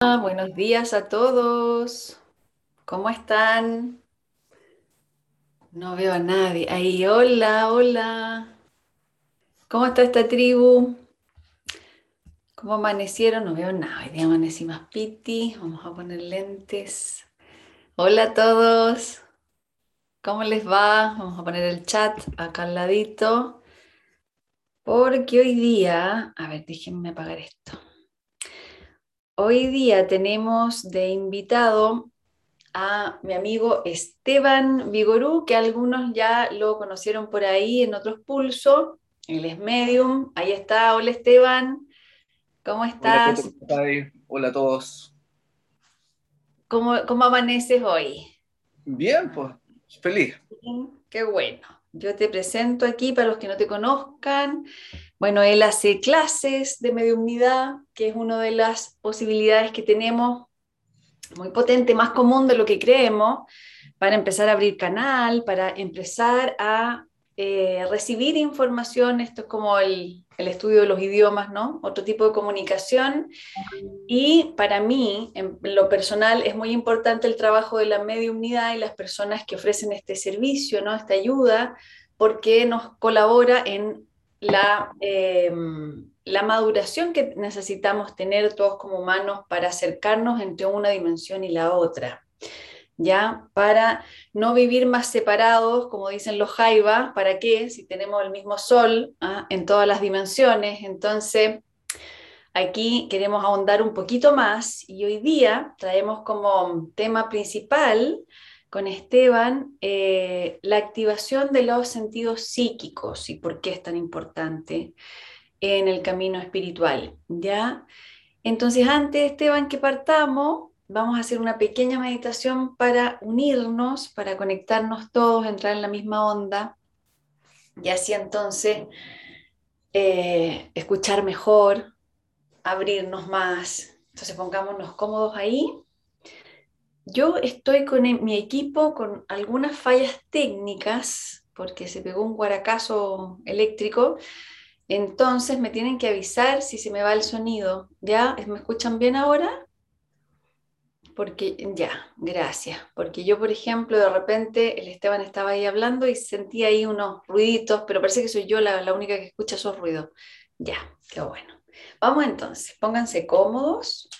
buenos días a todos. ¿Cómo están? No veo a nadie. Ahí, hola, hola. ¿Cómo está esta tribu? ¿Cómo amanecieron? No veo nada. Hoy día amanecí más piti. Vamos a poner lentes. Hola a todos. ¿Cómo les va? Vamos a poner el chat acá al ladito. Porque hoy día, a ver, déjenme apagar esto. Hoy día tenemos de invitado a mi amigo Esteban Vigorú, que algunos ya lo conocieron por ahí en otros pulsos. Él es medium. Ahí está. Hola Esteban. ¿Cómo estás? Hola, Hola a todos. ¿Cómo, ¿Cómo, amaneces hoy? Bien, pues feliz. Qué bueno. Yo te presento aquí para los que no te conozcan. Bueno, él hace clases de mediunidad, que es una de las posibilidades que tenemos muy potente, más común de lo que creemos, para empezar a abrir canal, para empezar a eh, recibir información. Esto es como el, el, estudio de los idiomas, ¿no? Otro tipo de comunicación. Y para mí, en lo personal, es muy importante el trabajo de la mediunidad y las personas que ofrecen este servicio, ¿no? Esta ayuda, porque nos colabora en la, em, la maduración que necesitamos tener todos como humanos para acercarnos entre una dimensión y la otra. ¿Ya? Para no vivir más separados, como dicen los Jaiba, ¿para qué? Si tenemos el mismo sol ¿ah? en todas las dimensiones. Entonces, aquí queremos ahondar un poquito más y hoy día traemos como tema principal con Esteban eh, la activación de los sentidos psíquicos y por qué es tan importante en el camino espiritual, ¿ya? Entonces, antes, Esteban, que partamos, vamos a hacer una pequeña meditación para unirnos, para conectarnos todos, entrar en la misma onda y así entonces eh, escuchar mejor, abrirnos más. Entonces, pongámonos cómodos ahí yo estoy con e, mi equipo con algunas fallas técnicas porque se pegó un guaracazo eléctrico. Entonces me tienen que avisar si se me va el sonido. ¿Ya? ¿Me escuchan bien ahora? Porque ya, gracias. Porque yo, por ejemplo, de repente el Esteban estaba ahí hablando y sentí ahí unos ruiditos, pero parece que soy yo la, la única que escucha esos ruidos. Ya, qué bueno. Vamos entonces, pónganse cómodos.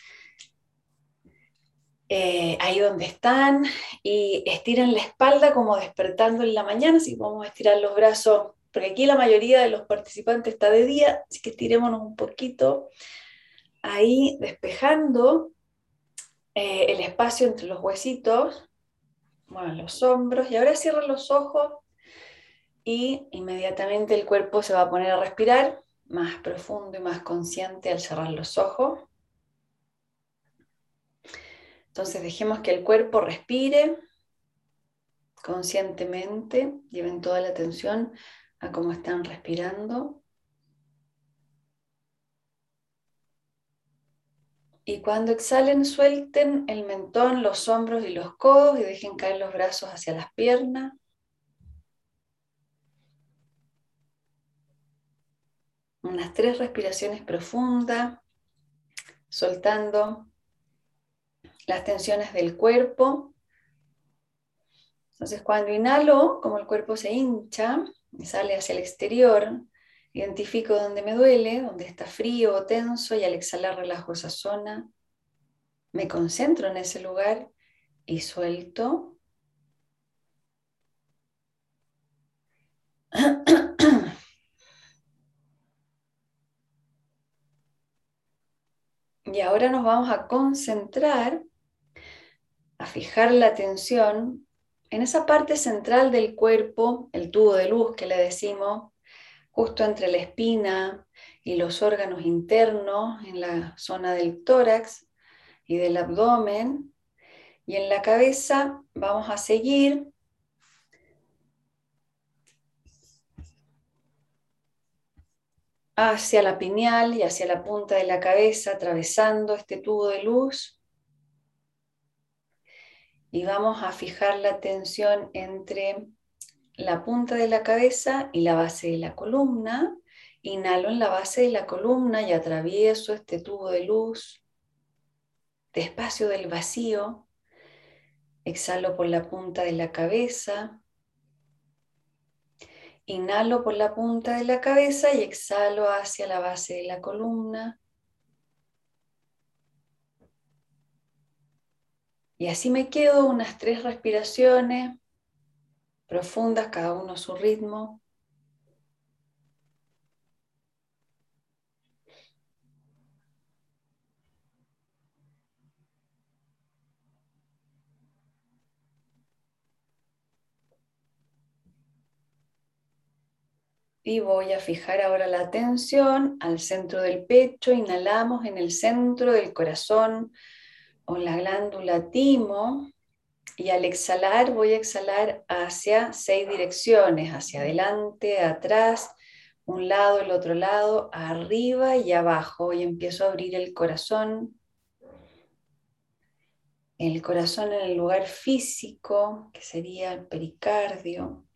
Eh, ahí donde están y estiran la espalda como despertando en la mañana, así vamos a estirar los brazos, porque aquí la mayoría de los participantes está de día, así que estirémonos un poquito ahí despejando eh, el espacio entre los huesitos, bueno, los hombros y ahora cierran los ojos y inmediatamente el cuerpo se va a poner a respirar más profundo y más consciente al cerrar los ojos. Entonces dejemos que el cuerpo respire conscientemente, lleven toda la atención a cómo están respirando. Y cuando exhalen, suelten el mentón, los hombros y los codos y dejen caer los brazos hacia las piernas. Unas tres respiraciones profundas, soltando las tensiones del cuerpo. Entonces, cuando inhalo, como el cuerpo se hincha y sale hacia el exterior, identifico dónde me duele, dónde está frío o tenso, y al exhalar relajo esa zona. Me concentro en ese lugar y suelto. Y ahora nos vamos a concentrar a fijar la atención en esa parte central del cuerpo, el tubo de luz que le decimos, justo entre la espina y los órganos internos, en la zona del tórax y del abdomen. Y en la cabeza vamos a seguir hacia la pineal y hacia la punta de la cabeza, atravesando este tubo de luz y vamos a fijar la atención entre la punta de la cabeza y la base de la columna. Inhalo en la base de la columna y atravieso este tubo de luz. despacio del vacío. Exhalo por la punta de la cabeza. Inhalo por la punta de la cabeza y exhalo hacia la base de la columna. Y así me quedo unas tres respiraciones profundas, cada uno a su ritmo. Y voy a fijar ahora la atención al centro del pecho. Inhalamos en el centro del corazón o la glándula timo. Y al exhalar voy a exhalar hacia seis direcciones, hacia adelante, atrás, un lado, el otro lado, arriba y abajo. Y empiezo a abrir el corazón. El corazón en el lugar físico, que sería el pericardio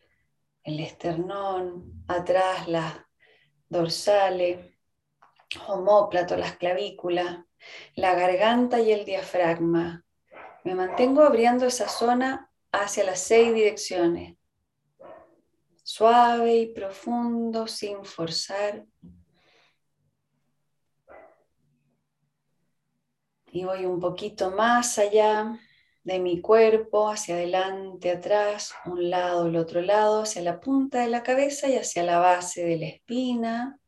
el esternón, atrás las dorsales, homóplato, las clavículas, la garganta y el diafragma. Me mantengo abriendo esa zona hacia las seis direcciones. Suave y profundo, sin forzar. Y voy un poquito más allá de mi cuerpo hacia adelante, atrás, un lado, el otro lado, hacia la punta de la cabeza y hacia la base de la espina.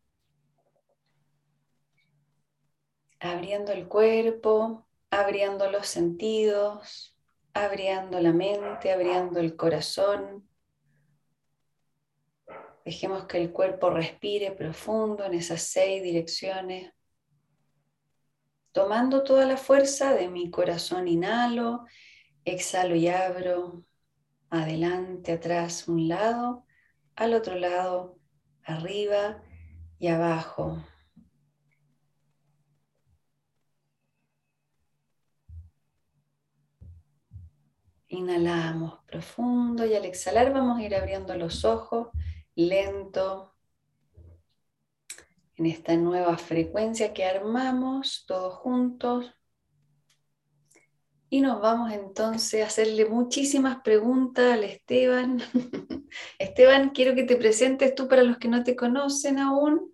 Abriendo el cuerpo, abriendo los sentidos, abriendo la mente, abriendo el corazón. Dejemos que el cuerpo respire profundo en esas seis direcciones. Tomando toda la fuerza de mi corazón, inhalo, exhalo y abro, adelante, atrás, un lado, al otro lado, arriba y abajo. Inhalamos profundo y al exhalar vamos a ir abriendo los ojos lento, en esta nueva frecuencia que armamos todos juntos. Y nos vamos entonces a hacerle muchísimas preguntas al Esteban. Esteban, quiero que te presentes tú para los que no te conocen aún,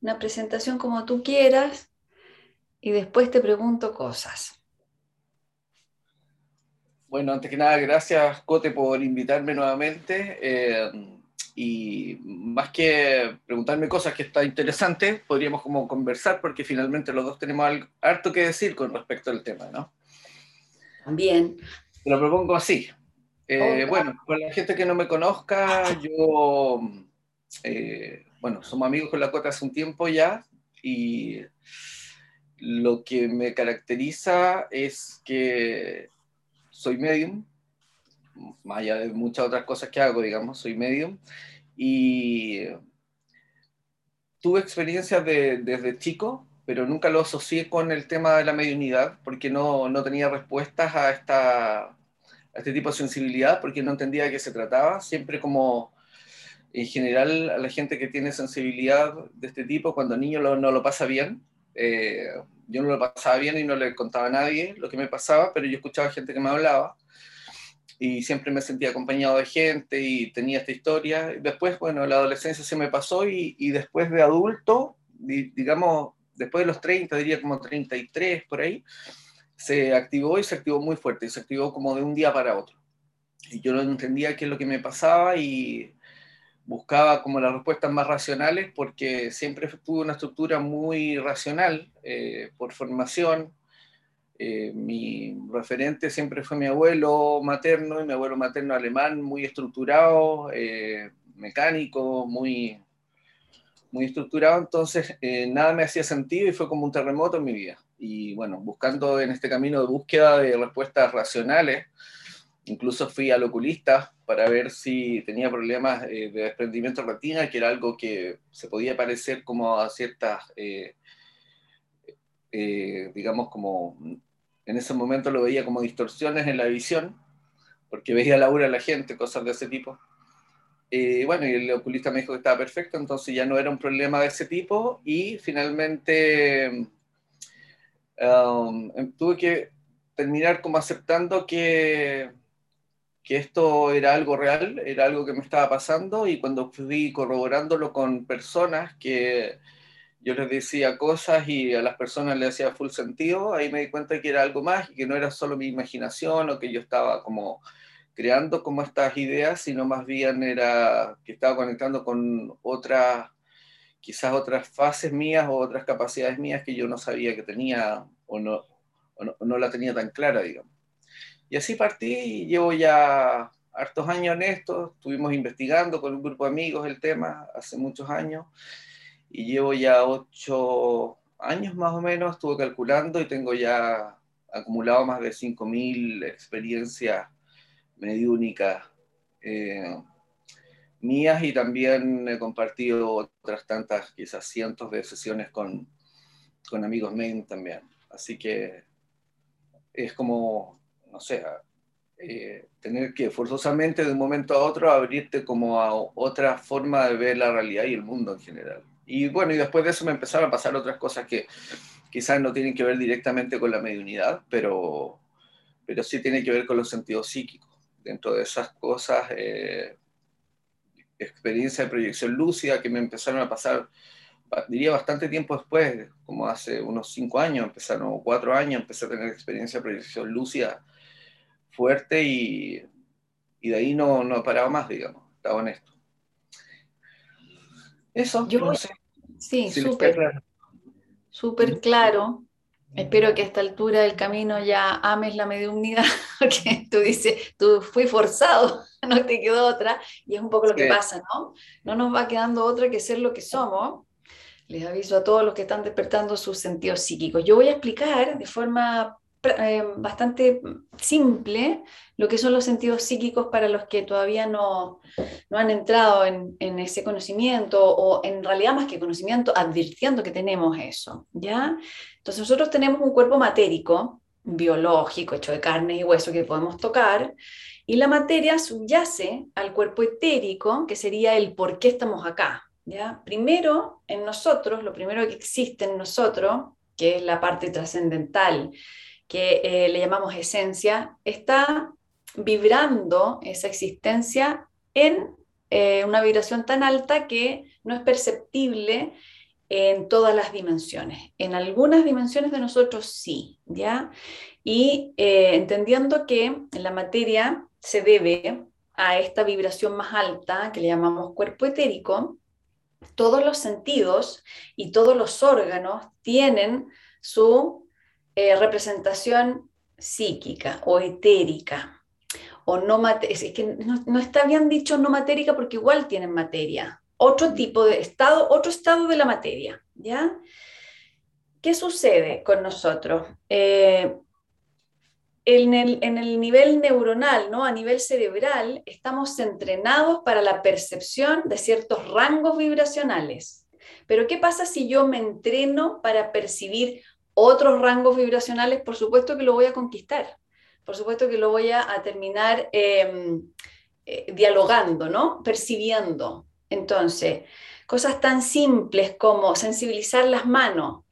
una presentación como tú quieras, y después te pregunto cosas. Bueno, antes que nada, gracias Cote por invitarme nuevamente. Eh, y más que preguntarme cosas que está interesante, podríamos como conversar porque finalmente los dos tenemos algo, harto que decir con respecto al tema, ¿no? También. Te lo propongo así. Eh, bueno, para la gente que no me conozca, yo, eh, bueno, somos amigos con la Cota hace un tiempo ya y lo que me caracteriza es que soy medium, más allá de muchas otras cosas que hago, digamos, soy medium, y tuve experiencias desde chico, pero nunca lo asocié con el tema de la mediunidad, porque no, no tenía respuestas a, esta, este tipo de sensibilidad, porque no entendía de qué se trataba, siempre como en general a la gente que tiene sensibilidad de este tipo, cuando niño no lo pasa bien, eh, yo no lo pasaba bien y no le contaba a nadie lo que me pasaba, pero yo escuchaba gente que me hablaba y siempre me sentía acompañado de gente y tenía esta historia. Después, bueno, la adolescencia se me pasó y, y después de adulto, digamos, después de los 30, diría como 33 por ahí, se activó y se activó muy fuerte, y se activó como de un día para otro. Y yo no entendía qué es lo que me pasaba y buscaba como las respuestas más racionales porque siempre tuve una estructura muy racional eh, por formación, eh, mi referente siempre fue mi abuelo materno y mi abuelo materno alemán, muy estructurado, eh, mecánico, muy, muy estructurado, entonces eh, nada me hacía sentido y fue como un terremoto en mi vida. Y bueno, buscando en este camino de búsqueda de respuestas racionales, incluso fui al oculista para ver si tenía problemas de desprendimiento de retina, que era algo que se podía parecer como a ciertas... digamos, como en ese momento lo veía como distorsiones en la visión, porque veía la aura de la gente, cosas de ese tipo. Bueno, y el oculista me dijo que estaba perfecto, entonces ya no era un problema de ese tipo y finalmente um, em, tuve que terminar como aceptando que, que esto era algo real, era algo que me estaba pasando y cuando fui corroborándolo con personas que yo les decía cosas y a las personas les hacía full sentido, ahí me di cuenta que era algo más y que no era solo mi imaginación o que yo estaba como creando como estas ideas, sino más bien era que estaba conectando con otras, quizás otras fases mías o otras capacidades mías que yo no sabía que tenía o no, no, la tenía tan clara, digamos. Y así partí llevo ya hartos años en esto, estuvimos investigando con un grupo de amigos el tema hace muchos años y llevo ya ocho años más o menos, estuve calculando y tengo ya acumulado más de 5.000 experiencias mediúnicas eh, mías y también he compartido otras tantas, quizás cientos de sesiones con, con amigos medium también. Así que es como, no sé, eh, tener que forzosamente de un momento a otro abrirte como a otra forma de ver la realidad y el mundo en general. Y bueno, y después de eso me empezaron a pasar otras cosas que quizás no tienen que ver directamente con la mediunidad, pero, pero sí tienen que ver con los sentidos psíquicos. Dentro de esas cosas, eh, experiencia de proyección lúcida que me empezaron a pasar, diría bastante tiempo después, como hace unos cinco años, empezaron, o cuatro años, empecé a tener experiencia de proyección lúcida fuerte y, y de ahí no, no he parado más, digamos, estaba honesto. Eso, Yo, Sí, súper. Súper claro. Espero que a esta altura del camino ya ames la mediunidad, porque tú dices, tú fui forzado, no te quedó otra, y es un poco lo que pasa, ¿no? No nos va quedando otra que ser lo que somos. Les aviso a todos los que están despertando sus sentidos psíquicos. Yo voy a explicar de forma eh, bastante simple lo que son los sentidos psíquicos para los que todavía no, no han entrado en, en, ese conocimiento o en realidad más que conocimiento, advirtiendo que tenemos eso, ¿ya? Entonces nosotros tenemos un cuerpo matérico, biológico, hecho de carne y hueso que podemos tocar, y la materia subyace al cuerpo etérico, que sería el por qué estamos acá, ¿ya? Primero, en nosotros, lo primero que existe en nosotros, que es la parte trascendental, que eh, le llamamos esencia, está vibrando esa existencia en eh, una vibración tan alta que no es perceptible en todas las dimensiones. En algunas dimensiones de nosotros sí, ¿ya? Y eh, entendiendo que la materia se debe a esta vibración más alta que le llamamos cuerpo etérico, todos los sentidos y todos los órganos tienen su eh, representación psíquica o etérica. O no es que no, está bien dicho no matérica porque igual tienen materia. Otro tipo de estado, otro estado de la materia. ¿ya? ¿Qué sucede con nosotros? Eh, en, el, en, el, nivel neuronal, ¿no? a nivel cerebral, estamos entrenados para la percepción de ciertos rangos vibracionales. Pero ¿qué pasa si yo me entreno para percibir otros rangos vibracionales, por supuesto que lo voy a conquistar, por supuesto que lo voy a, terminar em, eh, dialogando, ¿no? Percibiendo. Entonces, cosas tan simples como sensibilizar las manos,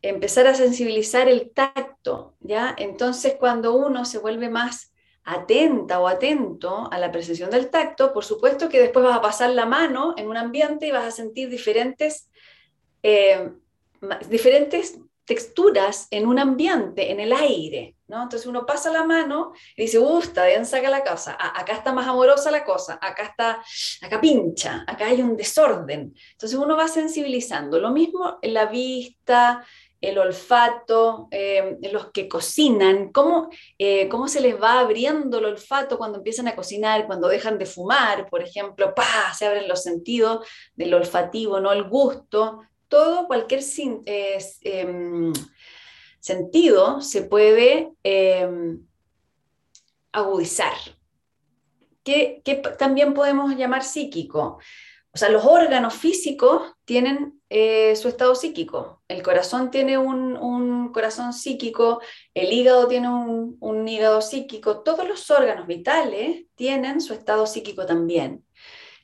empezar a sensibilizar el tacto, ¿ya? Entonces, cuando uno se vuelve más atenta o atento a la percepción del tacto, por supuesto que después vas a pasar la mano en un ambiente y vas a sentir diferentes, eh, diferentes texturas en un ambiente, en el aire, ¿no? Entonces uno pasa la mano y dice, uh, está densa acá la cosa, acá está más amorosa la cosa, acá está, acá pincha, acá hay un desorden. Entonces uno va sensibilizando. Lo mismo en la vista, el olfato, eh, los que cocinan, cómo, eh, cómo se les va abriendo el olfato cuando empiezan a cocinar, cuando dejan de fumar, por ejemplo, ¡pah! se abren los sentidos del olfativo, ¿no? El gusto, todo, cualquier em, sentido se puede em, agudizar, que, también podemos llamar psíquico. O sea, los órganos físicos tienen eh, su estado psíquico. El corazón tiene un, corazón psíquico, el hígado tiene un, hígado psíquico, todos los órganos vitales tienen su estado psíquico también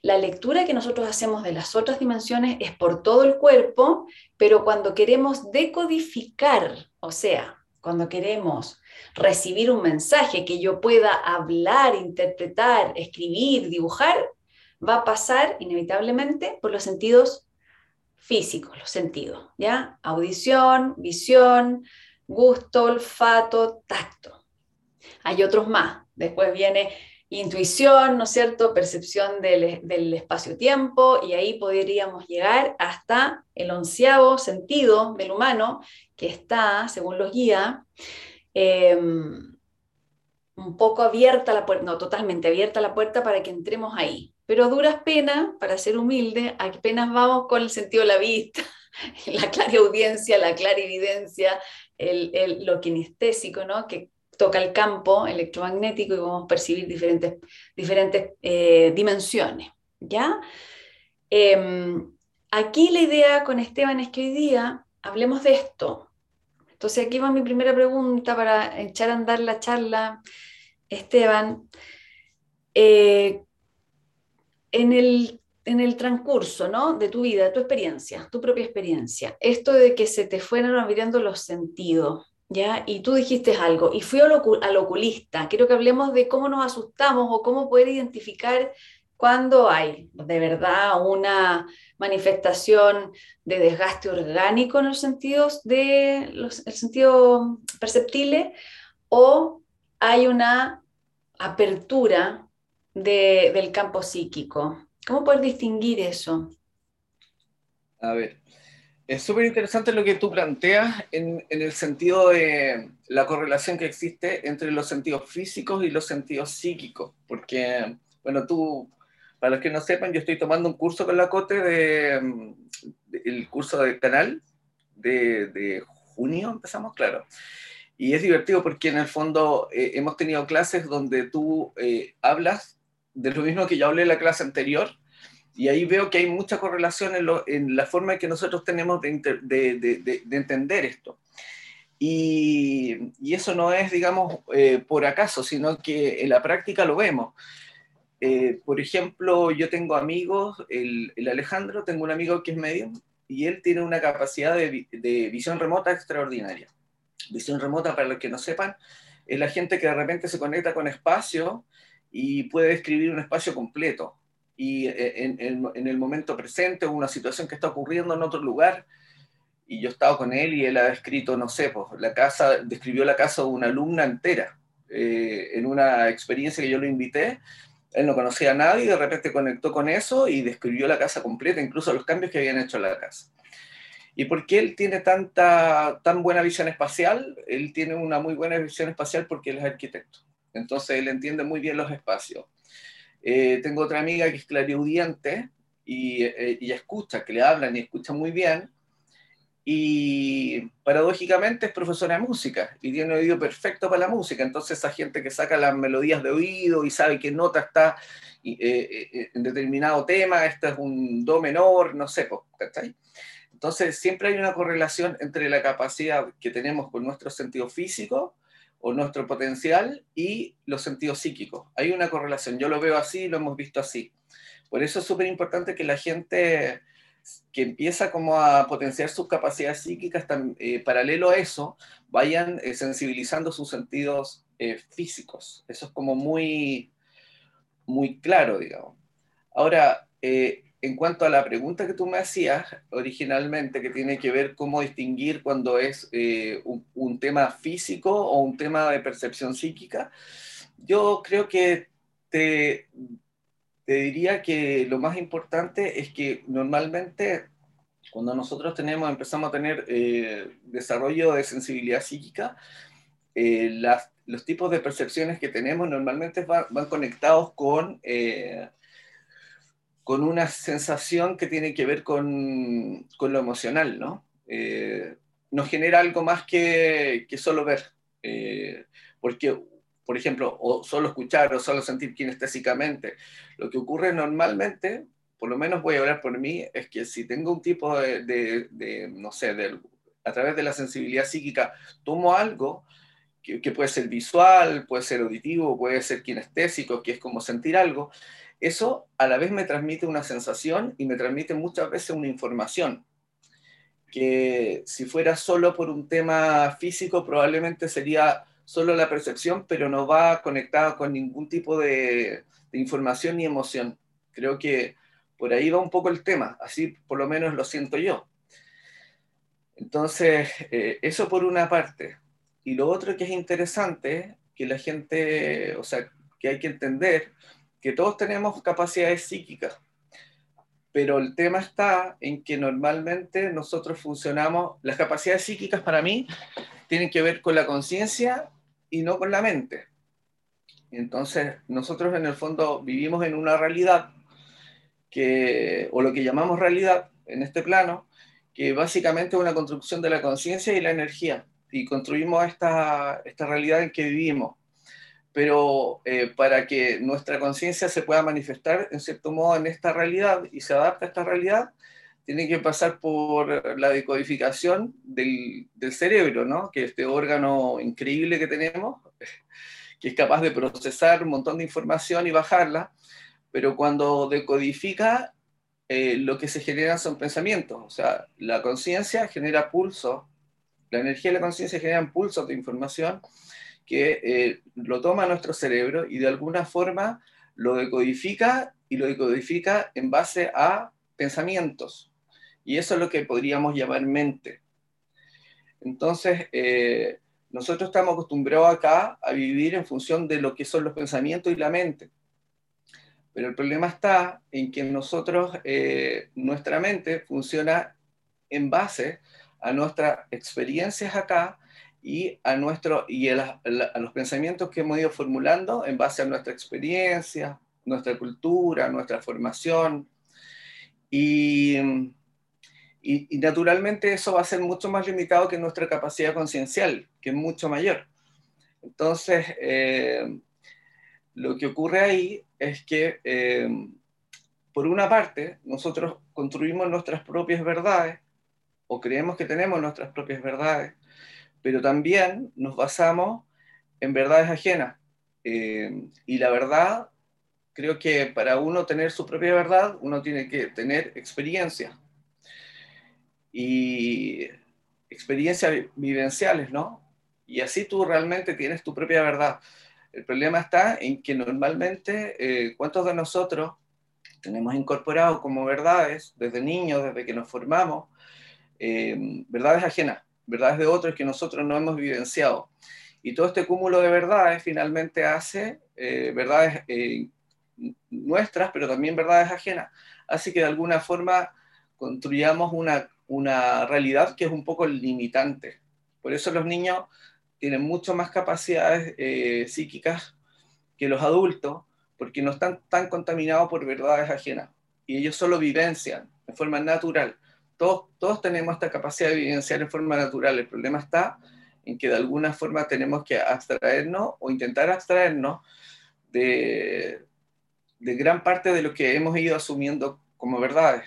la lectura que nosotros hacemos de las otras dimensiones es por todo el cuerpo, pero cuando queremos decodificar, o sea, cuando queremos recibir un mensaje, que yo pueda hablar, interpretar, escribir, dibujar, va a pasar inevitablemente por los sentidos físicos, los sentidos, ¿ya? Audición, visión, gusto, olfato, tacto. Hay otros más. Después viene intuición, ¿no es cierto? Percepción del, espacio-tiempo, y ahí podríamos llegar hasta el onceavo sentido del humano, que está, según los guías, em, un poco abierta la puerta, no, totalmente abierta la puerta para que entremos ahí. Pero duras penas, para ser humilde, apenas vamos con el sentido de la vista, la clara audiencia, la clara evidencia, el, lo kinestésico, ¿no? Que toca el campo electromagnético y podemos percibir diferentes, diferentes eh, dimensiones. ¿ya? Em, aquí la idea con Esteban es que hoy día hablemos de esto. Entonces aquí va mi primera pregunta para echar a andar la charla, Esteban. Eh, en, el, en el transcurso ¿no? de tu vida, de tu experiencia, tu propia experiencia, esto de que se te fueran olvidando los sentidos, ¿ya? Y tú dijiste algo, y fui al, oculista. Quiero que hablemos de cómo nos asustamos o cómo poder identificar cuando hay de verdad una manifestación de desgaste orgánico en los sentidos de los, el sentido perceptible o hay una apertura del campo psíquico. ¿Cómo poder distinguir eso? A ver, es súper interesante lo que tú planteas en, el sentido de la correlación que existe entre los sentidos físicos y los sentidos psíquicos, porque, bueno, tú, para los que no sepan, yo estoy tomando un curso con la COTE, de, el curso de canal de, junio, empezamos, claro. Y es divertido porque en el fondo eh, hemos tenido clases donde tú eh, hablas de lo mismo que yo hablé en la clase anterior, y ahí veo que hay mucha correlación en, la forma en que nosotros tenemos de, entender esto. Y, eso no es, digamos, eh, por acaso, sino que en la práctica lo vemos. Eh, por ejemplo, yo tengo amigos, el, Alejandro, tengo un amigo que es medium y él tiene una capacidad de, visión remota extraordinaria. Visión remota, para los que no sepan, es la gente que de repente se conecta con espacio y puede describir un espacio completo y eh, en, el momento presente una situación que está ocurriendo en otro lugar. Y yo he estado con él y él ha descrito, no sé, pues, la casa, describió la casa de una alumna entera eh, en una experiencia que yo lo invité. Él no conocía a nadie, de repente conectó con eso y describió la casa completa, incluso los cambios que habían hecho en la casa. ¿Y por qué él tiene tanta, tan buena visión espacial? Él tiene una muy buena visión espacial porque él es arquitecto. Entonces él entiende muy bien los espacios. Eh, tengo otra amiga que es clariaudiente y, eh, escucha, que le hablan y escucha muy bien. Y paradójicamente es profesora de música y tiene un oído perfecto para la música. Entonces, esa gente que saca las melodías de oído y sabe qué nota está eh, en determinado tema, este es un do menor, no sé, ¿cachai? Entonces, siempre hay una correlación entre la capacidad que tenemos con nuestro sentido físico o nuestro potencial y los sentidos psíquicos. Hay una correlación, yo lo veo así, lo hemos visto así. Por eso es súper importante que la gente que empieza como a potenciar sus capacidades psíquicas, eh, paralelo a eso, vayan eh, sensibilizando sus sentidos eh, físicos. Eso es como muy, muy claro, digamos. Ahora, en cuanto a la pregunta que tú me hacías originalmente, que tiene que ver cómo distinguir cuando es eh, un, tema físico o un tema de percepción psíquica, yo creo que te, diría que lo más importante es que normalmente cuando nosotros tenemos, empezamos a tener eh, desarrollo de sensibilidad psíquica, eh, los tipos de percepciones que tenemos normalmente van conectados con con una sensación que tiene que ver con, con lo emocional, ¿no? Eh, nos genera algo más que, que solo ver. Eh, porque, por ejemplo, o solo escuchar o solo sentir kinestésicamente. Lo que ocurre normalmente, por lo menos voy a hablar por mí, es que si tengo un tipo de, de, no sé, de, a través de la sensibilidad psíquica, tomo algo, que, que, puede ser visual, puede ser auditivo, puede ser kinestésico, que es como sentir algo, eso a la vez me transmite una sensación y me transmite muchas veces una información que si fuera solo por un tema físico probablemente sería solo la percepción, pero no va conectada con ningún tipo de, información ni emoción. Creo que por ahí va un poco el tema, así por lo menos lo siento yo. Entonces, eh, eso por una parte. Y lo otro que es interesante, que la gente, o sea, que hay que entender, que todos tenemos capacidades psíquicas, pero el tema está en que normalmente nosotros funcionamos, las capacidades psíquicas para mí tienen que ver con la conciencia y no con la mente. Entonces, nosotros en el fondo vivimos en una realidad que, o lo que llamamos realidad en este plano, que básicamente es una construcción de la conciencia y la energía, y construimos esta, esta realidad en que vivimos pero eh, para que nuestra conciencia se pueda manifestar en cierto modo en esta realidad y se adapte a esta realidad, tiene que pasar por la decodificación del, cerebro, ¿no? que es este órgano increíble que tenemos, que es capaz de procesar un montón de información y bajarla, pero cuando decodifica, eh, lo que se genera son pensamientos, o sea, la conciencia genera pulsos, la energía de la conciencia genera pulsos de información, que eh, lo toma nuestro cerebro y de alguna forma lo decodifica y lo decodifica en base a pensamientos. Y eso es lo que podríamos llamar mente. Entonces, eh, nosotros estamos acostumbrados acá a vivir en función de lo que son los pensamientos y la mente. Pero el problema está en que nosotros, eh, nuestra mente funciona en base a nuestras experiencias acá y a, nuestro, y a, los pensamientos que hemos ido formulando en base a nuestra experiencia, nuestra cultura, nuestra formación. Y, y, naturalmente eso va a ser mucho más limitado que nuestra capacidad conciencial, que es mucho mayor. Entonces, eh, lo que ocurre ahí es que, eh, por una parte, nosotros construimos nuestras propias verdades, o creemos que tenemos nuestras propias verdades, pero también nos basamos en verdades ajenas. Eh, y la verdad, creo que para uno tener su propia verdad, uno tiene que tener experiencia. Y experiencias vivenciales, ¿no? Y así tú realmente tienes tu propia verdad. El problema está en que normalmente, eh, ¿cuántos de nosotros tenemos incorporado como verdades desde niños, desde que nos formamos, eh, verdades ajenas? Verdades de otros que nosotros no hemos vivenciado. Y todo este cúmulo de verdades finalmente hace eh, verdades eh, nuestras, pero también verdades ajenas. Hace que de alguna forma construyamos una, una realidad que es un poco limitante. Por eso los niños tienen mucho más capacidades eh, psíquicas que los adultos, porque no están tan contaminados por verdades ajenas. Y ellos solo vivencian de forma natural todos, tenemos esta capacidad de evidenciar en forma natural. El problema está en que de alguna forma tenemos que abstraernos o intentar abstraernos de, de gran parte de lo que hemos ido asumiendo como verdades.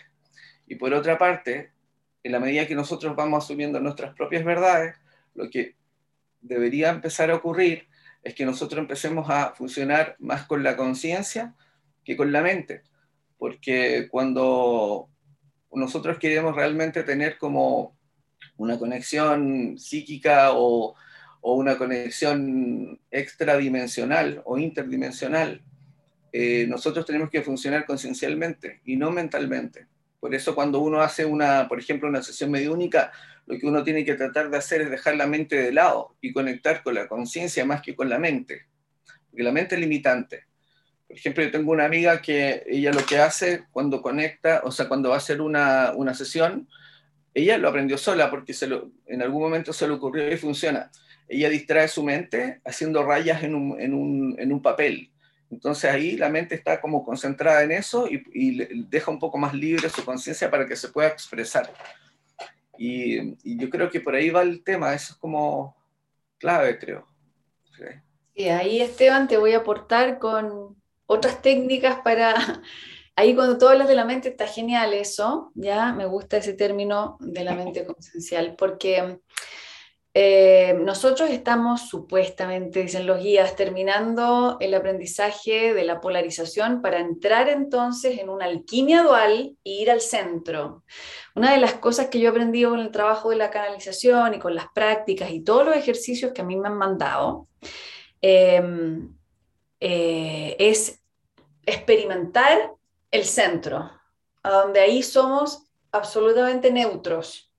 Y por otra parte, en la medida que nosotros vamos asumiendo nuestras propias verdades, lo que debería empezar a ocurrir es que nosotros empecemos a funcionar más con la conciencia que con la mente. Porque cuando nosotros queremos realmente tener como una conexión psíquica o, una conexión extradimensional o interdimensional, eh, nosotros tenemos que funcionar conciencialmente y no mentalmente. Por eso cuando uno hace una, por ejemplo, una sesión mediúnica, lo que uno tiene que tratar de hacer es dejar la mente de lado y conectar con la conciencia más que con la mente, porque la mente es limitante. Yo tengo una amiga que ella lo que hace cuando conecta, o sea, cuando va a hacer una, una sesión, ella lo aprendió sola porque se lo, en algún momento se le ocurrió y funciona. Ella distrae su mente haciendo rayas en un, en un, en un papel. Entonces ahí la mente está como concentrada en eso y, y deja un poco más libre su conciencia para que se pueda expresar. Y, y, yo creo que por ahí va el tema, eso es como clave, creo. Y ahí Esteban te voy a aportar con otras técnicas para... Ahí cuando tú hablas de la mente está genial eso, ¿ya? Me gusta ese término de la mente conciencial, porque eh, nosotros estamos supuestamente, dicen los guías, terminando el aprendizaje de la polarización para entrar entonces en una alquimia dual e ir al centro. Una de las cosas que yo he aprendido con el trabajo de la canalización y con las prácticas y todos los ejercicios que a mí me han mandado em, eh, es experimentar el centro, a donde ahí somos absolutamente neutros.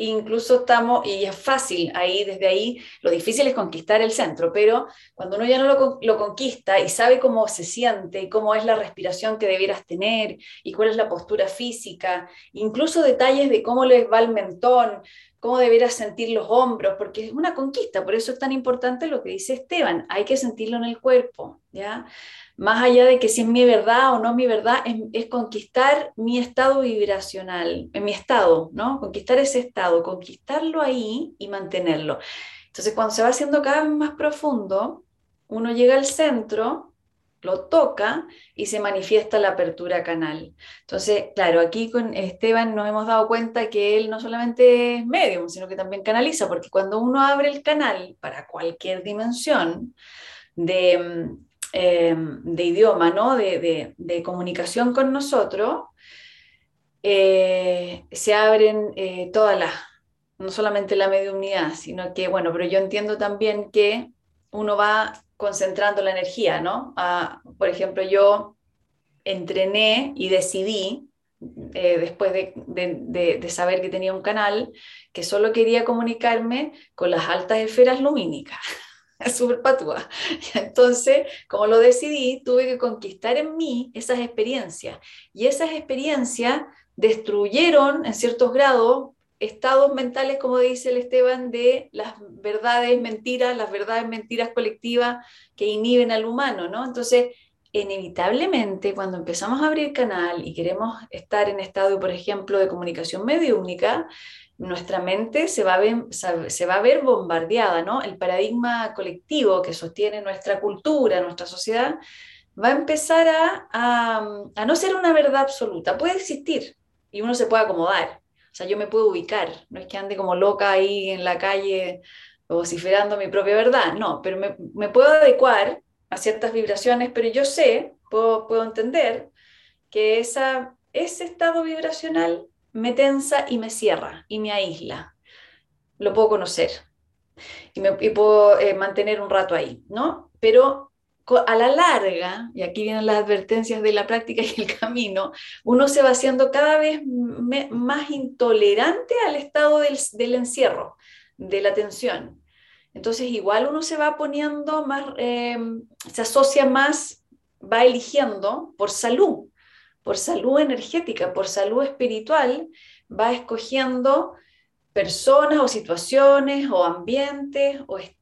Incluso estamos, y es fácil ahí, desde ahí, lo difícil es conquistar el centro, pero cuando uno ya no lo, lo, conquista y sabe cómo se siente y cómo es la respiración que debieras tener y cuál es la postura física, incluso detalles de cómo les va el mentón, cómo debieras sentir los hombros, porque es una conquista, por eso es tan importante lo que dice Esteban, hay que sentirlo en el cuerpo, ¿ya? más allá de que si es mi verdad o no mi verdad, es, conquistar mi estado vibracional, en mi estado, ¿no? Conquistar ese estado, conquistarlo ahí y mantenerlo. Entonces, cuando se va haciendo cada vez más profundo, uno llega al centro, lo toca y se manifiesta la apertura canal. Entonces, claro, aquí con Esteban nos hemos dado cuenta que él no solamente es medium, sino que también canaliza, porque cuando uno abre el canal para cualquier dimensión de Em, de idioma, ¿no? de, comunicación con nosotros, eh, se abren eh, todas las, no solamente la mediunidad, sino que, bueno, pero yo entiendo también que uno va concentrando la energía, ¿no? por ejemplo, yo entrené y decidí, eh, después de, saber que tenía un canal, que solo quería comunicarme con las altas esferas lumínicas. es súper. Entonces, como lo decidí, tuve que conquistar en mí esas experiencias. Y esas experiencias destruyeron, en ciertos grados, estados mentales, como dice el Esteban, de las verdades mentiras, las verdades mentiras colectivas que inhiben al humano, ¿no? Entonces, inevitablemente, cuando empezamos a abrir canal y queremos estar en estado, por ejemplo, de comunicación mediúnica, nuestra mente se va, a ver, bombardeada, ¿no? El paradigma colectivo que sostiene nuestra cultura, nuestra sociedad, va a empezar a, no ser una verdad absoluta. Puede existir y uno se puede acomodar. O sea, yo me puedo ubicar, no es que ande como loca ahí en la calle vociferando mi propia verdad, no, pero me, puedo adecuar a ciertas vibraciones, pero yo sé, puedo, puedo entender que esa, ese estado vibracional me tensa y me cierra y me aísla. Lo puedo conocer y, me, puedo eh, mantener un rato ahí, ¿no? Pero a la larga, y aquí vienen las advertencias de la práctica y el camino, uno se va haciendo cada vez más intolerante al estado del, encierro, de la tensión. Entonces igual uno se va poniendo más, em, se asocia más, va eligiendo por salud, por salud energética, por salud espiritual, va escogiendo personas o situaciones o ambientes o estados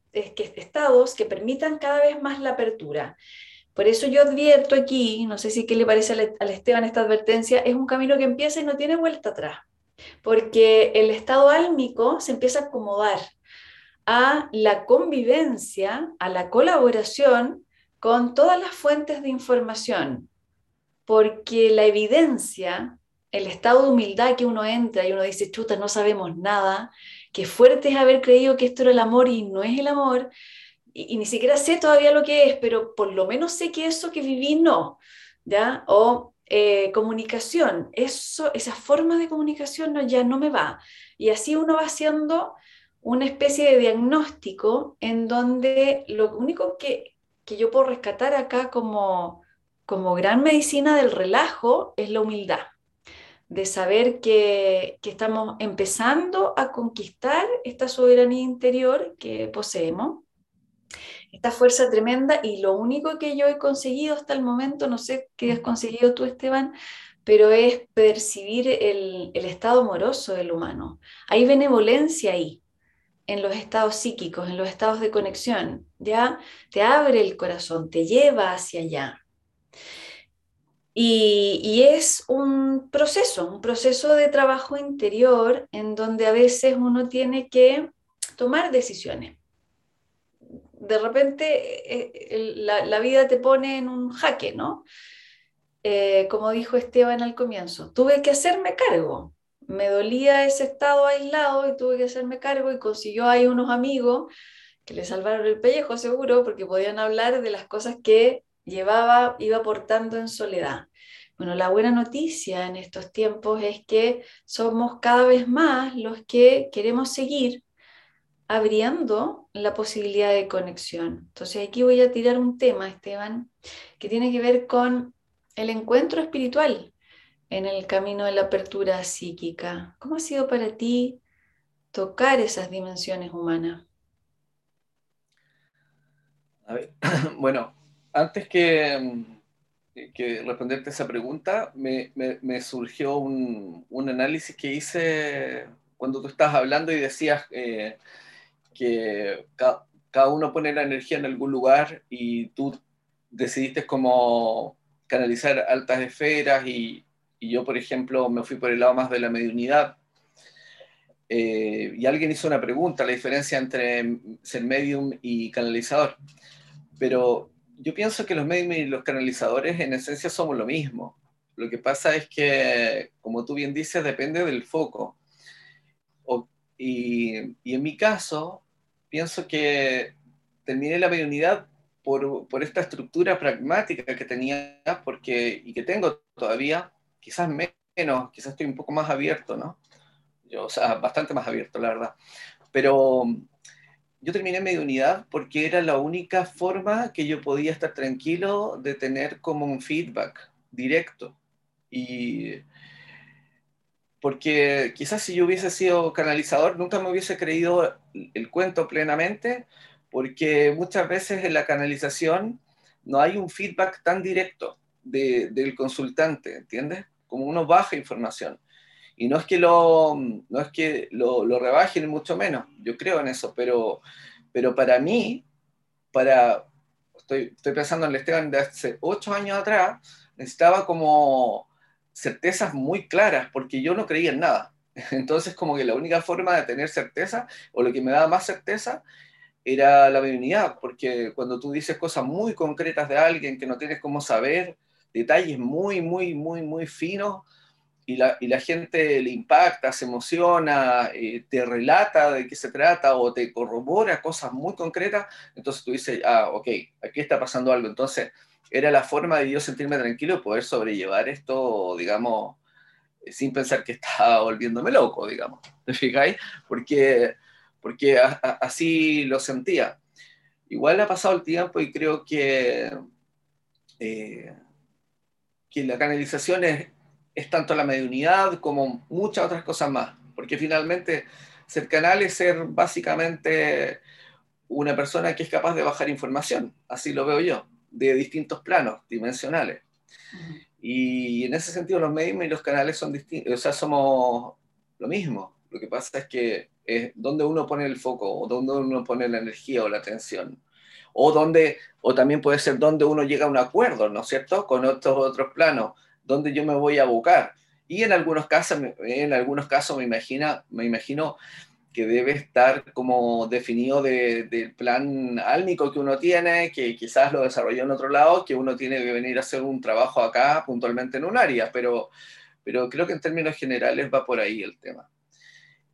que permitan cada vez más la apertura. Por eso yo advierto aquí, no sé si qué le parece al Esteban esta advertencia, es un camino que empieza y no tiene vuelta atrás, porque el estado álmico se empieza a acomodar a la convivencia, a la colaboración con todas las fuentes de información, porque la evidencia, el estado de humildad que uno entra y uno dice, chuta, no sabemos nada, qué fuerte es haber creído que esto era el amor y no es el amor, y, ni siquiera sé todavía lo que es, pero por lo menos sé que eso que viví no, ¿ya? O eh, comunicación, eso, esa forma de comunicación no, ya no me va. Y así uno va haciendo una especie de diagnóstico en donde lo único que, que yo puedo rescatar acá como como gran medicina del relajo es la humildad, de saber que, estamos empezando a conquistar esta soberanía interior que poseemos, esta fuerza tremenda y lo único que yo he conseguido hasta el momento, no sé qué has conseguido tú Esteban, pero es percibir el, el estado amoroso del humano. Hay benevolencia ahí, en los estados psíquicos, en los estados de conexión, ya te abre el corazón, te lleva hacia allá. Y, es un proceso, un proceso de trabajo interior en donde a veces uno tiene que tomar decisiones. De repente eh, la, vida te pone en un jaque, ¿no? Eh, como dijo Esteban al comienzo, tuve que hacerme cargo. me dolía ese estado aislado y tuve que hacerme cargo y consiguió ahí unos amigos que le salvaron el pellejo seguro porque podían hablar de las cosas que llevaba, iba portando en soledad. Bueno, la buena noticia en estos tiempos es que somos cada vez más los que queremos seguir abriendo la posibilidad de conexión. Entonces aquí voy a tirar un tema, Esteban, que tiene que ver con el encuentro espiritual en el camino de la apertura psíquica. ¿Cómo ha sido para ti tocar esas dimensiones humanas? bueno, antes que, que, responderte esa pregunta, me, surgió un, análisis que hice cuando tú estabas hablando y decías eh, que cada uno pone la energía en algún lugar y tú decidiste como canalizar altas esferas y, y yo, por ejemplo, me fui por el lado más de la mediunidad. Eh, y alguien hizo una pregunta, la diferencia entre ser medium y canalizador. Pero yo pienso que los medium y los canalizadores en esencia somos lo mismo. Lo que pasa es que, como tú bien dices, depende del foco. y, y, en mi caso, pienso que terminé la mediunidad por, por, esta estructura pragmática que tenía porque, y que tengo todavía, quizás menos, quizás estoy un poco más abierto, ¿no? Yo, o sea, bastante más abierto, la verdad. Pero yo terminé mi unidad porque era la única forma que yo podía estar tranquilo de tener como un feedback directo. Y porque quizás si yo hubiese sido canalizador, nunca me hubiese creído el cuento plenamente, porque muchas veces en la canalización no hay un feedback tan directo del consultante, ¿entiendes? Como uno baja información. Y no es que lo, no es que lo, lo rebajen, mucho menos, yo creo en eso, pero, pero para mí, para, estoy, estoy pensando en el Esteban de hace ocho años atrás, necesitaba como certezas muy claras, porque yo no creía en nada. Entonces, como que la única forma de tener certeza, o lo que me daba más certeza, era la divinidad, porque cuando tú dices cosas muy concretas de alguien que no tienes cómo saber, detalles muy, muy, muy, muy finos y la, y la gente le impacta, se emociona, eh, te relata de qué se trata o te corrobora cosas muy concretas, entonces tú dices, ah, ok, aquí está pasando algo. Entonces, era la forma de yo sentirme tranquilo y poder sobrellevar esto, digamos, eh, sin pensar que estaba volviéndome loco, digamos. ¿Te fijáis? Porque, porque así lo sentía. Igual ha pasado el tiempo y creo que eh, que la canalización es, es tanto la mediunidad como muchas otras cosas más, porque finalmente ser canal es ser básicamente una persona que es capaz de bajar información, así lo veo yo, de distintos planos dimensionales. Y en ese sentido los medios y los canales son distintos, o sea, somos lo mismo. Lo que pasa es que es donde uno pone el foco o donde uno pone la energía o la atención o, donde, o también puede ser donde uno llega a un acuerdo, ¿no es cierto?, con otros, otros planos, donde yo me voy a buscar. Y en algunos casos, en algunos casos me, imagina, me imagino que debe estar como definido del plan álmico que uno tiene, que quizás lo desarrolló en otro lado, que uno tiene que venir a hacer un trabajo acá puntualmente en un área, pero, pero creo que en términos generales va por ahí el tema.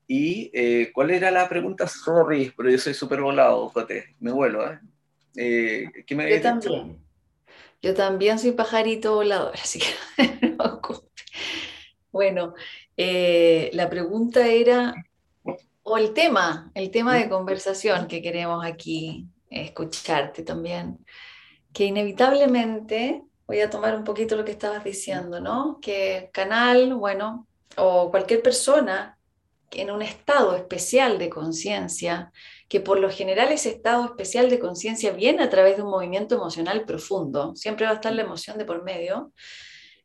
¿Y eh, cuál era la pregunta? Sorry, pero yo soy súper volado, Jote, me vuelo, ¿eh? Eh, Yo también. Yo también soy pajarito volador, así que no Bueno, eh, la pregunta era, o el tema, el tema de conversación que queremos aquí escucharte también, que inevitablemente, voy a tomar un poquito lo que estabas diciendo, ¿no? Que canal, bueno, o cualquier persona en un estado especial de conciencia, que por lo general ese estado especial de conciencia viene a través de un movimiento emocional profundo, siempre va a estar la emoción de por medio,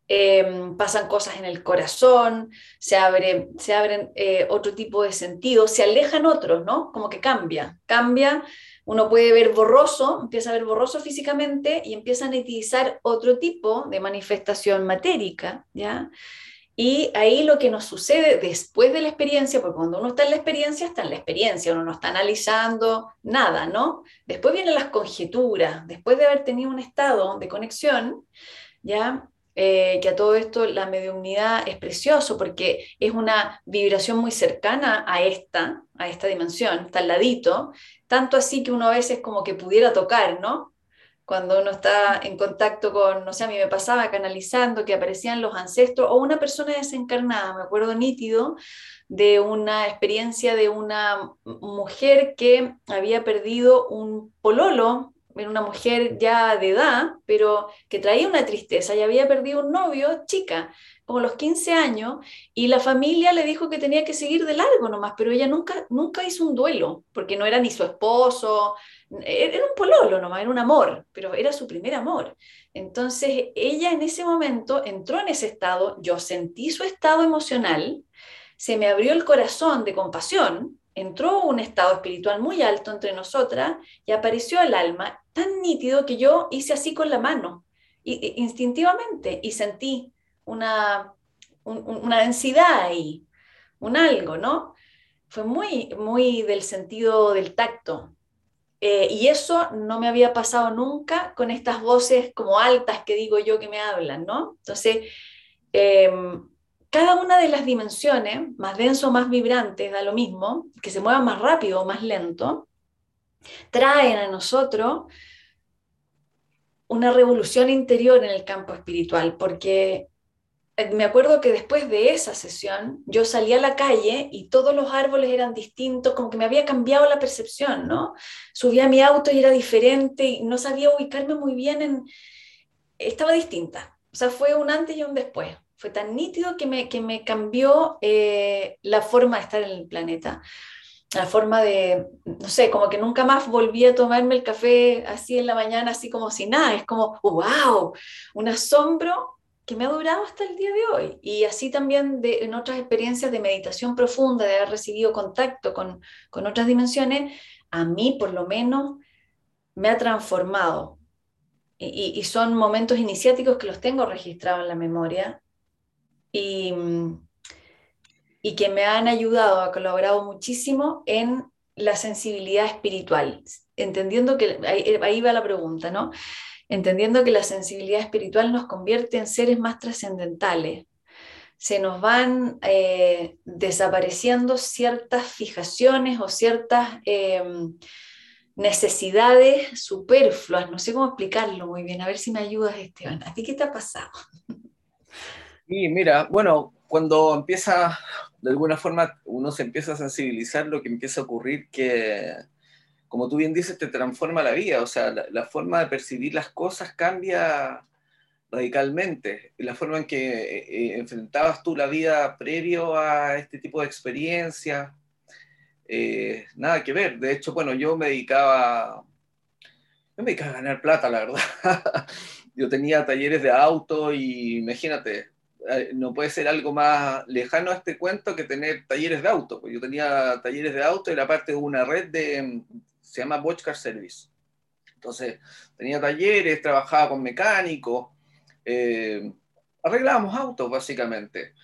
em, pasan cosas en el corazón, se, abre, se abren eh, otro tipo de sentidos, se alejan otros, ¿no? Como que cambia, cambia, uno puede ver borroso, empieza a ver borroso físicamente y empieza a netizar otro tipo de manifestación matérica, ¿ya? Y ahí lo que nos sucede después de la experiencia, porque cuando uno está en la experiencia, está en la experiencia, uno no está analizando nada, ¿no? Después vienen las conjeturas, después de haber tenido un estado de conexión, ya eh, que a todo esto la mediunidad es precioso porque es una vibración muy cercana a esta, a esta dimensión, está al ladito, tanto así que uno a veces como que pudiera tocar, ¿no? Cuando uno está en contacto con, no sé, a mí me pasaba canalizando que aparecían los ancestros o una persona desencarnada, me acuerdo nítido de una experiencia de una mujer que había perdido un pololo era una mujer ya de edad, pero que traía una tristeza y había perdido un novio, chica, como los 15 años, y la familia le dijo que tenía que seguir de largo nomás, pero ella nunca, nunca hizo un duelo, porque no era ni su esposo, era un pololo nomás, era un amor, pero era su primer amor. Entonces ella en ese momento entró en ese estado, yo sentí su estado emocional, se me abrió el corazón de compasión, entró un estado espiritual muy alto entre nosotras y apareció el alma tan nítido que yo hice así con la mano, instintivamente, y sentí una, una densidad ahí, un algo, ¿no? Fue muy, muy del sentido del tacto. Eh, y eso no me había pasado nunca con estas voces como altas que digo yo que me hablan, ¿no? Entonces, em, cada una de las dimensiones, más denso más vibrantes, da lo mismo, que se muevan más rápido o más lento, traen a nosotros una revolución interior en el campo espiritual, porque me acuerdo que después de esa sesión yo salí a la calle y todos los árboles eran distintos, como que me había cambiado la percepción, ¿no? Subí mi auto y era diferente y no sabía ubicarme muy bien en... Estaba distinta, o sea, fue un antes y un después fue tan nítido que me, que me cambió eh, la forma de estar en el planeta. La forma de, no sé, como que nunca más volví a tomarme el café así en la mañana, así como si nada. Es como, wow, un asombro que me ha durado hasta el día de hoy. Y así también de, en otras experiencias de meditación profunda, de haber recibido contacto con, con otras dimensiones, a mí por lo menos me ha transformado. Y, son momentos iniciáticos que los tengo registrados en la memoria y, y que me han ayudado, ha colaborado muchísimo en la sensibilidad espiritual, entendiendo que, ahí, va la pregunta, ¿no? Entendiendo que la sensibilidad espiritual nos convierte en seres más trascendentales, se nos van eh, desapareciendo ciertas fijaciones o ciertas eh, necesidades superfluas. No sé cómo explicarlo muy bien. A ver si me ayudas, Esteban. ¿A ti qué te ha pasado? Y mira, bueno, cuando empieza, de alguna forma, uno se empieza a sensibilizar, lo que empieza a ocurrir que, como tú bien dices, te transforma la vida, o sea, la, forma de percibir las cosas cambia radicalmente. La forma en que eh, eh, enfrentabas tú la vida previo a este tipo de experiencia, eh, nada que ver. De hecho, bueno, yo me dedicaba, yo me dedicaba a ganar plata, la verdad. yo tenía talleres de auto y imagínate, no puede ser algo más lejano a este cuento que tener talleres de auto. Pues yo tenía talleres de auto era parte de una red de, se llama Watch Car Service. Entonces, tenía talleres, trabajaba con mecánicos, eh, arreglábamos autos básicamente.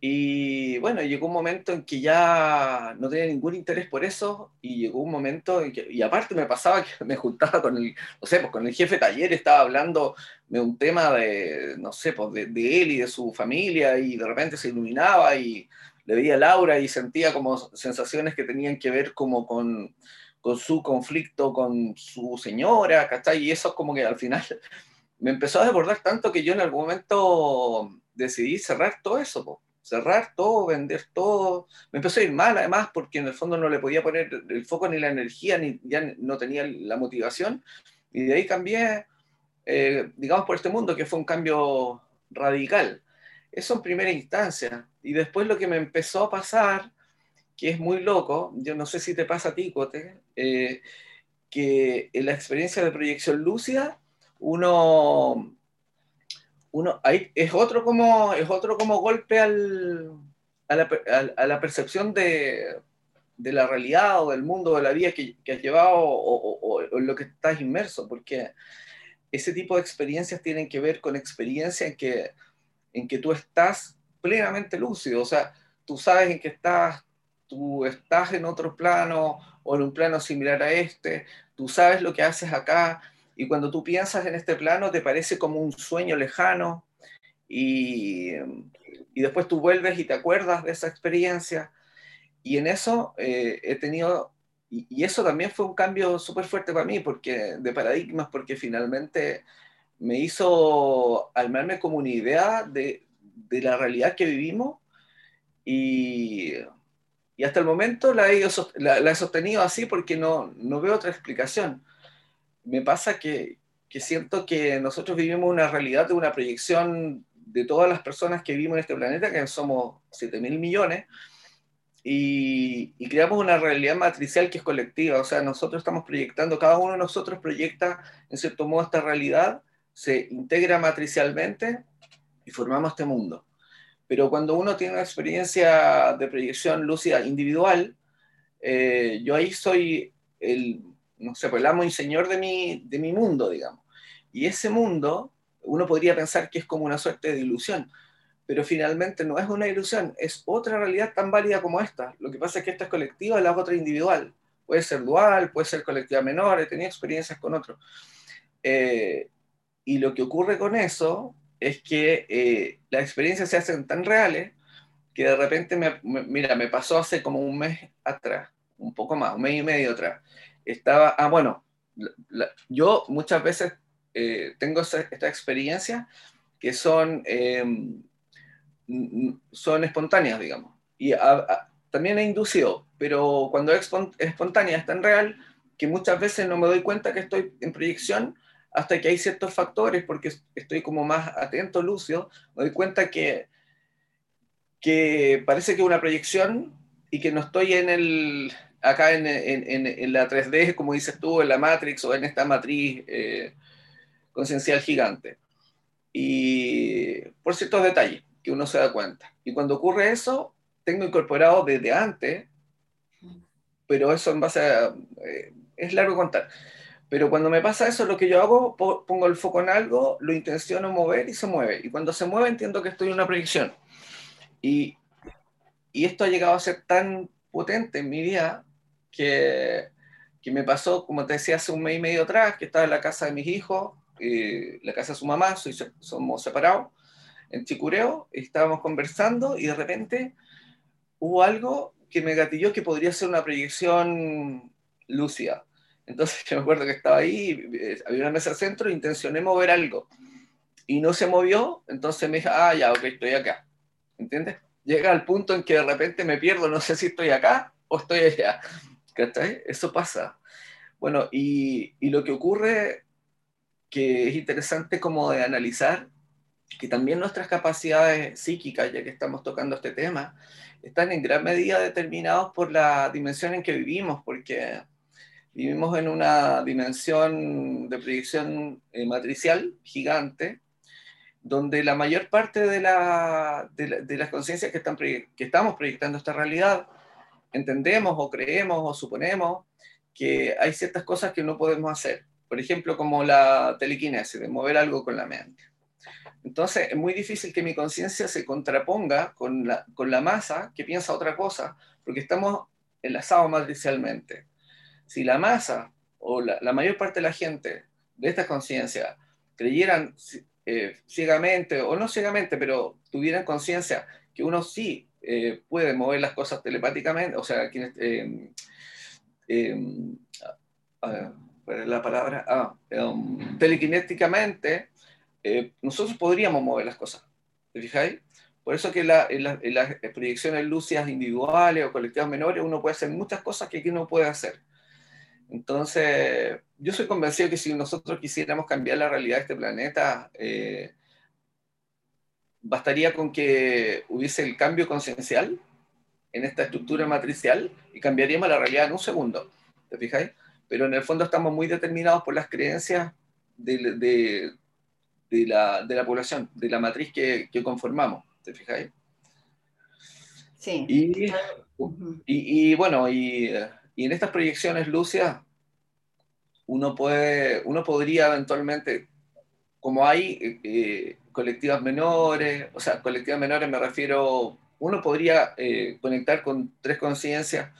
Y bueno, llegó un momento en que ya no tenía ningún interés por eso y llegó un momento en que, y aparte me pasaba que me juntaba con el, no sé, pues con el jefe de taller, estaba hablando de un tema de, no sé, pues de, de él y de su familia y de repente se iluminaba y le veía a Laura y sentía como sensaciones que tenían que ver como con, con su conflicto con su señora, ¿cachai? Y eso es como que al final me empezó a desbordar tanto que yo en algún momento decidí cerrar todo eso, pues cerrar todo, vender todo. Me empezó a ir mal además porque en el fondo no le podía poner el foco ni la energía, ni ya no tenía la motivación. Y de ahí cambié, eh, digamos, por este mundo, que fue un cambio radical. Eso en primera instancia. Y después lo que me empezó a pasar, que es muy loco, yo no sé si te pasa a ti, Cote, eh, que en la experiencia de proyección lúcida, uno uno, es otro como, es otro como golpe al, a, la, a, la, percepción de, de, la realidad o del mundo o de la vida que, que has llevado o, o, en lo que estás inmerso, porque ese tipo de experiencias tienen que ver con experiencias en que, en que tú estás plenamente lúcido, o sea, tú sabes en que estás, tú estás en otro plano o en un plano similar a este, tú sabes lo que haces acá, y cuando tú piensas en este plano te parece como un sueño lejano y, y, después tú vuelves y te acuerdas de esa experiencia. Y en eso eh, he tenido, y, eso también fue un cambio súper fuerte para mí, porque, de paradigmas, porque finalmente me hizo armarme como una idea de, de la realidad que vivimos y, y hasta el momento la he, sostenido así porque no, no veo otra explicación. Me pasa que, que siento que nosotros vivimos una realidad de una proyección de todas las personas que vivimos en este planeta, que somos 7 mil millones, y, y, creamos una realidad matricial que es colectiva, o sea, nosotros estamos proyectando, cada uno de nosotros proyecta en cierto modo esta realidad, se integra matricialmente y formamos este mundo. Pero cuando uno tiene una experiencia de proyección lúcida individual, eh, yo ahí soy el, no sé, pues el amo y señor de mi, de mi mundo, digamos. Y ese mundo uno podría pensar que es como una suerte de ilusión, pero finalmente no es una ilusión, es otra realidad tan válida como esta. Lo que pasa es que esta es colectiva, la otra individual. Puede ser dual, puede ser colectiva menor, he tenido experiencias con otros. Eh, y lo que ocurre con eso es que eh, las experiencias se hacen tan reales que de repente, me, mira, me pasó hace como un mes atrás, un poco más, un mes y medio atrás. Estaba, ah, bueno, la, yo muchas veces eh, tengo esta, experiencia que son, eh, son espontáneas, digamos. Y también he inducido, pero cuando es espontánea es tan real que muchas veces no me doy cuenta que estoy en proyección hasta que hay ciertos factores, porque estoy como más atento, lucio, me doy cuenta que, que parece que una proyección y que no estoy en el, acá en, en, en, la 3D, como dices tú, en la Matrix o en esta matriz eh, conciencial gigante. Y por ciertos detalles que uno se da cuenta. Y cuando ocurre eso, tengo incorporado desde antes, pero eso en base a... Eh, es largo contar. Pero cuando me pasa eso, lo que yo hago, pongo el foco en algo, lo intenciono mover y se mueve. Y cuando se mueve, entiendo que estoy en una proyección. Y, y esto ha llegado a ser tan potente en mi vida que, me pasó, como te decía, hace un mes y medio atrás, que estaba en la casa de mis hijos, eh, la casa de su mamá, soy, somos separados, en Chicureo, estábamos conversando y de repente hubo algo que me gatilló que podría ser una proyección lúcida. Entonces yo me acuerdo que estaba ahí, eh, había una mesa centro, intencioné mover algo y no se movió, entonces me dije, ah, ya, ok, estoy acá. ¿Entiendes? Llega al punto en que de repente me pierdo, no sé si estoy acá o estoy allá. ¿Cachai? Eso pasa. Bueno, y, y lo que ocurre que es interesante como de analizar que también nuestras capacidades psíquicas, ya que estamos tocando este tema, están en gran medida determinados por la dimensión en que vivimos, porque vivimos en una dimensión de proyección eh, matricial gigante, donde la mayor parte de, la, de, la, de las conciencias que, que estamos proyectando esta realidad, entendemos o creemos o suponemos que hay ciertas cosas que no podemos hacer por ejemplo, como la telequinesis, de mover algo con la mente. Entonces, es muy difícil que mi conciencia se contraponga con la, con la masa que piensa otra cosa, porque estamos enlazados matricialmente. Si la masa o la, la mayor parte de la gente de esta conciencia creyeran eh, ciegamente, o no ciegamente, pero tuvieran conciencia que uno sí eh, puede mover las cosas telepáticamente, o sea, quienes, eh, la palabra, ah, um, telequinéticamente, eh, nosotros podríamos mover las cosas. ¿Te fijáis? Por eso que la, en, la, en, las proyecciones lúcidas individuales o colectivas menores uno puede hacer muchas cosas que aquí no puede hacer. Entonces, yo soy convencido que si nosotros quisiéramos cambiar la realidad de este planeta, eh, bastaría con que hubiese el cambio conciencial en esta estructura matricial y cambiaríamos la realidad en un segundo. ¿Te fijáis? pero en el fondo estamos muy determinados por las creencias de, de, de, la, de la, población, de la matriz que, que conformamos, ¿te fijáis? Sí. Y, y, y, bueno, y, y, en estas proyecciones lúcidas, uno, puede, uno podría eventualmente, como hay eh, colectivas menores, o sea, colectivas menores me refiero, uno podría eh, conectar con tres conciencias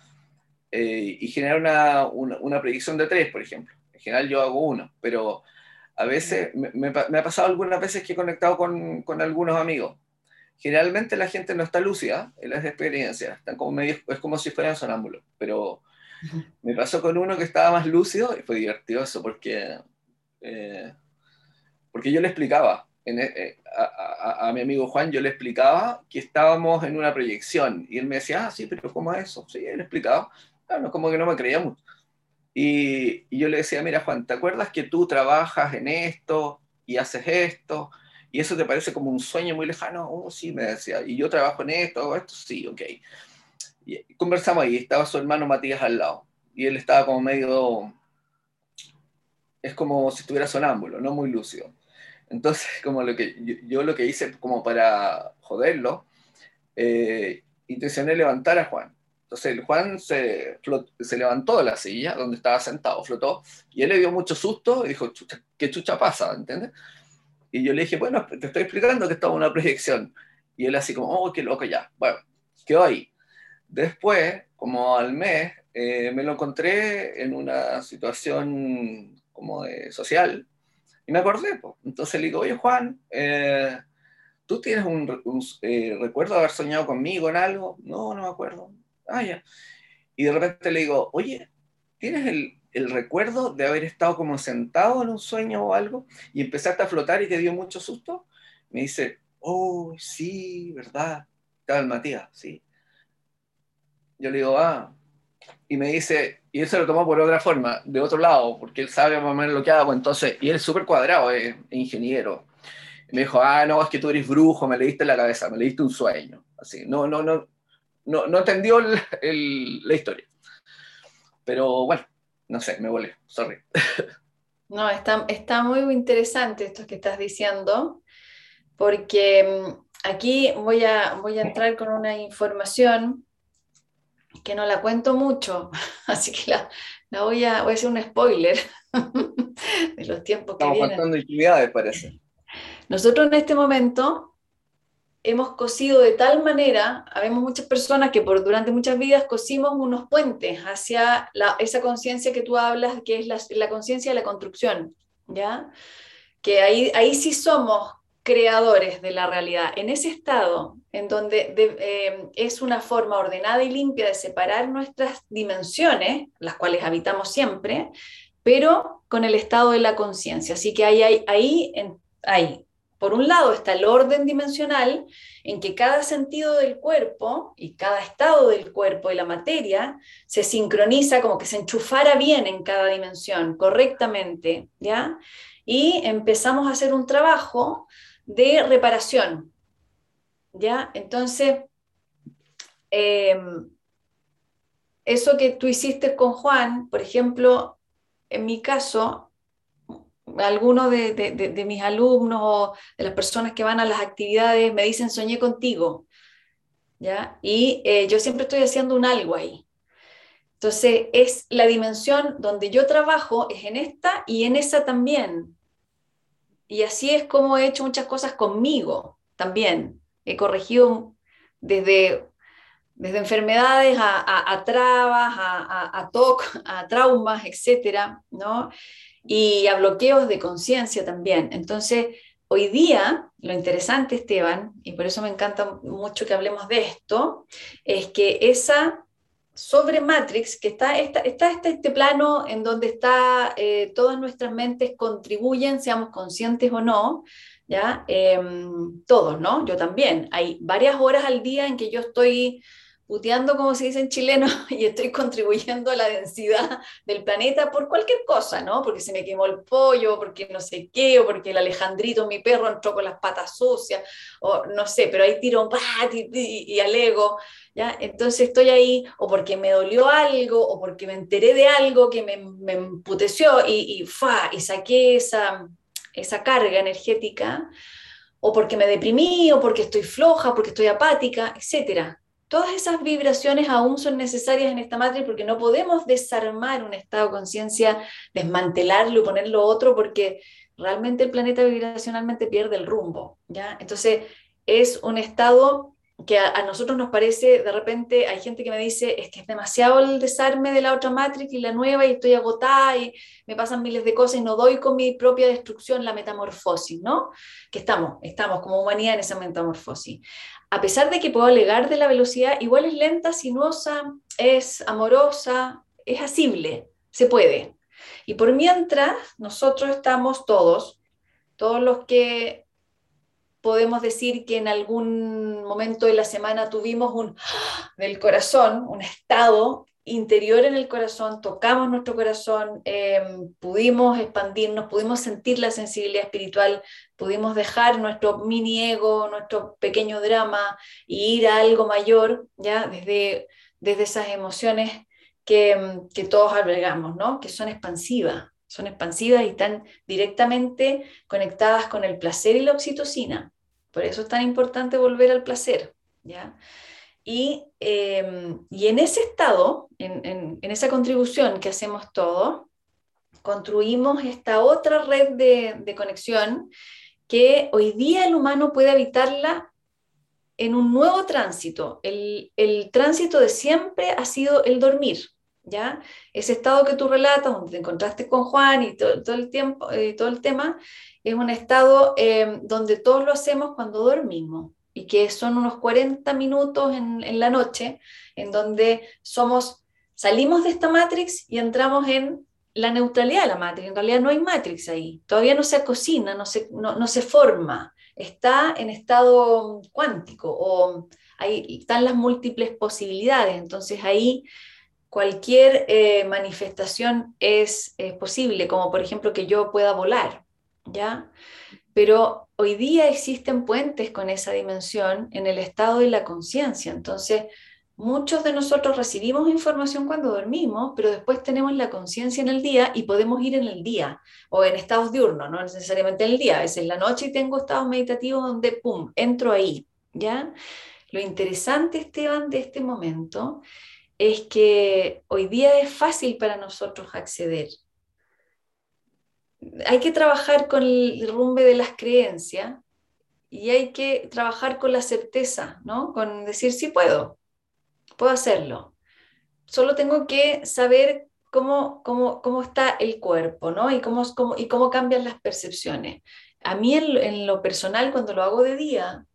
eh, y generar una, una, una, predicción de tres, por ejemplo. En general yo hago uno, pero A veces, me, ha pasado algunas veces que he conectado con, con, algunos amigos. Generalmente la gente no está lúcida en las experiencias, están como medio, es como si fueran sonámbulos, pero me pasó con uno que estaba más lúcido y fue divertido eso porque, eh, porque yo le explicaba, e, eh, a, mi amigo Juan, yo le explicaba que estábamos en una proyección y él me decía, ah, sí, pero ¿cómo es eso? Sí, él explicaba, claro, como que no me creía. Y, y, yo le decía, mira Juan, ¿te acuerdas que tú trabajas en esto y haces esto? ¿Y eso te parece como un sueño muy lejano? Oh, sí, me decía, y yo trabajo en esto, hago esto, sí, ok. Y conversamos ahí, estaba su hermano Matías al lado, y él estaba como medio, es como si estuviera sonámbulo, no muy lúcido. Entonces, como lo que, yo, lo que hice como para joderlo, eh, intencioné levantar a Juan. Entonces el Juan se, se levantó de la silla donde estaba sentado, flotó, y él le dio mucho susto y dijo, ¿qué chucha pasa? ¿Entiendes? Y yo le dije, bueno, te estoy explicando que estaba una proyección. Y él así como, oh, qué loco ya. Bueno, quedó ahí. Después, como al mes, eh, me lo encontré en una situación como de social y me acordé. Pues. Entonces le digo, oye Juan, eh, ¿tú tienes un, eh, recuerdo de haber soñado conmigo en algo? No, no me acuerdo. Ah, ya. Y de repente le digo, oye, ¿tienes el, recuerdo de haber estado como sentado en un sueño o algo y empezaste a flotar y te dio mucho susto? Me dice, oh, sí, ¿verdad? Estaba el sí. Yo le digo, ah, y me dice, y él se lo tomó por otra forma, de otro lado, porque él sabe más o menos lo que hago, entonces, y él es súper cuadrado, es, ingeniero. me dijo, ah, no, es que tú eres brujo, me leíste la cabeza, me leíste un sueño. Así, no, no, no, no, no entendió la historia. Pero bueno, no sé, me volé, sorry. No, está, está muy interesante esto que estás diciendo, porque mm, aquí voy a, voy a entrar con una información que no la cuento mucho, así que la, la voy, a, voy a hacer un spoiler de los tiempos que Estamos vienen. contando intimidades, parece. Nosotros en este momento hemos cosido de tal manera, habemos muchas personas que por, durante muchas vidas cosimos unos puentes hacia la, esa conciencia que tú hablas, que es la, la conciencia de la construcción, ¿ya? Que ahí, ahí sí somos creadores de la realidad. En ese estado, en donde eh, es una forma ordenada y limpia de separar nuestras dimensiones, las cuales habitamos siempre, pero con el estado de la conciencia. Así que ahí, ahí, ahí, por un lado está el orden dimensional, en que cada sentido del cuerpo y cada estado del cuerpo y la materia se sincroniza como que se enchufara bien en cada dimensión, correctamente, ¿ya? Y empezamos a hacer un trabajo de reparación. ¿Ya? Entonces, em, eso que tú hiciste con Juan, por ejemplo, en mi caso, algunos de, mis alumnos o de las personas que van a las actividades me dicen, soñé contigo. ¿Ya? Y eh, yo siempre estoy haciendo un algo ahí. Entonces, es la dimensión donde yo trabajo, es en esta y en esa también. Y así es como he hecho muchas cosas conmigo también. He corregido desde, desde enfermedades a, a, trabas, a, TOC, a traumas, etcétera, ¿no? Y a bloqueos de conciencia también. Entonces, hoy día, lo interesante, Esteban, y por eso me encanta mucho que hablemos de esto, es que esa sobre Matrix, que está, está, está este plano en donde está, eh, todas nuestras mentes contribuyen, seamos conscientes o no, ¿ya? Em, todos, ¿no? Yo también. Hay varias horas al día en que yo estoy puteando, como se dice en chileno, y estoy contribuyendo a la densidad del planeta por cualquier cosa, ¿no? Porque se me quemó el pollo, porque no sé qué, o porque el Alejandrito, mi perro, entró con las patas sucias, o no sé, pero ahí tiro y, y, y alego, ¿ya? Entonces estoy ahí, o porque me dolió algo, o porque me enteré de algo que me, me emputeció y, y, y saqué esa, esa carga energética, o porque me deprimí, o porque estoy floja, porque estoy apática, etcétera Todas esas vibraciones aún son necesarias en esta matriz porque no podemos desarmar un estado de conciencia, desmantelarlo y ponerlo otro porque realmente el planeta vibracionalmente pierde el rumbo, ¿ya? Entonces es un estado que a, nosotros nos parece, de repente hay gente que me dice, es que es demasiado el desarme de la otra Matrix y la nueva y estoy agotada y me pasan miles de cosas y no doy con mi propia destrucción la metamorfosis, ¿no? Que estamos, estamos como humanidad en esa metamorfosis. A pesar de que puedo alegar de la velocidad, igual es lenta, sinuosa, es amorosa, es asible, se puede. Y por mientras, nosotros estamos todos, todos los que podemos decir que en algún momento de la semana tuvimos un del corazón, un estado interior en el corazón, tocamos nuestro corazón, em, pudimos expandirnos, pudimos sentir la sensibilidad espiritual, pudimos dejar nuestro mini ego, nuestro pequeño drama y ir a algo mayor, ya desde, desde esas emociones que, em, que todos albergamos, ¿no? que son expansivas, son expansivas y están directamente conectadas con el placer y la oxitocina. Por eso es tan importante volver al placer. ¿ya? Y, em, y en ese estado, en, esa contribución que hacemos todos, construimos esta otra red de, conexión que hoy día el humano puede habitarla en un nuevo tránsito. El, tránsito de siempre ha sido el dormir, ¿ya? Ese estado que tú relatas, donde te encontraste con Juan y todo, el tiempo, eh, todo el tema, es un estado em, donde todos lo hacemos cuando dormimos y que son unos 40 minutos en, la noche, en donde somos, salimos de esta matrix y entramos en la neutralidad de la matrix. En realidad no hay matrix ahí, todavía no se cocina, no se, no, no se forma, está en estado cuántico o ahí están las múltiples posibilidades. Entonces ahí cualquier eh, manifestación es, es posible, como por ejemplo que yo pueda volar ¿ya? Pero hoy día existen puentes con esa dimensión en el estado de la conciencia. Entonces, muchos de nosotros recibimos información cuando dormimos, pero después tenemos la conciencia en el día y podemos ir en el día o en estados diurnos, no necesariamente en el día, a veces en la noche y tengo estados meditativos donde, ¡pum!, entro ahí, ¿ya? Lo interesante, Esteban, de este momento es que hoy día es fácil para nosotros acceder hay que trabajar con el rumbe de las creencias y hay que trabajar con la certeza, ¿no? Con decir, sí puedo, puedo hacerlo. Solo tengo que saber cómo, cómo, cómo está el cuerpo, ¿no? Y cómo, cómo, y cómo cambian las percepciones. A mí en, en lo personal, cuando lo hago de día,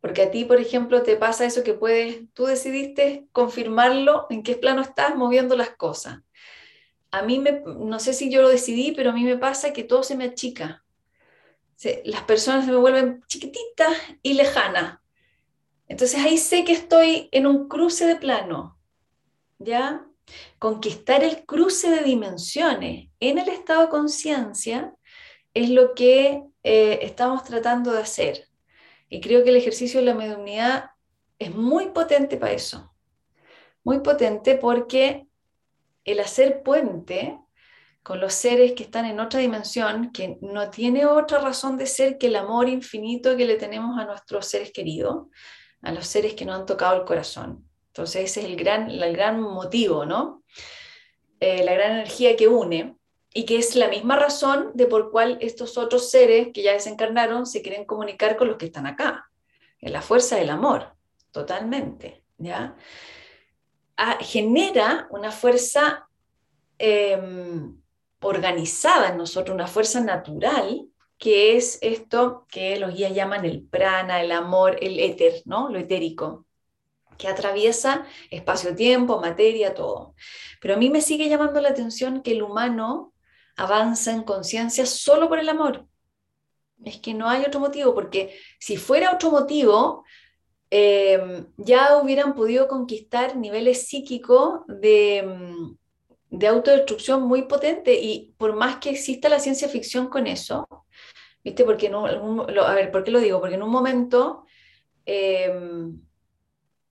porque a ti, por ejemplo, te pasa eso que puedes, tú decidiste confirmarlo en qué plano estás moviendo las cosas a mí me, no sé si yo lo decidí, pero a mí me pasa que todo se me achica. las personas se me vuelven chiquititas y lejanas. Entonces ahí sé que estoy en un cruce de plano, ¿ya? Conquistar el cruce de dimensiones en el estado de conciencia es lo que eh, estamos tratando de hacer. Y creo que el ejercicio de la mediunidad es muy potente para eso. Muy potente porque el hacer puente con los seres que están en otra dimensión, que no tiene otra razón de ser que el amor infinito que le tenemos a nuestros seres queridos, a los seres que nos han tocado el corazón. Entonces ese es el gran, el gran motivo, ¿no? Eh, la gran energía que une y que es la misma razón de por cual estos otros seres que ya desencarnaron se quieren comunicar con los que están acá, en la fuerza del amor, totalmente, ¿ya? Genera una fuerza em, organizada en nosotros, una fuerza natural, que es esto que los guías llaman el prana, el amor, el éter, ¿no? lo etérico, que atraviesa espacio-tiempo, materia, todo. Pero a mí me sigue llamando la atención que el humano avanza en conciencia solo por el amor. Es que no hay otro motivo, porque si fuera otro motivo, Em, ya hubieran podido conquistar niveles psíquicos de, mm, de autodestrucción muy potente y por más que exista la ciencia ficción con eso, ¿viste? Porque no, a ver, ¿por qué lo digo? Porque en un momento em,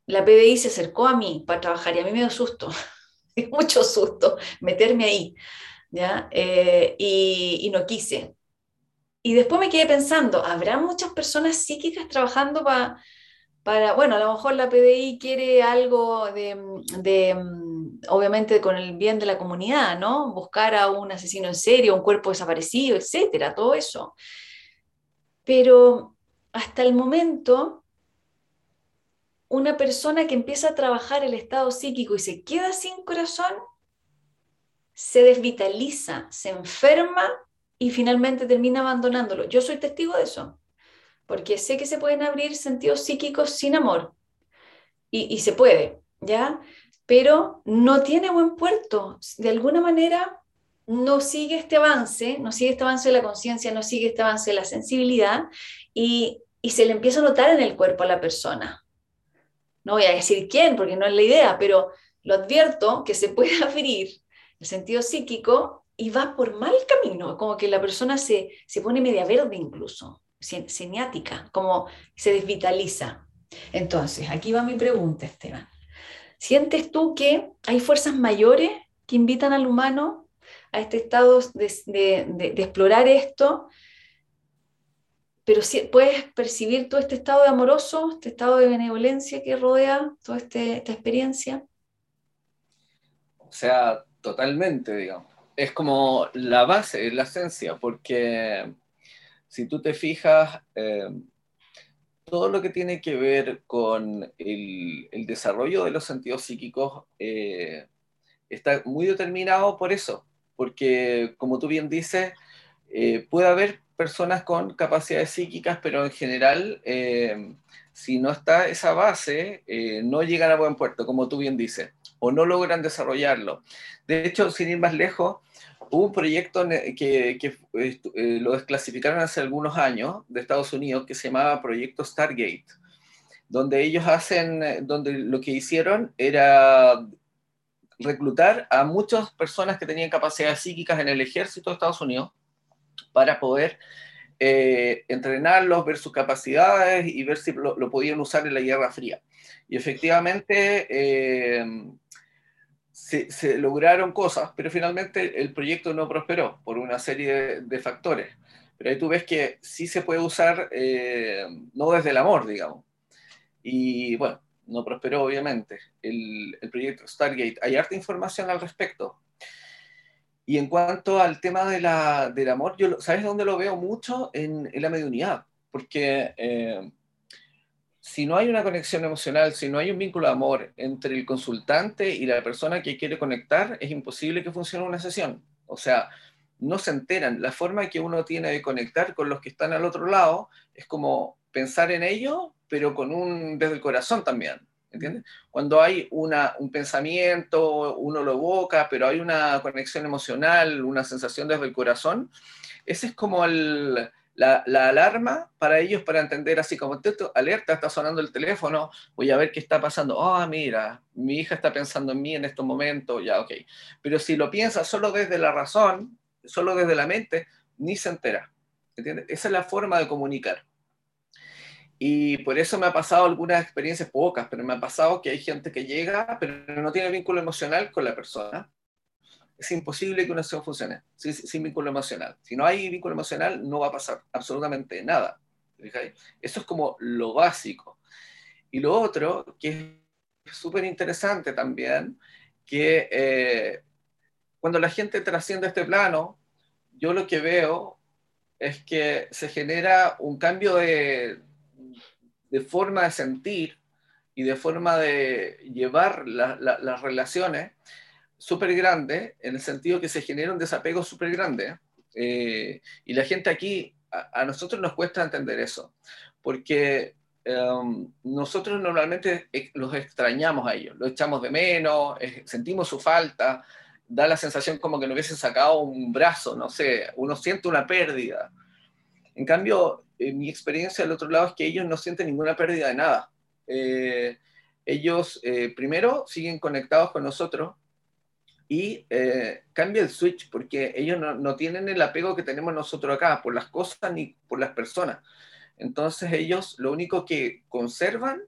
la PDI se acercó a mí para trabajar y a mí me dio susto, mucho susto meterme ahí, ¿ya? Eh, y, y no quise. Y después me quedé pensando, ¿habrá muchas personas psíquicas trabajando para bueno, a lo mejor la PDI quiere algo de, obviamente con el bien de la comunidad, ¿no? Buscar a un asesino en serio, un cuerpo desaparecido, etcétera, todo eso. Pero hasta el momento, una persona que empieza a trabajar el estado psíquico y se queda sin corazón, se desvitaliza, se enferma y finalmente termina abandonándolo. Yo soy testigo de eso, porque sé que se pueden abrir sentidos psíquicos sin amor y, se puede, ¿ya? Pero no tiene buen puerto. De alguna manera no sigue este avance, no sigue este avance de la conciencia, no sigue este avance de la sensibilidad y, y se le empieza a notar en el cuerpo a la persona. No voy a decir quién, porque no es la idea, pero lo advierto que se puede abrir el sentido psíquico y va por mal camino, como que la persona se, se pone media verde incluso, semiática, como se desvitaliza. Entonces, aquí va mi pregunta, Esteban. ¿Sientes tú que hay fuerzas mayores que invitan al humano a este estado de, explorar esto? Pero si, puedes percibir todo este estado de amoroso, este estado de benevolencia que rodea toda este, esta experiencia. O sea, totalmente, digamos. Es como la base, la esencia, porque si tú te fijas, eh, todo lo que tiene que ver con el, desarrollo de los sentidos psíquicos eh, está muy determinado por eso, porque como tú bien dices, eh, puede haber personas con capacidades psíquicas, pero en general, si no está esa base, no llegan a buen puerto, como tú bien dices, o no logran desarrollarlo. De hecho, sin ir más lejos, Hubo un proyecto que, eh, lo desclasificaron hace algunos años de Estados Unidos que se llamaba Proyecto Stargate, donde ellos hacen, eh, donde lo que hicieron era reclutar a muchas personas que tenían capacidades psíquicas en el ejército de Estados Unidos para poder eh, entrenarlos, ver sus capacidades y ver si lo, podían usar en la Guerra Fría. Y efectivamente, se, lograron cosas, pero finalmente el proyecto no prosperó por una serie de, factores. Pero ahí tú ves que sí se puede usar, eh, no desde el amor, digamos. Y bueno, no prosperó obviamente el, proyecto Stargate. Hay harta información al respecto. Y en cuanto al tema de la, del amor, yo, ¿sabes dónde lo veo mucho? En, en la mediunidad. Porque eh, si no hay una conexión emocional, si no hay un vínculo de amor entre el consultante y la persona que quiere conectar, es imposible que funcione una sesión. O sea, no se enteran. La forma que uno tiene de conectar con los que están al otro lado es como pensar en ello, pero con un desde el corazón también. ¿Entiendes? Cuando hay una, un pensamiento, uno lo evoca, pero hay una conexión emocional, una sensación desde el corazón, ese es como el, la, alarma para ellos para entender así como, alerta, está sonando el teléfono, voy a ver qué está pasando. Ah, mira, mi hija está pensando en mí en estos momentos, ya, ok. Pero si lo piensa solo desde la razón, solo desde la mente, ni se entera. ¿Entiendes? Esa es la forma de comunicar. Y por eso me ha pasado algunas experiencias pocas, pero me ha pasado que hay gente que llega, pero no tiene vínculo emocional con la persona es imposible que una sesión funcione sin, vínculo emocional. Si no hay vínculo emocional, no va a pasar absolutamente nada. Eso es como lo básico. Y lo otro, que es súper interesante también, que eh, cuando la gente trasciende este plano, yo lo que veo es que se genera un cambio de, de forma de sentir y de forma de llevar las relaciones súper grande, en el sentido que se genera un desapego súper grande. Eh, y la gente aquí, a, nosotros nos cuesta entender eso, porque em, nosotros normalmente los extrañamos a ellos, los echamos de menos, sentimos su falta, da la sensación como que nos hubiesen sacado un brazo, no sé, uno siente una pérdida. En cambio, en mi experiencia del otro lado es que ellos no sienten ninguna pérdida de nada. Eh, ellos eh, primero siguen conectados con nosotros, y eh, cambia el switch porque ellos no, tienen el apego que tenemos nosotros acá por las cosas ni por las personas. Entonces ellos lo único que conservan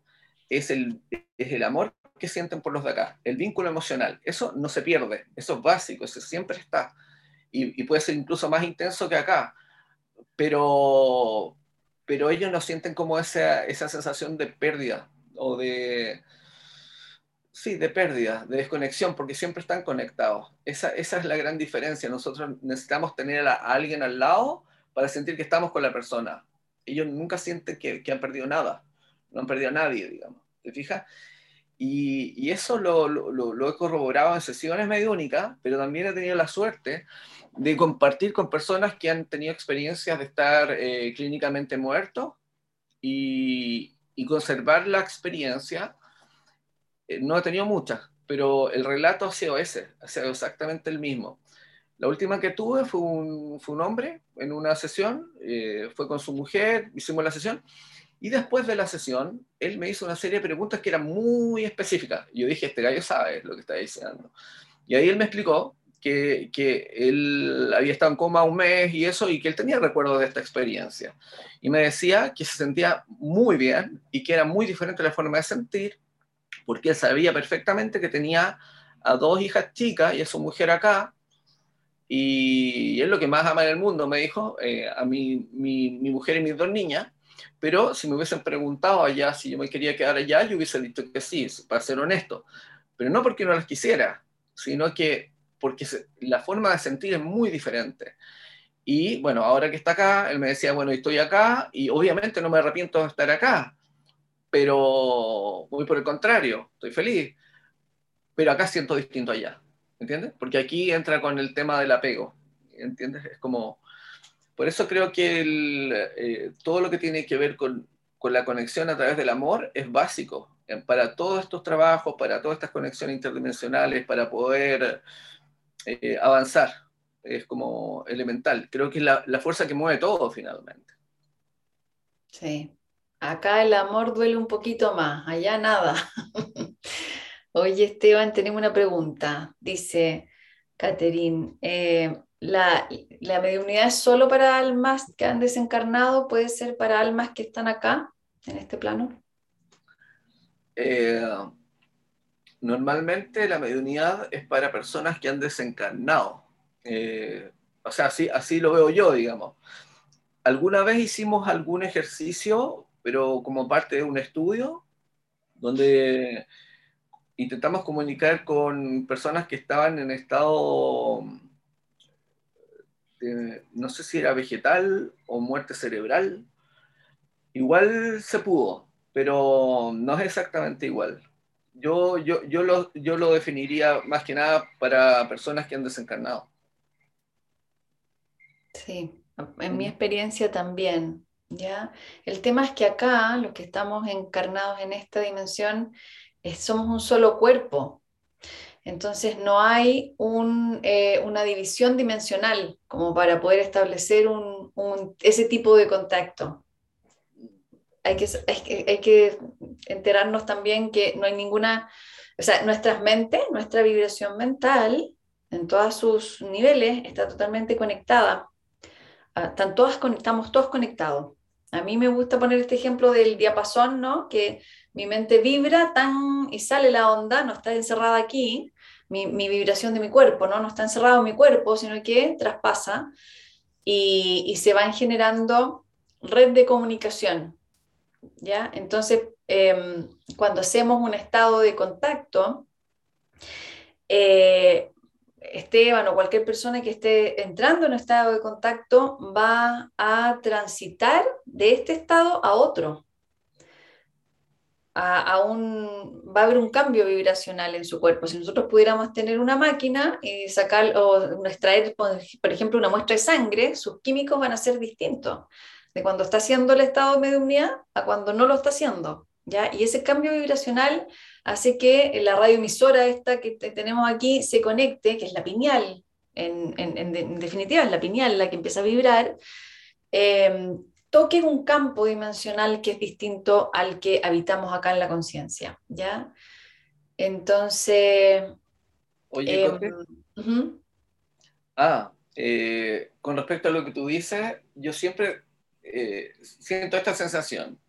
es el, es el amor que sienten por los de acá, el vínculo emocional. Eso no se pierde, eso es básico, eso siempre está. Y, puede ser incluso más intenso que acá, pero, pero ellos no sienten como esa, esa sensación de pérdida o de, Sí, de pérdida, de desconexión, porque siempre están conectados. Esa, es la gran diferencia. Nosotros necesitamos tener a, alguien al lado para sentir que estamos con la persona. Ellos nunca sienten que, han perdido nada, no han perdido a nadie, digamos. ¿te fijas? Y, eso lo, he corroborado en sesiones mediúnicas, pero también he tenido la suerte de compartir con personas que han tenido experiencias de estar eh, clínicamente muertos y, conservar la experiencia. Eh, no he tenido muchas, pero el relato ha sido ese, ha sido exactamente el mismo. La última que tuve fue un, fue un hombre en una sesión, eh, fue con su mujer, hicimos la sesión, y después de la sesión, él me hizo una serie de preguntas que eran muy específicas. Yo dije, este gallo sabe lo que está diciendo. Y ahí él me explicó que, que, él había estado en coma un mes y eso, y que él tenía recuerdos de esta experiencia. Y me decía que se sentía muy bien y que era muy diferente la forma de sentir, porque él sabía perfectamente que tenía a dos hijas chicas y a su mujer acá, y es lo que más ama en el mundo, me dijo, eh, a mi, mi, mi, mujer y mis dos niñas, pero si me hubiesen preguntado allá si yo me quería quedar allá, yo hubiese dicho que sí, para ser honesto, pero no porque no las quisiera, sino que porque la forma de sentir es muy diferente. Y bueno, ahora que está acá, él me decía, bueno, estoy acá y obviamente no me arrepiento de estar acá, pero muy por el contrario, estoy feliz, pero acá siento distinto allá. ¿entiendes? Porque aquí entra con el tema del apego, ¿entiendes? Es como, por eso creo que eh, todo lo que tiene que ver con, con, la conexión a través del amor es básico para todos estos trabajos, para todas estas conexiones interdimensionales, para poder eh, avanzar. Es como elemental. Creo que es la, la fuerza que mueve todo finalmente. Sí. Acá el amor duele un poquito más, allá nada. Oye, Esteban, tenemos una pregunta. Dice Catherine, eh, ¿la, ¿la mediunidad es solo para almas que han desencarnado? ¿Puede ser para almas que están acá, en este plano? Eh, normalmente la mediunidad es para personas que han desencarnado. Eh, o sea, así, así lo veo yo, digamos. Alguna vez hicimos algún ejercicio, pero como parte de un estudio, donde intentamos comunicar con personas que estaban en estado, no sé si era vegetal o muerte cerebral. Igual se pudo, pero no es exactamente igual. Yo, yo, yo, lo, yo lo definiría más que nada para personas que han desencarnado. Sí, en mi experiencia también, ¿ya? El tema es que acá, los que estamos encarnados en esta dimensión, somos un solo cuerpo. Entonces no hay eh, una división dimensional como para poder establecer ese tipo de contacto. Hay que, enterarnos también que no hay ninguna, o sea, nuestras mentes, nuestra vibración mental, en todos sus niveles, está totalmente conectada. Ah, estamos todos conectados. A mí me gusta poner este ejemplo del diapasón, ¿no? Que mi mente vibra tan y sale la onda, no está encerrada aquí, mi, vibración de mi cuerpo, ¿no? No está encerrado en mi cuerpo, sino que traspasa y, se van generando red de comunicación, ¿ya? Entonces, em, cuando hacemos un estado de contacto, eh, Esteban o cualquier persona que esté entrando en un estado de contacto va a transitar de este estado a otro a, un, va a haber un cambio vibracional en su cuerpo. Si nosotros pudiéramos tener una máquina y sacar o extraer, por ejemplo, una muestra de sangre, sus químicos van a ser distintos de cuando está haciendo el estado de mediunidad a cuando no lo está haciendo. ¿ya? Y ese cambio vibracional hace que la radioemisora esta que tenemos aquí se conecte, que es la pineal, en, en, en, definitiva es la pineal la que empieza a vibrar, eh, toque un campo dimensional que es distinto al que habitamos acá en la conciencia, ¿ya? Entonces... Oye, em, Ah, eh, con respecto a lo que tú dices, yo siempre eh, siento esta sensación,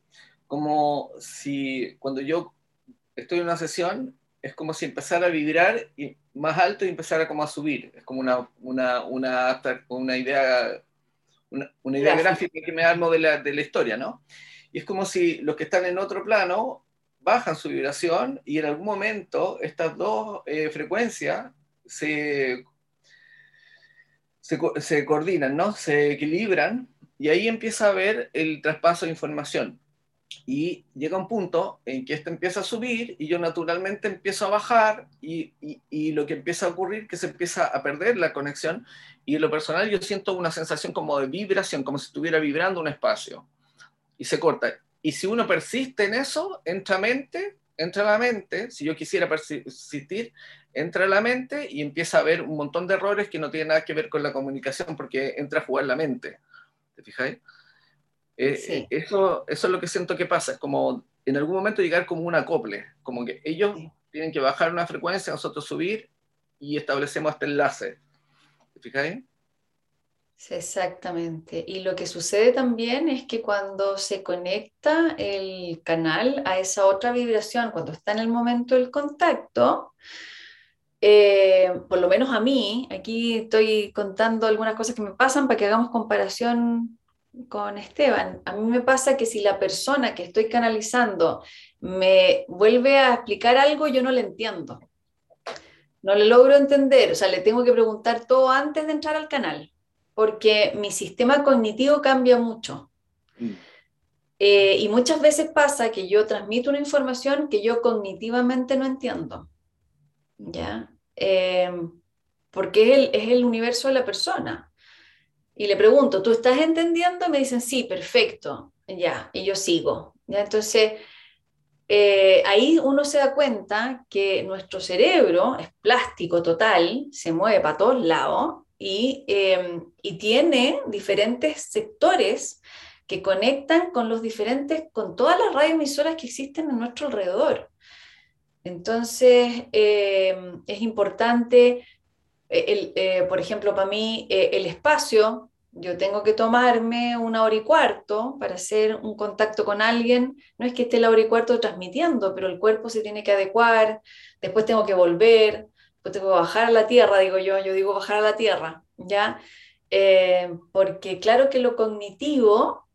como si cuando yo estoy en una sesión, es como si empezara a vibrar y más alto y empezara como a subir, es como una, una, una, una idea una, idea gráfica que me armo de la, de la historia, ¿no? Y es como si los que están en otro plano bajan su vibración y en algún momento estas dos eh, frecuencias se, se, se, coordinan, ¿no? Se equilibran y ahí empieza a haber el traspaso de información. Y llega un punto en que esto empieza a subir y yo naturalmente empiezo a bajar y, y, lo que empieza a ocurrir es que se empieza a perder la conexión y lo personal yo siento una sensación como de vibración, como si estuviera vibrando un espacio y se corta. Y si uno persiste en eso, entra mente, entra la mente, si yo quisiera persistir, entra la mente y empieza a ver un montón de errores que no tienen nada que ver con la comunicación porque entra a jugar la mente. ¿Te fijáis? Eh, eso, eso es lo que siento que pasa, es como en algún momento llegar como un acople, como que ellos tienen que bajar una frecuencia, nosotros subir y establecemos este enlace. ¿Te fijáis? Sí, exactamente. Y lo que sucede también es que cuando se conecta el canal a esa otra vibración, cuando está en el momento del contacto, eh, por lo menos a mí, aquí estoy contando algunas cosas que me pasan para que hagamos comparación con Esteban. A mí me pasa que si la persona que estoy canalizando me vuelve a explicar algo, yo no le entiendo. No le logro entender, o sea, le tengo que preguntar todo antes de entrar al canal, porque mi sistema cognitivo cambia mucho. Mm. Eh, y muchas veces pasa que yo transmito una información que yo cognitivamente no entiendo. ¿Ya? Eh, porque es el, es el universo de la persona y le pregunto, ¿tú estás entendiendo? Me dicen, sí, perfecto, ya, y yo sigo. ¿ya? Entonces, eh, ahí uno se da cuenta que nuestro cerebro es plástico total, se mueve para todos lados y, em, y tiene diferentes sectores que conectan con los diferentes, con todas las radioemisoras que existen en nuestro alrededor. Entonces, em, es importante el, eh, por ejemplo, para mí, eh, el espacio, yo tengo que tomarme una hora y cuarto para hacer un contacto con alguien. No es que esté la hora y cuarto transmitiendo, pero el cuerpo se tiene que adecuar, después tengo que volver, después tengo que bajar a la tierra, digo yo, yo digo bajar a la tierra, ¿ya? Eh, porque claro que lo cognitivo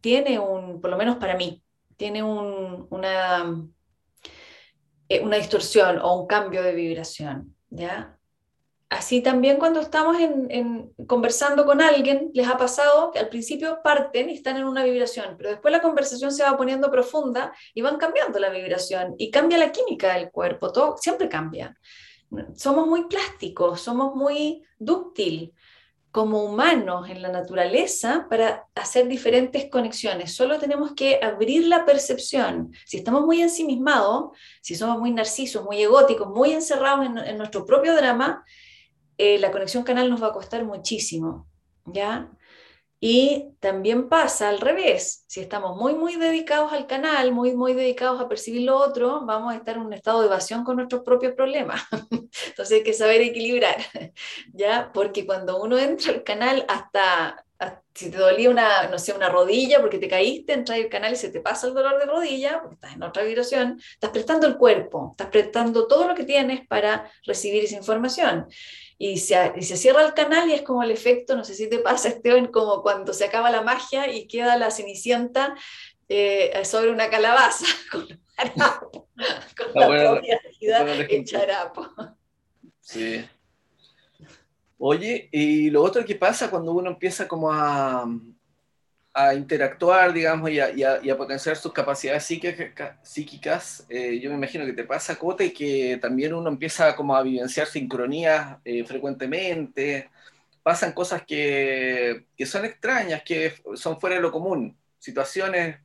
tiene un, por lo menos para mí, tiene un, una, una distorsión o un cambio de vibración, ¿ya? Así también cuando estamos en, conversando con alguien, les ha pasado que al principio parten y están en una vibración, pero después la conversación se va poniendo profunda y van cambiando la vibración y cambia la química del cuerpo, todo siempre cambia. Somos muy plásticos, somos muy dúctil como humanos en la naturaleza para hacer diferentes conexiones. Solo tenemos que abrir la percepción. Si estamos muy ensimismados, si somos muy narcisos, muy egóticos, muy encerrados en nuestro propio drama, eh, la conexión canal nos va a costar muchísimo, ¿ya? Y también pasa al revés, si estamos muy, muy dedicados al canal, muy, muy dedicados a percibir lo otro, vamos a estar en un estado de evasión con nuestros propios problemas. Entonces hay que saber equilibrar, ¿ya? Porque cuando uno entra al canal, hasta, si te dolía una, no sé, una rodilla porque te caíste, entras al canal y se te pasa el dolor de rodilla, porque estás en otra vibración, estás prestando el cuerpo, estás prestando todo lo que tienes para recibir esa información y se, se, cierra el canal y es como el efecto, no sé si te pasa, Esteban, como cuando se acaba la magia y queda la cenicienta eh, sobre una calabaza con, harapo, con la, propia charapo. Sí. Oye, y lo otro que pasa cuando uno empieza como a, a interactuar, digamos, y a, potenciar sus capacidades psíquicas, eh, yo me imagino que te pasa, Cote, que también uno empieza como a vivenciar sincronías eh, frecuentemente, pasan cosas que, son extrañas, que son fuera de lo común, situaciones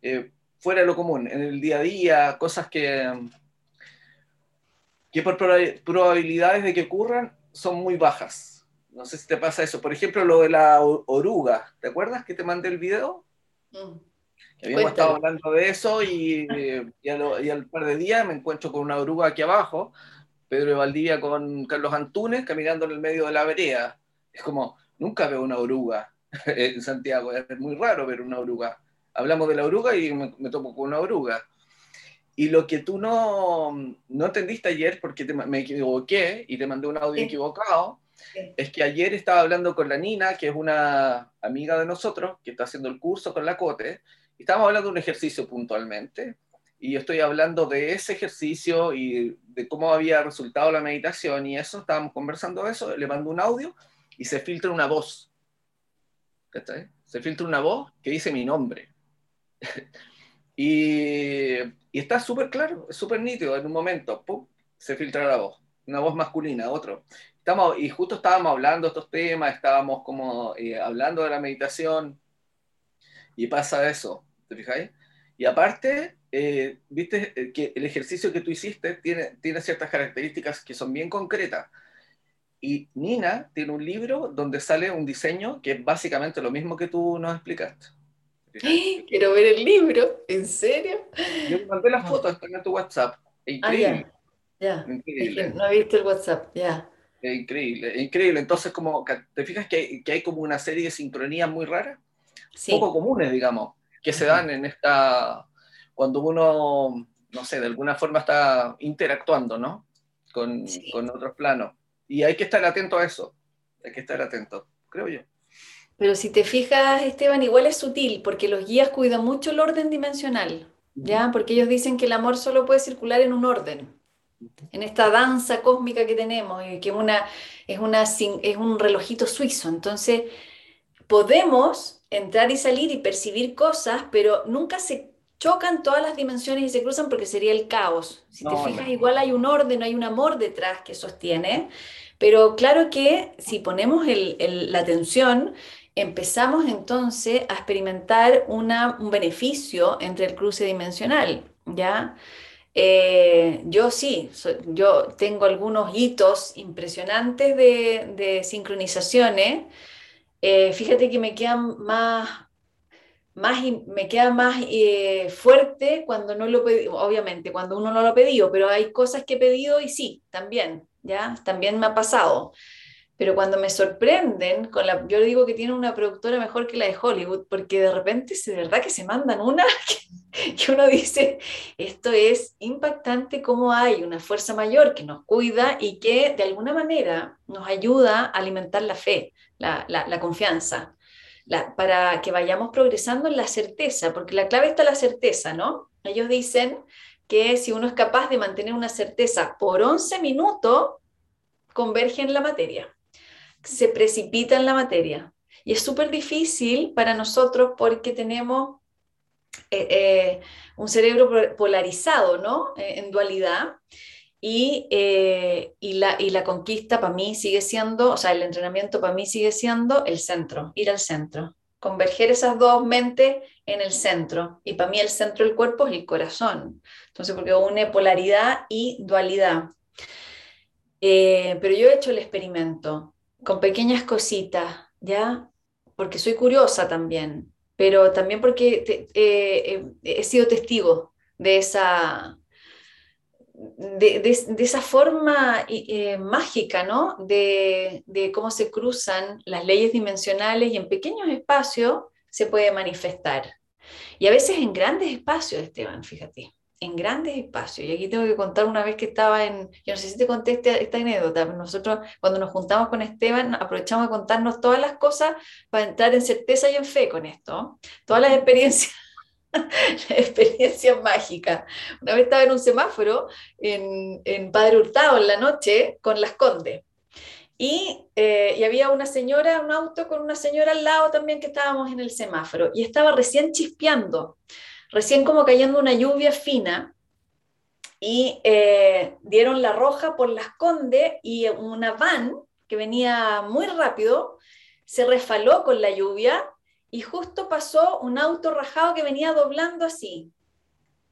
eh, fuera de lo común, en el día a día, cosas que, que por probabilidades de que ocurran son muy bajas no sé si te pasa eso. Por ejemplo, lo de la oruga. ¿Te acuerdas que te mandé el video? Mm. habíamos estado hablando de eso y, y, al, par de días me encuentro con una oruga aquí abajo, Pedro de Valdivia con Carlos Antunes caminando en el medio de la vereda. Es como, nunca veo una oruga en Santiago, es muy raro ver una oruga. Hablamos de la oruga y me, topo con una oruga. Y lo que tú no, no entendiste ayer, porque me equivoqué y te mandé un audio equivocado, es que ayer estaba hablando con la Nina, que es una amiga de nosotros, que está haciendo el curso con la COTE, y estábamos hablando de un ejercicio puntualmente, y yo estoy hablando de ese ejercicio y de cómo había resultado la meditación, y eso, estábamos conversando de eso, le mando un audio y se filtra una voz. Se filtra una voz que dice mi nombre. y, y está súper claro, súper nítido en un momento, ¡pum! se filtra la voz, una voz masculina, otro. Estamos, y justo estábamos hablando de estos temas, estábamos como eh, hablando de la meditación, y pasa eso, ¿te fijáis? Y aparte, eh, viste eh, que el ejercicio que tú hiciste tiene, tiene ciertas características que son bien concretas. Y Nina tiene un libro donde sale un diseño que es básicamente lo mismo que tú nos explicaste. Quiero ver el libro, ¿en serio? Yo te mandé las fotos, están en tu WhatsApp. Es ah, increíble. ya, Increíble. no he visto el WhatsApp, ya. Es increíble, increíble. Entonces, como, ¿te fijas que hay, que hay como una serie de sincronías muy raras? Poco comunes, digamos, que se dan en esta, cuando uno, no sé, de alguna forma está interactuando, ¿no? Con, con otros planos. Y hay que estar atento a eso, hay que estar atento, creo yo. Pero si te fijas, Esteban, igual es sutil, porque los guías cuidan mucho el orden dimensional, ¿ya? Porque ellos dicen que el amor solo puede circular en un orden, en esta danza cósmica que tenemos, y que una, es, una, es un relojito suizo. Entonces, podemos entrar y salir y percibir cosas, pero nunca se chocan todas las dimensiones y se cruzan porque sería el caos. Si te fijas, igual hay un orden, hay un amor detrás que sostiene, pero claro que si ponemos la atención, empezamos entonces a experimentar una, un beneficio entre el cruce dimensional, ¿ya? Eh, yo sí, yo tengo algunos hitos impresionantes de, de sincronizaciones. Eh, fíjate que me quedan más, más me queda más eh, fuerte cuando no lo pedí, obviamente, cuando uno no lo ha pedido, pero hay cosas que he pedido y sí, también, ¿ya? También me ha pasado. Pero cuando me sorprenden, con la, yo digo que tiene una productora mejor que la de Hollywood, porque de repente de verdad que se mandan una que, uno dice, esto es impactante cómo hay una fuerza mayor que nos cuida y que de alguna manera nos ayuda a alimentar la fe, la, la, confianza, para que vayamos progresando en la certeza, porque la clave está la certeza, ¿no? Ellos dicen que si uno es capaz de mantener una certeza por 11 minutos, converge en la materia se precipita en la materia. Y es súper difícil para nosotros porque tenemos eh, eh, un cerebro polarizado, ¿no? Eh, en dualidad. Y, y, la, y la conquista para mí sigue siendo, o sea, el entrenamiento para mí sigue siendo el centro, ir al centro, converger esas dos mentes en el centro. Y para mí el centro del cuerpo es el corazón. Entonces, porque une polaridad y dualidad. pero yo he hecho el experimento con pequeñas cositas, ¿ya? Porque soy curiosa también, pero también porque eh, eh, he sido testigo de esa, de, esa forma eh, mágica, ¿no? De, de, cómo se cruzan las leyes dimensionales y en pequeños espacios se puede manifestar. Y a veces en grandes espacios, Esteban, fíjate en grandes espacios. Y aquí tengo que contar una vez que estaba en, yo no sé si te conté esta, esta anécdota, nosotros cuando nos juntamos con Esteban aprovechamos de contarnos todas las cosas para entrar en certeza y en fe con esto, todas las experiencias. experiencias mágicas. Una vez estaba en un semáforo en, en Padre Hurtado en la noche con las Condes. Y, eh, y, había una señora, un auto con una señora al lado también que estábamos en el semáforo y estaba recién chispeando recién como cayendo una lluvia fina y eh, dieron la roja por las Condes y una van que venía muy rápido se resfaló con la lluvia y justo pasó un auto rajado que venía doblando así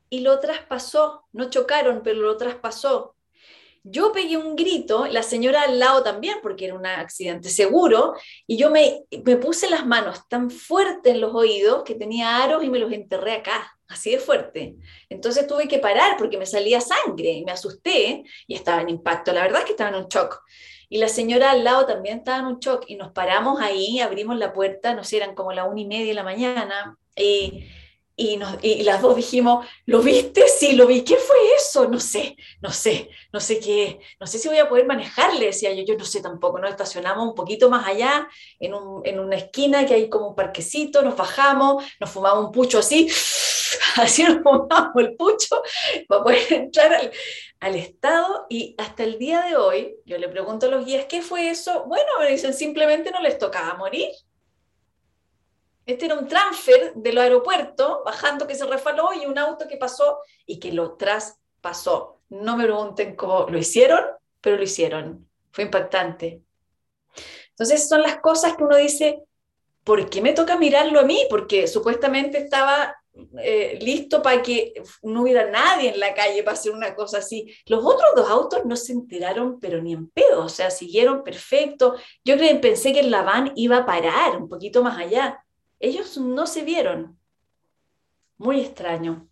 y lo traspasó, no chocaron, pero lo traspasó. Yo pegué un grito, la señora al lado también, porque era un accidente seguro, y yo me, me puse las manos tan fuerte en los oídos que tenía aros y me los enterré acá, así de fuerte. Entonces tuve que parar porque me salía sangre y me asusté y estaba en impacto. La verdad es que estaba en un shock. Y la señora al lado también estaba en un shock y nos paramos ahí, abrimos la puerta, no sé, eran como la una y media de la mañana. Y y, las dos dijimos, ¿lo viste? Sí, lo vi. ¿Qué fue eso? No sé, no sé, no sé qué, no sé si voy a poder manejarle, decía yo, yo no sé tampoco. Nos estacionamos un poquito más allá, en, una esquina que hay como un parquecito, nos bajamos, nos fumamos un pucho así, así nos fumamos el pucho para poder entrar al, al estado y hasta el día de hoy yo le pregunto a los guías, ¿qué fue eso? Bueno, me dicen, simplemente no les tocaba morir Este era un transfer del aeropuerto, bajando que se refaló y un auto que pasó y que lo traspasó. No me pregunten cómo lo hicieron, pero lo hicieron. Fue impactante. Entonces son las cosas que uno dice, ¿por qué me toca mirarlo a mí? Porque supuestamente estaba eh, listo para que no hubiera nadie en la calle para hacer una cosa así. Los otros dos autos no se enteraron, pero ni en pedo, o sea, siguieron perfecto. Yo pensé que el van iba a parar un poquito más allá. Ellos no se vieron. Muy extraño.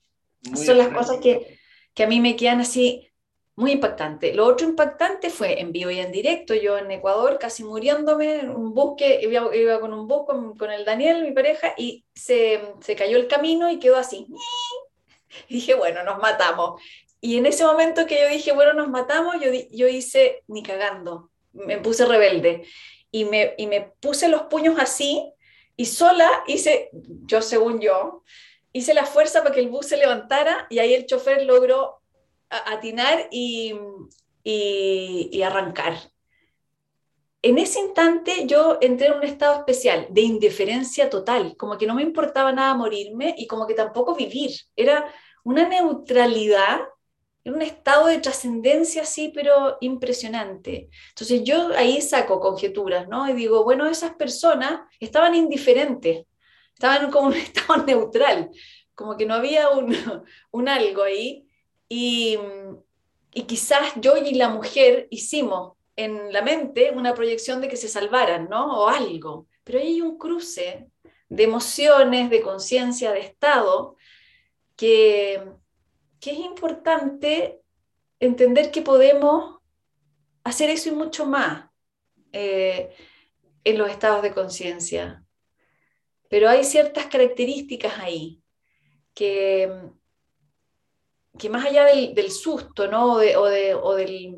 Son las cosas que, que a mí me quedan así muy impactante. Lo otro impactante fue en vivo y en directo, yo en Ecuador casi muriéndome, un bus iba, iba, con un bus con, el Daniel, mi pareja, y se, se, cayó el camino y quedó así. Y dije, bueno, nos matamos. Y en ese momento que yo dije, bueno, nos matamos, yo, yo hice ni cagando, me puse rebelde y me, y me puse los puños así y sola hice, yo según yo, hice la fuerza para que el bus se levantara y ahí el chofer logró atinar y, y, arrancar. En ese instante yo entré en un estado especial de indiferencia total, como que no me importaba nada morirme y como que tampoco vivir. Era una neutralidad, un estado de trascendencia así, pero impresionante. Entonces yo ahí saco conjeturas, ¿no? Y digo, bueno, esas personas estaban indiferentes, estaban como en un estado neutral, como que no había un, un algo ahí y, quizás yo y la mujer hicimos en la mente una proyección de que se salvaran, ¿no? O algo. Pero hay un cruce de emociones, de conciencia, de estado, que, que es importante entender que podemos hacer eso y mucho más eh, en los estados de conciencia. Pero hay ciertas características ahí que, que más allá del, susto, ¿no? O, del...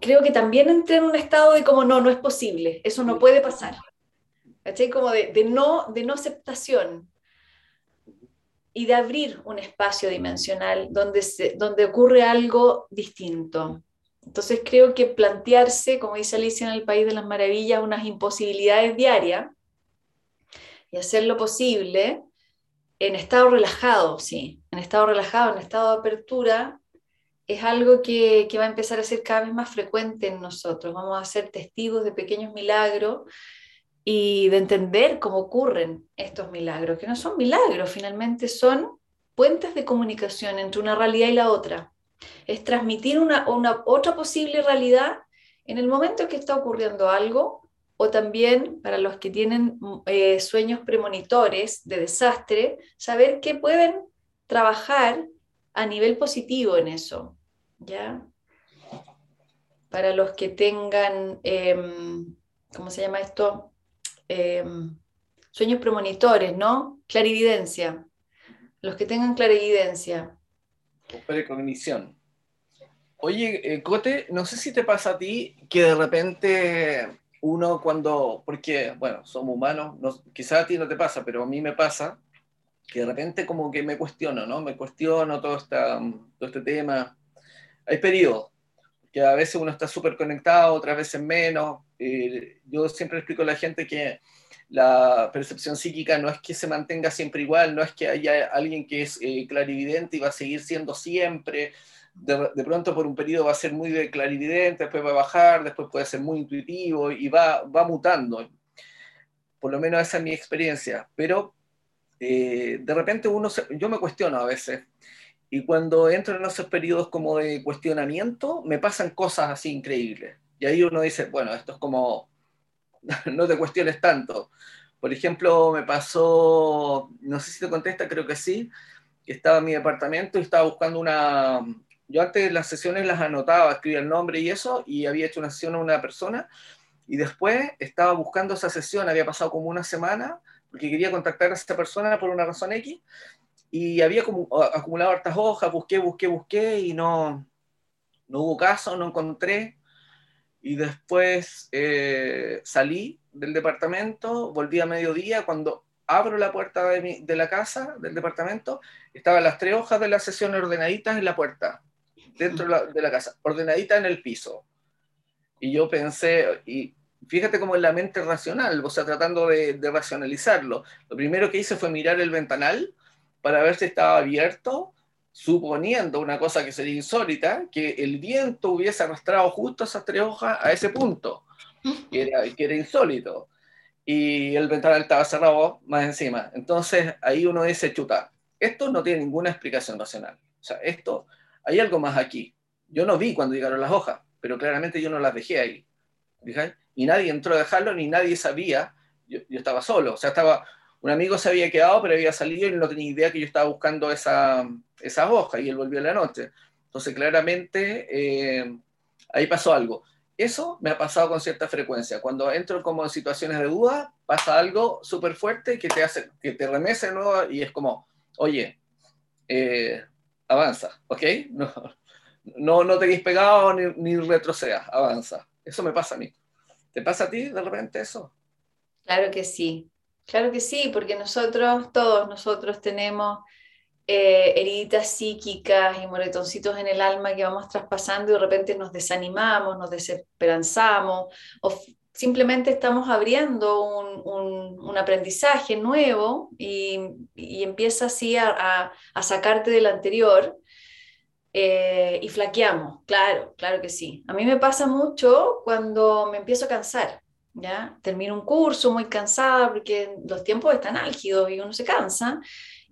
Creo que también entré en un estado de como, no, no es posible, eso no puede pasar. ¿Cachai? Como de, no, de no aceptación y de abrir un espacio dimensional donde, donde ocurre algo distinto. Entonces creo que plantearse, como dice Alicia en el País de las Maravillas, unas imposibilidades diarias y hacer lo posible en estado relajado, sí, en estado relajado, en estado de apertura, es algo que, va a empezar a ser cada vez más frecuente en nosotros. Vamos a ser testigos de pequeños milagros y de entender cómo ocurren estos milagros, que no son milagros, finalmente son puentes de comunicación entre una realidad y la otra. Es transmitir una, una otra posible realidad en el momento que está ocurriendo algo o también para los que tienen eh, sueños premonitores de desastre, saber que pueden trabajar a nivel positivo en eso, ¿ya? Para los que tengan, em, ¿cómo se llama esto? Em, sueños premonitores, ¿no? Clarividencia. Los que tengan clarividencia. O precognición. Oye, eh, Cote, no sé si te pasa a ti que de repente uno cuando, porque, bueno, somos humanos, no, quizá a ti no te pasa, pero a mí me pasa, que de repente como que me cuestiono, ¿no? Me cuestiono todo, esta, todo este tema. Hay periodos, que a veces uno está súper conectado, otras veces menos. Eh, yo siempre explico a la gente que la percepción psíquica no es que se mantenga siempre igual, no es que haya alguien que es eh, clarividente y va a seguir siendo siempre, de, pronto por un periodo va a ser muy de clarividente, después va a bajar, después puede ser muy intuitivo y va, va mutando. Por lo menos esa es mi experiencia. Pero eh, de repente uno, yo me cuestiono a veces. Y cuando entro en esos periodos como de cuestionamiento, me pasan cosas así increíbles. Y ahí uno dice, bueno, esto es como, no te cuestiones tanto. Por ejemplo, me pasó, no sé si te contesta, creo que sí, que estaba en mi departamento y estaba buscando una, yo antes las sesiones las anotaba, escribía el nombre y eso, y había hecho una sesión a una persona, y después estaba buscando esa sesión, había pasado como una semana, porque quería contactar a esa persona por una razón X, y había como, acumulado hartas hojas, busqué, busqué, busqué, y no, no hubo caso, no encontré, y después eh, salí del departamento, volví a mediodía, cuando abro la puerta de, de la casa, del departamento, estaban las tres hojas de la sesión ordenaditas en la puerta dentro de la casa, ordenadita en el piso. Y yo pensé, y fíjate cómo es la mente racional, o sea, tratando de, racionalizarlo. Lo primero que hice fue mirar el ventanal para ver si estaba abierto, suponiendo una cosa que sería insólita, que el viento hubiese arrastrado justo esas tres hojas a ese punto, que era, que era insólito. Y el ventanal estaba cerrado más encima. Entonces ahí uno dice, chuta, esto no tiene ninguna explicación racional. O sea, esto, hay algo más aquí. Yo no vi cuando llegaron las hojas, pero claramente yo no las dejé ahí. Y nadie entró a dejarlo, ni nadie sabía. Yo, yo, estaba solo. O sea, estaba, un amigo se había quedado, pero había salido y no tenía idea que yo estaba buscando esa, esa hoja y él volvió en la noche. Entonces, claramente, eh, ahí pasó algo. Eso me ha pasado con cierta frecuencia. Cuando entro como en situaciones de duda, pasa algo súper fuerte que te hace, que te remece nuevo y es como, oye, eh, avanza, ¿ok? No, no, no te quedes pegado ni, ni retrocedas, avanza. Eso me pasa a mí. ¿Te pasa a ti de repente eso? Claro que sí, claro que sí, porque nosotros, todos nosotros tenemos eh, heridas psíquicas y moretoncitos en el alma que vamos traspasando y de repente nos desanimamos, nos desesperanzamos o simplemente estamos abriendo un, un, un aprendizaje nuevo y, y empieza así a, a, sacarte del anterior eh, y flaqueamos, claro, claro que sí. A mí me pasa mucho cuando me empiezo a cansar, ¿ya? Termino un curso muy cansada porque los tiempos están álgidos y uno se cansa.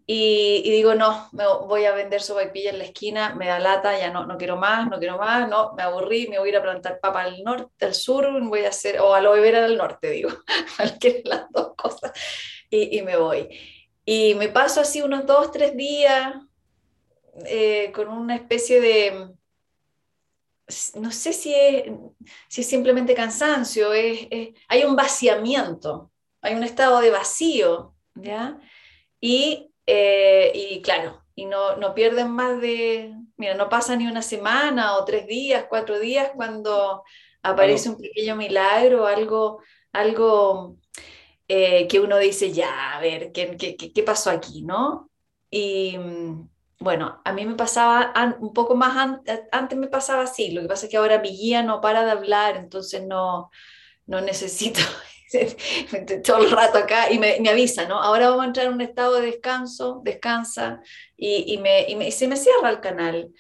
Y, y, digo, no, me voy a vender sopaipilla en la esquina, me da lata, ya no, no quiero más, no quiero más, no, me aburrí, me voy a ir a plantar papa al norte, al sur, voy a hacer, o a lo beber al norte, digo, cualquiera de las dos cosas, y, y, me voy. Y me paso así unos dos, tres días, eh, con una especie de, no sé si es, si es simplemente cansancio, es, hay un vaciamiento, hay un estado de vacío, ¿ya? Y, eh, y claro, y no, no, pierden más de, mira, no pasa ni una semana o tres días, cuatro días cuando aparece un pequeño milagro, algo, algo eh, que uno dice, ya, a ver, ¿qué, qué, qué pasó aquí, no? Y, bueno, a mí me pasaba un poco más, antes me pasaba así, lo que pasa es que ahora mi guía no para de hablar, entonces no, no necesito todo el rato acá y me, me, avisa, ¿no? Ahora vamos a entrar en un estado de descanso, descansa y, y, me, y me, se me cierra el canal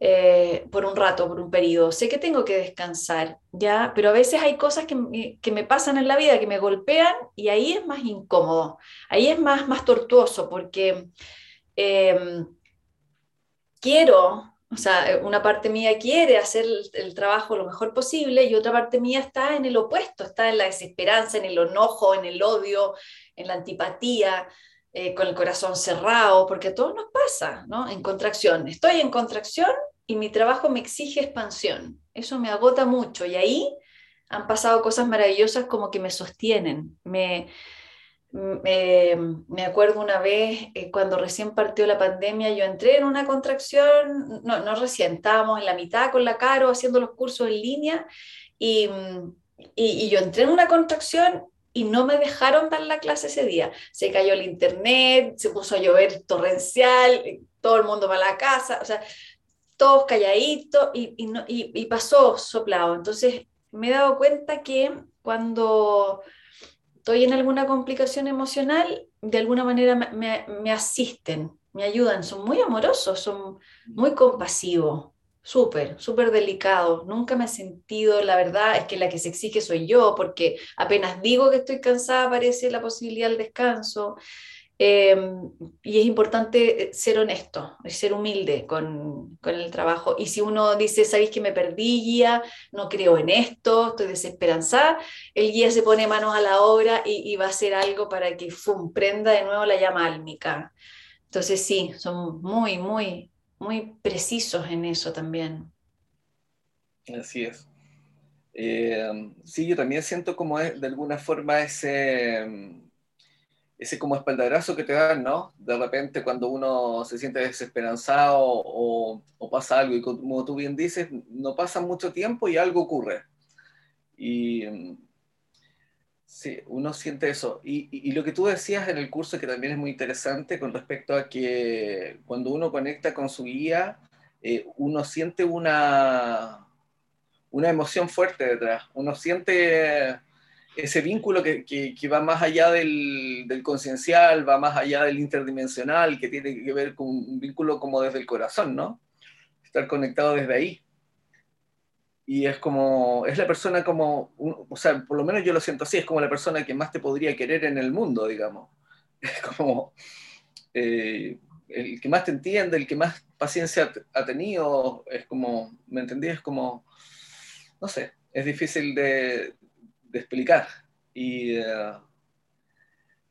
eh, por un rato, por un periodo. Sé que tengo que descansar, ¿ya? Pero a veces hay cosas que que me pasan en la vida, que me golpean y ahí es más incómodo, ahí es más, más tortuoso porque... Eh, quiero, o sea, una parte mía quiere hacer el, el, trabajo lo mejor posible y otra parte mía está en el opuesto, está en la desesperanza, en el enojo, en el odio, en la antipatía, eh, con el corazón cerrado, porque a todos nos pasa, ¿no? En contracción. Estoy en contracción y mi trabajo me exige expansión. Eso me agota mucho y ahí han pasado cosas maravillosas como que me sostienen, me, me, me, acuerdo una vez eh, cuando recién partió la pandemia, yo entré en una contracción, no, no recién, estábamos en la mitad con la Caro haciendo los cursos en línea y, y, yo entré en una contracción y no me dejaron dar la clase ese día. Se cayó el internet, se puso a llover torrencial, todo el mundo para la casa, o sea, todos calladitos y, y, y pasó soplado. Entonces me he dado cuenta que cuando estoy en alguna complicación emocional, de alguna manera me, asisten, me ayudan, son muy amorosos, son muy compasivos, súper, súper delicados. Nunca me he sentido, la verdad es que la que se exige soy yo, porque apenas digo que estoy cansada aparece la posibilidad del descanso. Eh, y es importante ser honesto, ser humilde con, con, el trabajo. Y si uno dice, sabéis que me perdí, guía, no creo en esto, estoy desesperanzada, el guía se pone manos a la obra y, y va a hacer algo para que fum, prenda de nuevo la llama álmica. Entonces sí, son muy, muy, muy precisos en eso también. Así es. Eh, sí, yo también siento como de alguna forma ese ese como espaldarazo que te dan, ¿no? De repente cuando uno se siente desesperanzado o, pasa algo y como tú bien dices, no pasa mucho tiempo y algo ocurre. Y sí, uno siente eso. Y, lo que tú decías en el curso, que también es muy interesante con respecto a que cuando uno conecta con su guía, eh, uno siente una, una emoción fuerte detrás, uno siente ese vínculo que, que, va más allá del, del conciencial, va más allá del interdimensional, que tiene que ver con un vínculo como desde el corazón, ¿no? Estar conectado desde ahí. Y es como, es la persona como, o sea, por lo menos yo lo siento así, es como la persona que más te podría querer en el mundo, digamos. Es como eh, el que más te entiende, el que más paciencia ha tenido, es como, ¿me entendí? Es como, no sé, es difícil de, explicar. Y, eh,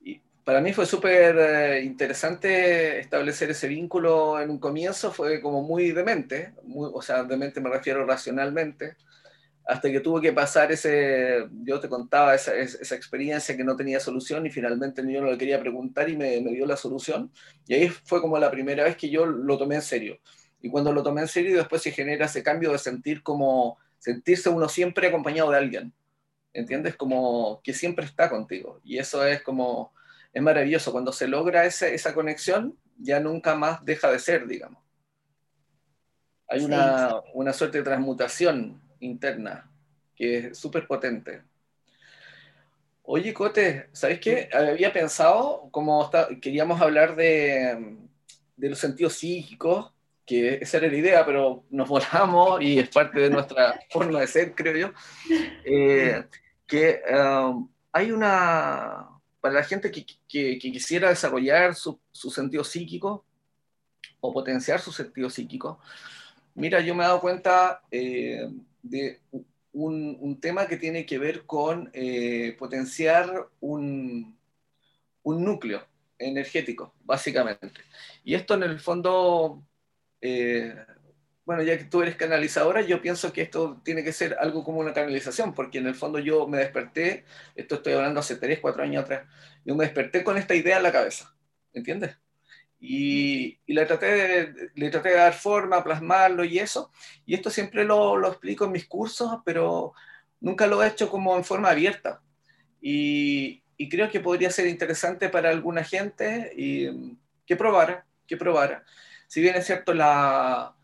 y, para mí fue súper eh, interesante establecer ese vínculo en un comienzo, fue como muy demente, muy, o sea, demente me refiero racionalmente, hasta que tuvo que pasar ese, yo te contaba esa, esa, experiencia que no tenía solución y finalmente yo no le quería preguntar y me, me, dio la solución. Y ahí fue como la primera vez que yo lo tomé en serio. Y cuando lo tomé en serio, después se genera ese cambio de sentir como, sentirse uno siempre acompañado de alguien. ¿Entiendes? Como que siempre está contigo. Y eso es como, es maravilloso. Cuando se logra esa, esa conexión, ya nunca más deja de ser, digamos. Hay una, una suerte de transmutación interna, que es súper potente. Oye, Cote, ¿sabes qué? Había pensado, como queríamos hablar de, de, los sentidos psíquicos, que esa era la idea, pero nos volamos y es parte de nuestra forma de ser, creo yo, eh, que um, hay una, para la gente que, que, quisiera desarrollar su, sentido psíquico o potenciar su sentido psíquico, mira, yo me he dado cuenta... Eh, de un, un, tema que tiene que ver con eh, potenciar un, un, núcleo energético, básicamente. Y esto en el fondo, eh, bueno, ya que tú eres canalizadora, yo pienso que esto tiene que ser algo como una canalización, porque en el fondo yo me desperté, esto estoy hablando hace 3, 4 años atrás, yo me desperté con esta idea en la cabeza, ¿entiendes? y, le, traté de, le traté de dar forma, plasmarlo y eso. Y esto siempre lo, lo, explico en mis cursos, pero nunca lo he hecho como en forma abierta. Y, y creo que podría ser interesante para alguna gente y, que probara, que probara. Si bien es cierto, la,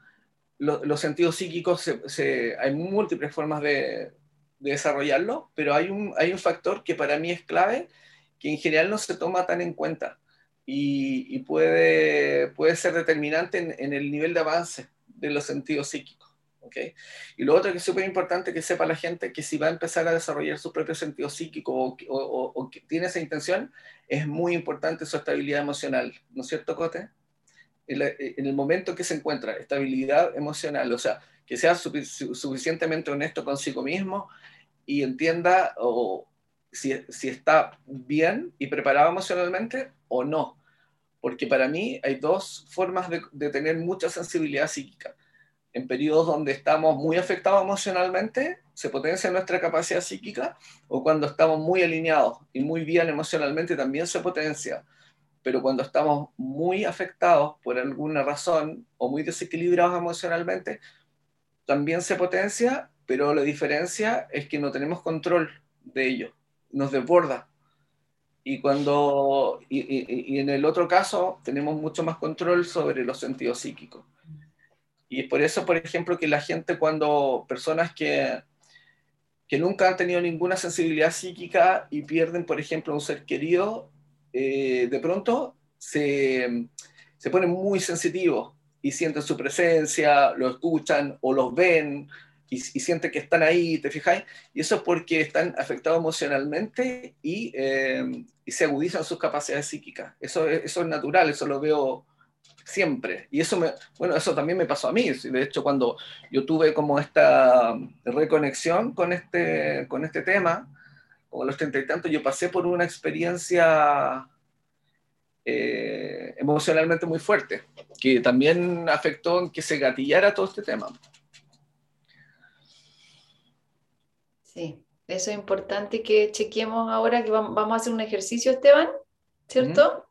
lo, los sentidos psíquicos, se, se, hay múltiples formas de, de desarrollarlo, pero hay un, hay un factor que para mí es clave, que en general no se toma tan en cuenta y, puede, puede ser determinante en, en, el nivel de avance de los sentidos psíquicos. ¿okay? Y lo otro que es súper importante que sepa la gente que si va a empezar a desarrollar su propio sentido psíquico o, o, o, que tiene esa intención, es muy importante su estabilidad emocional. ¿No es cierto, Cote? En, en el momento que se encuentra estabilidad emocional, o sea, que sea suficientemente honesto consigo mismo y entienda o, si, si, está bien y preparado emocionalmente o no. Porque para mí hay dos formas de, de, tener mucha sensibilidad psíquica. En periodos donde estamos muy afectados emocionalmente, se potencia nuestra capacidad psíquica, o cuando estamos muy alineados y muy bien emocionalmente, también se potencia. Pero cuando estamos muy afectados por alguna razón o muy desequilibrados emocionalmente, también se potencia, pero la diferencia es que no tenemos control de ello nos desborda. Y, cuando, y, en el otro caso tenemos mucho más control sobre los sentidos psíquicos. Y es por eso, por ejemplo, que la gente cuando personas que, que nunca han tenido ninguna sensibilidad psíquica y pierden, por ejemplo, un ser querido, eh, de pronto se, se ponen muy sensitivos y sienten su presencia, lo escuchan o los ven y, y sienten que están ahí, ¿te fijáis? Y eso es porque están afectados emocionalmente y, eh, y se agudizan sus capacidades psíquicas. Eso, eso es natural, eso lo veo siempre. Y eso, me, bueno, eso también me pasó a mí. De hecho, cuando yo tuve como esta reconexión con este, con este tema, como a los treinta y tantos, yo pasé por una experiencia eh, emocionalmente muy fuerte, que también afectó en que se gatillara todo este tema. Sí, eso es importante que chequemos ahora que vamos a hacer un ejercicio, Esteban, ¿cierto?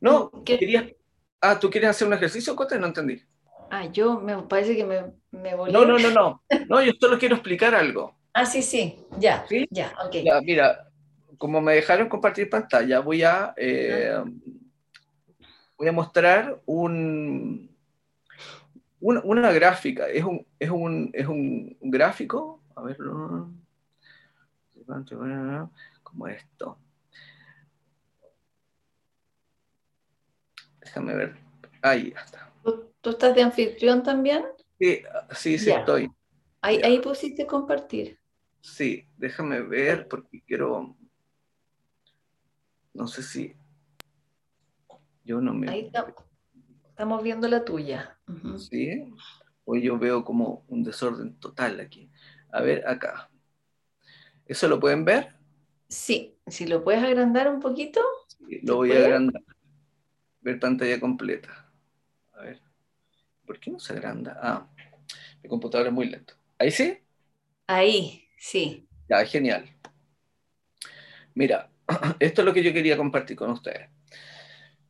No, quería... Ah, ¿tú quieres hacer un ejercicio, Cote? No entendí. Ah, yo me parece que me, me volví. No, no, no, no. No, yo solo quiero explicar algo. Ah, sí, sí, ya. ¿Sí? Ya, ok. Ya, mira, como me dejaron compartir pantalla, voy a, eh, voy a mostrar un, una, una gráfica. Es un, es, un, es un gráfico. A ver como esto. Déjame ver. Ahí está. ¿Tú, estás de anfitrión también? Sí, sí, sí estoy. Ahí, ahí pusiste compartir. Sí, déjame ver porque quiero. No sé si. Yo no me. Ahí estamos viendo la tuya. Sí. Hoy yo veo como un desorden total aquí. A ver, acá. ¿Eso lo pueden ver? Sí, si lo puedes agrandar un poquito. Sí, lo voy a agrandar. Ver pantalla completa. A ver. ¿Por qué no se agranda? Ah, mi computador es muy lento. ¿Ahí sí? Ahí, sí. Ya, genial. Mira, esto es lo que yo quería compartir con ustedes.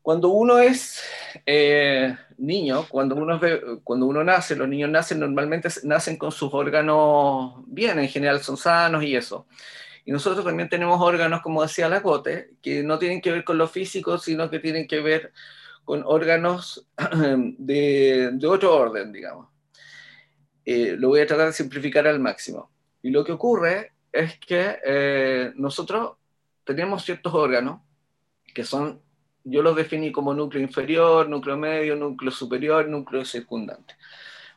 Cuando uno es eh, niño, cuando uno, cuando uno nace, los niños nacen normalmente nacen con sus órganos bien, en general son sanos y eso. Y nosotros también tenemos órganos, como decía Lacote, que no tienen que ver con lo físico, sino que tienen que ver con órganos de, otro orden, digamos. Eh, lo voy a tratar de simplificar al máximo. Y lo que ocurre es que eh, nosotros tenemos ciertos órganos que son yo los definí como núcleo inferior, núcleo medio, núcleo superior, núcleo circundante.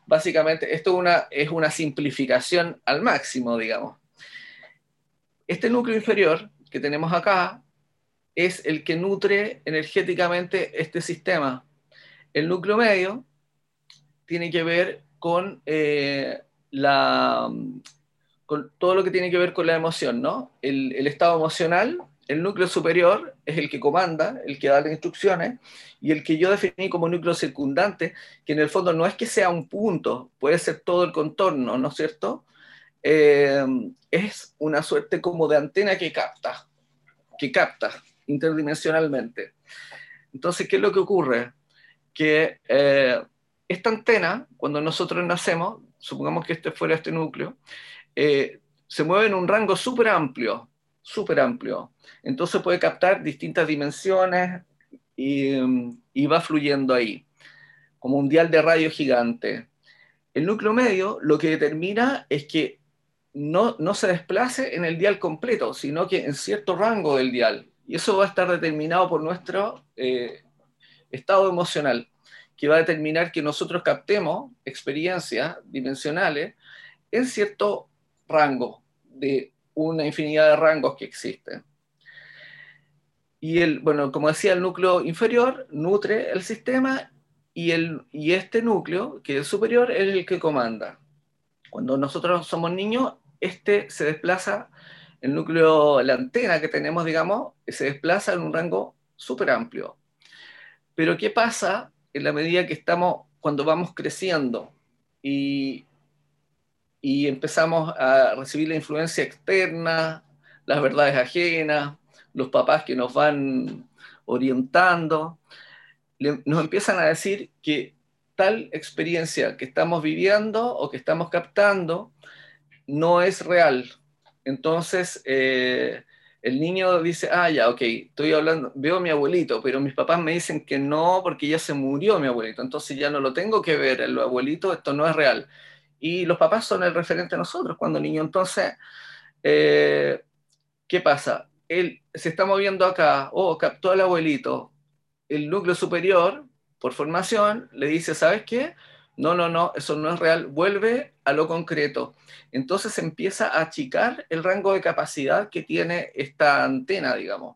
Básicamente, esto es una simplificación al máximo, digamos. Este núcleo inferior que tenemos acá es el que nutre energéticamente este sistema. El núcleo medio tiene que ver con, eh, la, con todo lo que tiene que ver con la emoción, ¿no? El, estado emocional el núcleo superior es el que comanda, el que da las instrucciones, y el que yo definí como núcleo circundante, que en el fondo no es que sea un punto, puede ser todo el contorno, ¿no es cierto? Eh, es una suerte como de antena que capta, que capta interdimensionalmente. Entonces, ¿qué es lo que ocurre? Que eh, esta antena, cuando nosotros nacemos, supongamos que este fuera este núcleo, eh, se mueve en un rango súper amplio, súper amplio. Entonces puede captar distintas dimensiones y, va fluyendo ahí, como un dial de radio gigante. El núcleo medio lo que determina es que no, no se desplace en el dial completo, sino que en cierto rango del dial. Y eso va a estar determinado por nuestro eh, estado emocional, que va a determinar que nosotros captemos experiencias dimensionales en cierto rango de una infinidad de rangos que existen. Y el, bueno, como decía, el núcleo inferior nutre el sistema y, el, y este núcleo, que es superior, es el que comanda. Cuando nosotros somos niños, este se desplaza, el núcleo, la antena que tenemos, digamos, se desplaza en un rango súper amplio. Pero ¿qué pasa en la medida que estamos, cuando vamos creciendo y, y empezamos a recibir la influencia externa, las verdades ajenas, los papás que nos van orientando, nos empiezan a decir que tal experiencia que estamos viviendo o que estamos captando no es real. Entonces, eh, el niño dice, ah, ya, ok, estoy hablando, veo a mi abuelito, pero mis papás me dicen que no porque ya se murió mi abuelito, entonces ya no lo tengo que ver, el abuelito, esto no es real y los papás son el referente a nosotros cuando niño. Entonces, eh, ¿qué pasa? Él se está moviendo acá, oh, captó al abuelito. El núcleo superior, por formación, le dice, ¿sabes qué? No, no, no, eso no es real, vuelve a lo concreto. Entonces empieza a achicar el rango de capacidad que tiene esta antena, digamos.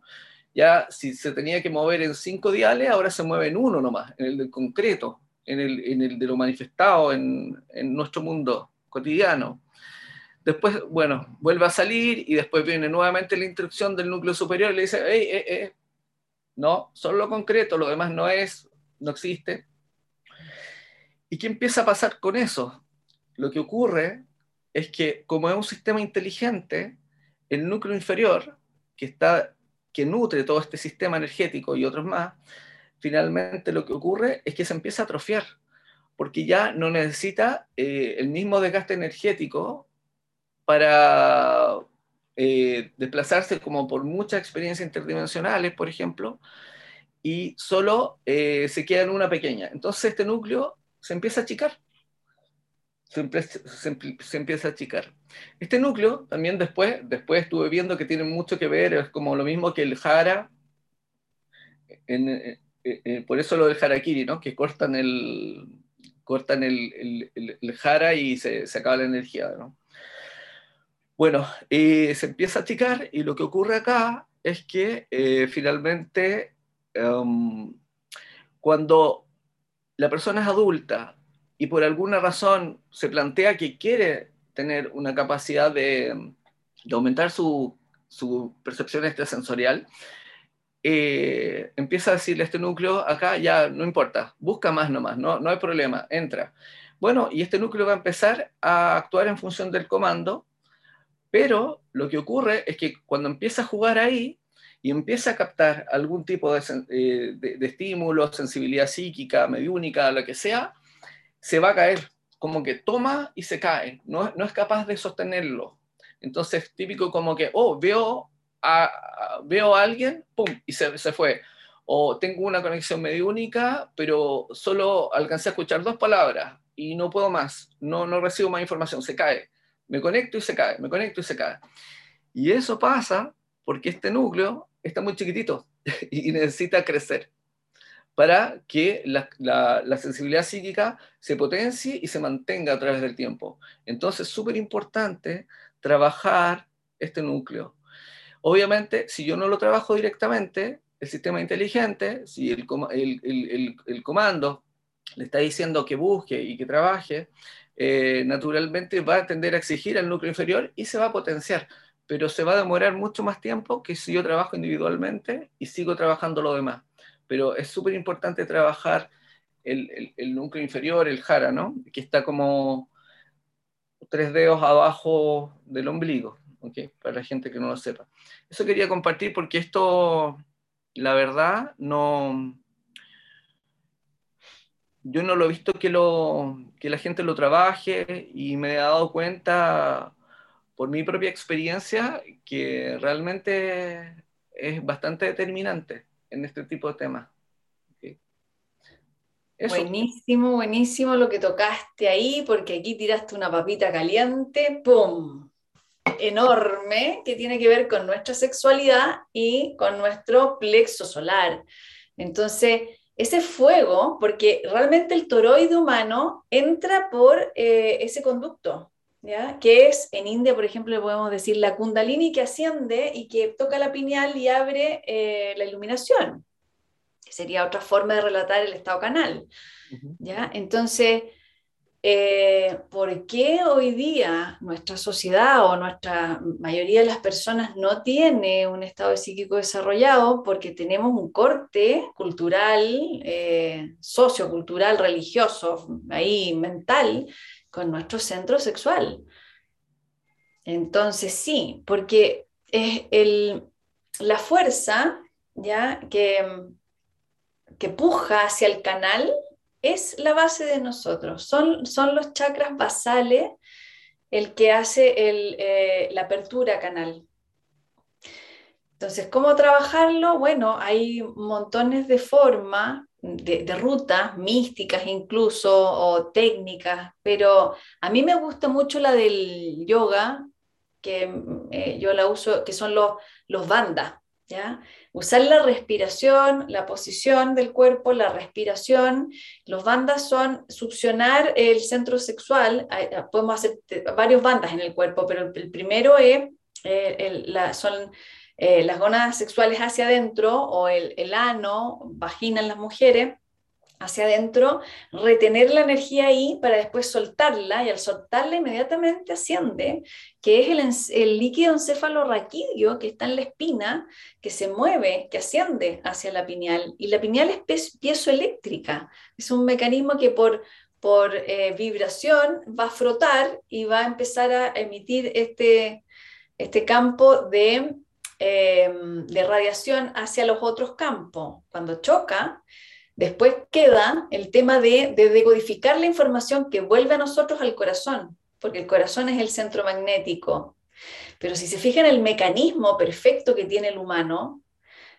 Ya si se tenía que mover en cinco diales, ahora se mueve en uno nomás, en el del concreto en el, de lo manifestado en, nuestro mundo cotidiano. Después, bueno, vuelve a salir y después viene nuevamente la instrucción del núcleo superior y le dice, hey, hey, hey, no, solo lo concreto, lo demás no es, no existe. ¿Y qué empieza a pasar con eso? Lo que ocurre es que como es un sistema inteligente, el núcleo inferior, que, está, que nutre todo este sistema energético y otros más, finalmente lo que ocurre es que se empieza a atrofiar, porque ya no necesita eh, el mismo desgaste energético para eh, desplazarse como por muchas experiencias interdimensionales, por ejemplo, y solo eh, se queda en una pequeña. Entonces este núcleo se empieza a achicar. se, empieza a achicar. Este núcleo también después, después estuve viendo que tiene mucho que ver, es como lo mismo que el jara, eh, eh, por eso lo del harakiri, ¿no? que cortan el, cortan el, jara y se, acaba la energía. Bueno, se empieza a achicar y lo que ocurre acá es que finalmente em, cuando la persona es adulta y por alguna razón se plantea que quiere tener una capacidad de, aumentar su, percepción extrasensorial, eh, empieza a decirle a este núcleo, acá ya no importa, busca más nomás, no, no hay problema, entra. Bueno, y este núcleo va a empezar a actuar en función del comando, pero lo que ocurre es que cuando empieza a jugar ahí y empieza a captar algún tipo de, eh, de estímulo, sensibilidad psíquica, mediúnica, lo que sea, se va a caer, como que toma y se cae, no, no es capaz de sostenerlo. Entonces, típico como que, oh, veo a, veo a alguien, y se, se fue. O tengo una conexión medio única, pero solo alcancé a escuchar dos palabras y no puedo más, no, no recibo más información, se cae. Me conecto y se cae, me conecto y se cae. Y eso pasa porque este núcleo está muy chiquitito y necesita crecer para que la, sensibilidad psíquica se potencie y se mantenga a través del tiempo. Entonces, súper importante trabajar este núcleo. Obviamente, si yo no lo trabajo directamente, el sistema inteligente, si el, comando le está diciendo que busque y que trabaje, eh, naturalmente va a tender a exigir al núcleo inferior y se va a potenciar, pero se va a demorar mucho más tiempo que si yo trabajo individualmente y sigo trabajando lo demás pero es súper importante trabajar el, el, núcleo inferior, el jara, ¿no? Que está como tres dedos abajo del ombligo, Para la gente que no lo sepa. Eso quería compartir porque esto, la verdad, no... Yo no lo he visto que la gente lo trabaje y me he dado cuenta por mi propia experiencia que realmente es bastante determinante en este tipo de temas. Buenísimo, buenísimo lo que tocaste ahí, porque aquí tiraste una papita caliente, ¡pum! Enorme, que tiene que ver con nuestra sexualidad y con nuestro plexo solar. Entonces, ese fuego, porque realmente el toroide humano entra por eh, ese conducto, ¿ya? que es en India, por ejemplo, podemos decir la kundalini que asciende y que toca la pineal y abre eh, la iluminación, que sería otra forma de relatar el estado canal. ¿ya? Entonces, eh, ¿por qué hoy día nuestra sociedad o nuestra mayoría de las personas no tiene un estado psíquico desarrollado? Porque tenemos un corte cultural, eh, sociocultural, religioso, ahí mental, con nuestro centro sexual. Entonces sí, porque es el, la fuerza ¿ya? Que, que puja hacia el canal es la base de nosotros, son, son los chakras basales el que hace eh, la apertura canal. Entonces, ¿cómo trabajarlo? Bueno, hay montones de formas de, rutas místicas incluso o técnicas, pero a mí me gusta mucho la del yoga, que eh, yo la uso, que son los, los bandas, ¿ya? Usar la respiración, la posición del cuerpo, la respiración. Los bandas son succionar el centro sexual, podemos hacer varios bandas en el cuerpo, pero el primero es, eh, la, son eh, las gónadas sexuales hacia adentro o el, el ano, vagina en las mujeres, hacia adentro, retener la energía ahí para después soltarla y al soltarla inmediatamente asciende, que es el, líquido encefalorraquídeo que está en la espina, que se mueve, que asciende hacia la pineal. Y la pineal es piezoeléctrica, es un mecanismo que por, por eh, vibración va a frotar y va a empezar a emitir este, este campo de Em, de radiación hacia los otros campos. Cuando choca, después queda el tema de, decodificar la información que vuelve a nosotros al corazón, porque el corazón es el centro magnético. Pero si se fijan el mecanismo perfecto que tiene el humano,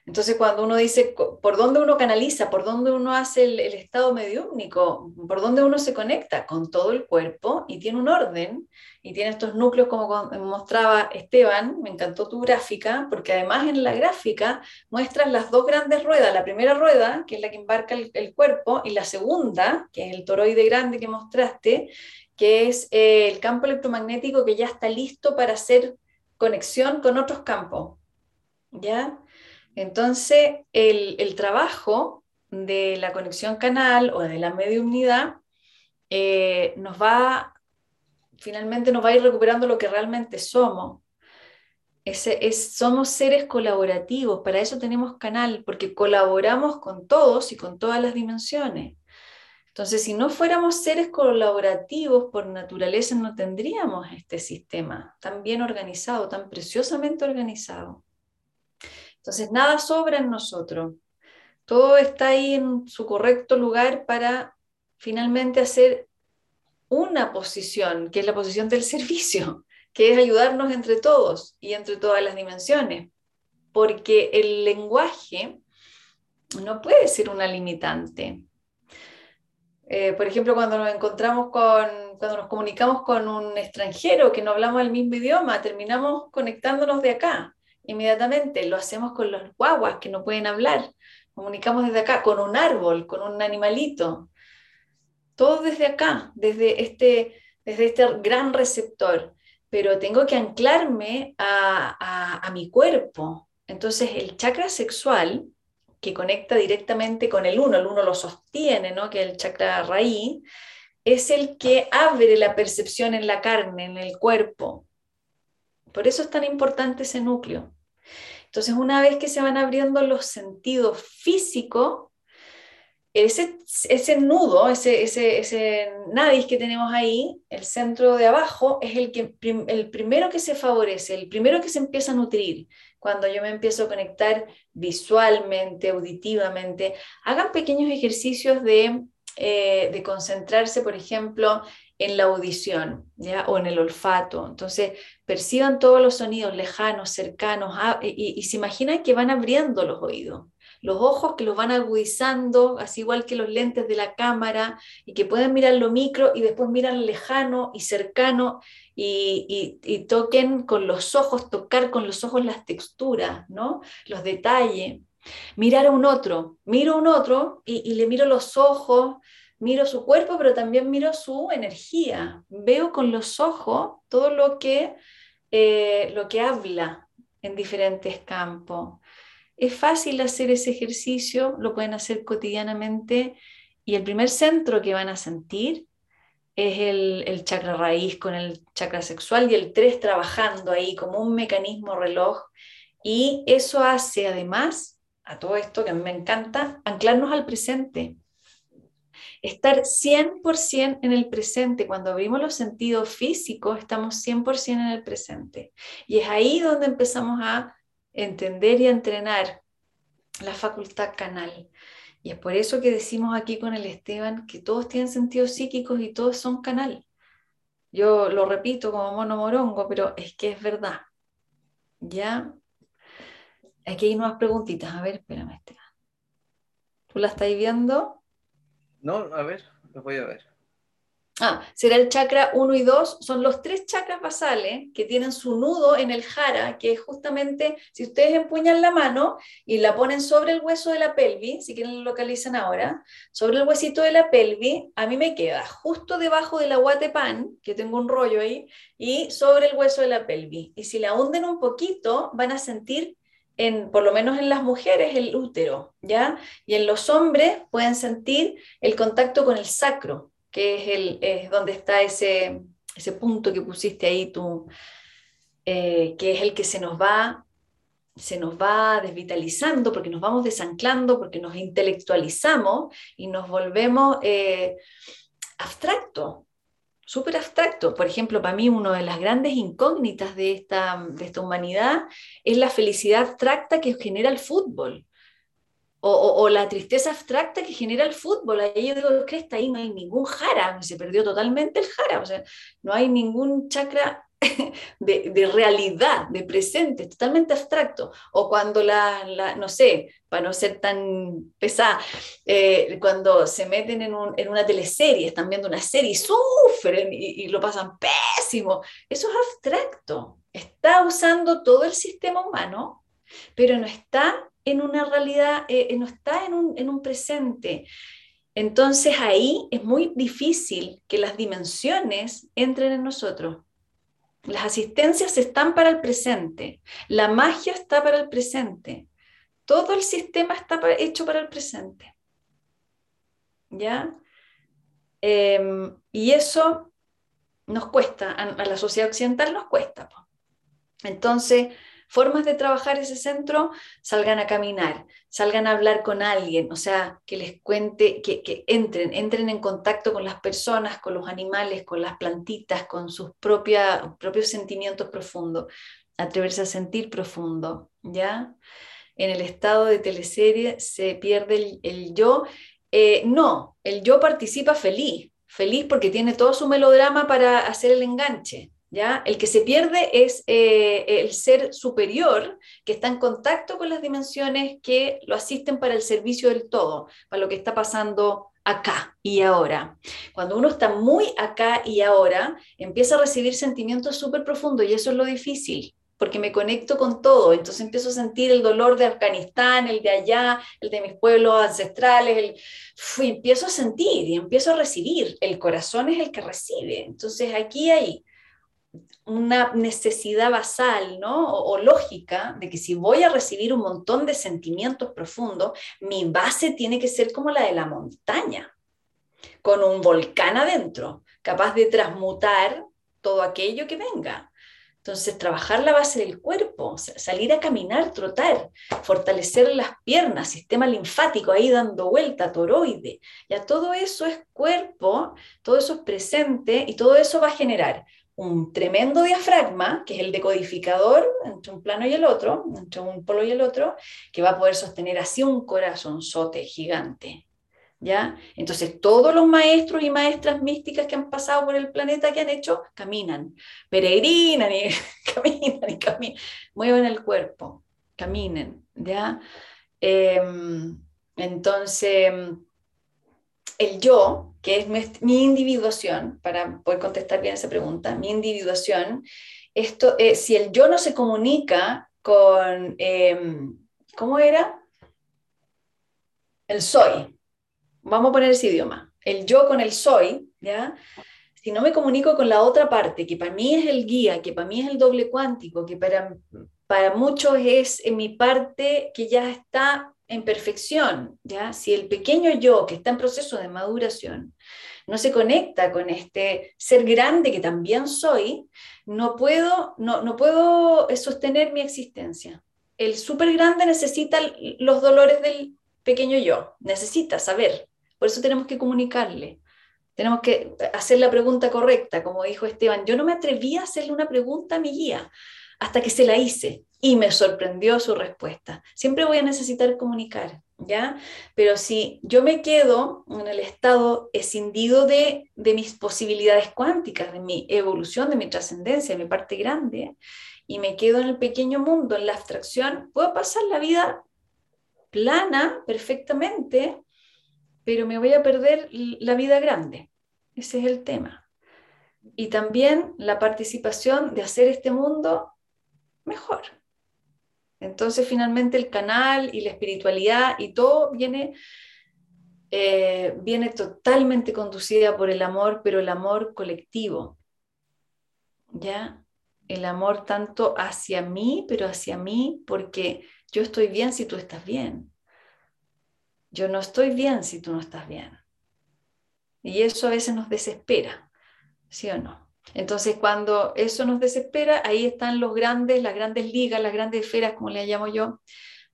Entonces, cuando uno dice por dónde uno canaliza, por dónde uno hace el, estado mediúmnico, por dónde uno se conecta con todo el cuerpo y tiene un orden y tiene estos núcleos como mostraba Esteban, me encantó tu gráfica, porque además en la gráfica muestras las dos grandes ruedas, la primera rueda, que es la que embarca el, cuerpo, y la segunda, que es el toroide grande que mostraste, que es eh, el campo electromagnético que ya está listo para hacer conexión con otros campos. ¿Ya? Entonces, el, trabajo de la conexión canal o de la mediunidad eh, nos va, finalmente nos va a ir recuperando lo que realmente somos. somos seres colaborativos, para eso tenemos canal, porque colaboramos con todos y con todas las dimensiones. Entonces, si no fuéramos seres colaborativos por naturaleza, no tendríamos este sistema tan bien organizado, tan preciosamente organizado. Entonces, nada sobra en nosotros. Todo está ahí en su correcto lugar para finalmente hacer una posición, que es la posición del servicio, que es ayudarnos entre todos y entre todas las dimensiones. Porque el lenguaje no puede ser una limitante. Eh, por ejemplo, cuando nos encontramos con, cuando nos comunicamos con un extranjero que no hablamos el mismo idioma, terminamos conectándonos de acá inmediatamente. Lo hacemos con los guaguas que no pueden hablar. Comunicamos desde acá, con un árbol, con un animalito. Todo desde acá, desde este, desde este gran receptor. Pero tengo que anclarme a, mi cuerpo. Entonces, el chakra sexual, que conecta directamente con el uno, el uno lo sostiene, ¿no? que es el chakra raíz, es el que abre la percepción en la carne, en el cuerpo. Por eso es tan importante ese núcleo. Entonces, una vez que se van abriendo los sentidos físicos, ese, ese nudo, ese, ese, ese nadis que tenemos ahí, el centro de abajo, es el, que, el primero que se favorece, el primero que se empieza a nutrir. Cuando yo me empiezo a conectar visualmente, auditivamente, hagan pequeños ejercicios de, eh, de concentrarse, por ejemplo, en la audición ¿ya? o en el olfato. Entonces, perciban todos los sonidos lejanos, cercanos, ah, y, se imaginan que van abriendo los oídos, los ojos que los van agudizando, así igual que los lentes de la cámara, y que pueden mirar lo micro y después miran lejano y cercano, y, toquen con los ojos, tocar con los ojos las texturas, ¿no? los detalles. Mirar a un otro, miro a un otro y le miro los ojos, miro su cuerpo, pero también miro su energía. Veo con los ojos todo lo que, eh, lo que habla en diferentes campos. Es fácil hacer ese ejercicio, lo pueden hacer cotidianamente y el primer centro que van a sentir es el, chakra raíz con el chakra sexual y el 3 trabajando ahí como un mecanismo reloj. Y eso hace además, a todo esto que me encanta, anclarnos al presente estar 100% en el presente. Cuando abrimos los sentidos físicos, estamos 100% en el presente. Y es ahí donde empezamos a entender y entrenar la facultad canal. Y es por eso que decimos aquí con el Esteban que todos tienen sentidos psíquicos y todos son canal. Yo lo repito como mono morongo, pero es que es verdad. Ya. Aquí hay nuevas preguntitas. A ver, espérame, Esteban. ¿Tú la estás viendo? No, a ver, lo voy a ver. Ah, será el chakra 1 y 2, son los tres chakras basales que tienen su nudo en el jara, que es justamente, si ustedes empuñan la mano y la ponen sobre el hueso de la pelvis, si quieren lo localizan ahora, sobre el huesito de la pelvis, a mí me queda justo debajo de la que tengo un rollo ahí, y sobre el hueso de la pelvis. Y si la hunden un poquito, van a sentir por lo menos en las mujeres, el útero, ¿ya? Y en los hombres pueden sentir el contacto con el sacro, que es, el, es donde está ese, ese punto que pusiste ahí tú, eh, que es el que se nos va se nos va desvitalizando porque nos vamos desanclando, porque nos intelectualizamos y nos volvemos eh, abstractos, súper abstracto. Por ejemplo, para mí una de las grandes incógnitas de esta, de esta humanidad es la felicidad abstracta que genera el fútbol. O, la tristeza abstracta que genera el fútbol. Ahí yo digo, está ahí no hay ningún jara, se perdió totalmente el jara, o sea, no hay ningún chakra de, realidad, de presente, totalmente abstracto. O cuando la, no sé, para no ser tan pesada, eh, cuando se meten en, una teleserie, están viendo una serie y sufren y, lo pasan pésimo. Eso es abstracto. Está usando todo el sistema humano, pero no está en una realidad, eh, no está en un, en un presente. Entonces ahí es muy difícil que las dimensiones entren en nosotros. Las asistencias están para el presente, la magia está para el presente, todo el sistema está hecho para el presente. ¿Ya? Em, y eso nos cuesta, a, la sociedad occidental nos cuesta. Entonces, formas de trabajar ese centro, salgan a caminar, salgan a hablar con alguien, o sea, que les cuente, que, entren, entren en contacto con las personas, con los animales, con las plantitas, con sus propios sentimientos profundos, atreverse a sentir profundo, ¿ya? En el estado de teleserie se pierde el, yo. Eh, no, el yo participa feliz, feliz porque tiene todo su melodrama para hacer el enganche. ¿Ya? El que se pierde es eh, el ser superior que está en contacto con las dimensiones que lo asisten para el servicio del todo, para lo que está pasando acá y ahora. Cuando uno está muy acá y ahora, empieza a recibir sentimientos súper profundos y eso es lo difícil porque me conecto con todo, entonces empiezo a sentir el dolor de Afganistán, el de allá, el de mis pueblos ancestrales, el... empiezo a sentir y empiezo a recibir, el corazón es el que recibe, entonces aquí hay una necesidad basal ¿no? O, lógica de que si voy a recibir un montón de sentimientos profundos, mi base tiene que ser como la de la montaña, con un volcán adentro, capaz de transmutar todo aquello que venga. Entonces, trabajar la base del cuerpo, salir a caminar, trotar, fortalecer las piernas, sistema linfático ahí dando vuelta, toroide, ya todo eso es cuerpo, todo eso es presente y todo eso va a generar un tremendo diafragma, que es el decodificador entre un plano y el otro, entre un polo y el otro, que va a poder sostener así un corazonzote gigante. ¿Ya? Entonces, todos los maestros y maestras místicas que han pasado por el planeta, que han hecho, caminan, peregrinan y caminan y caminan, mueven el cuerpo, caminen, ¿ya? Em, entonces, el yo, que es mi individuación, para poder contestar bien esa pregunta, mi individuación, esto, eh, si el yo no se comunica con, em, ¿cómo era? El soy. Vamos a poner ese idioma. El yo con el soy, ¿ya? Si no me comunico con la otra parte, que para mí es el guía, que para mí es el doble cuántico, que para, para muchos es mi parte que ya está en perfección, ¿ya? Si el pequeño yo que está en proceso de maduración no se conecta con este ser grande que también soy, no puedo, no, no puedo sostener mi existencia. El súper grande necesita los dolores del pequeño yo, necesita saber. Por eso tenemos que comunicarle. Tenemos que hacer la pregunta correcta, como dijo Esteban. Yo no me atreví a hacerle una pregunta a mi guía hasta que se la hice y me sorprendió su respuesta. Siempre voy a necesitar comunicar, ¿ya? Pero si yo me quedo en el estado escindido de, de mis posibilidades cuánticas, de mi evolución, de mi trascendencia, de mi parte grande, y me quedo en el pequeño mundo, en la abstracción, puedo pasar la vida plana perfectamente, pero me voy a perder la vida grande. Ese es el tema. Y también la participación de hacer este mundo mejor. Entonces finalmente el canal y la espiritualidad y todo viene, eh, viene totalmente conducida por el amor, pero el amor colectivo. ¿Ya? El amor tanto hacia mí, pero hacia mí, porque yo estoy bien si tú estás bien. Yo no estoy bien si tú no estás bien. Y eso a veces nos desespera, ¿sí o no? Entonces, cuando eso nos desespera, ahí están los grandes, las grandes ligas, las grandes esferas, como le llamo yo,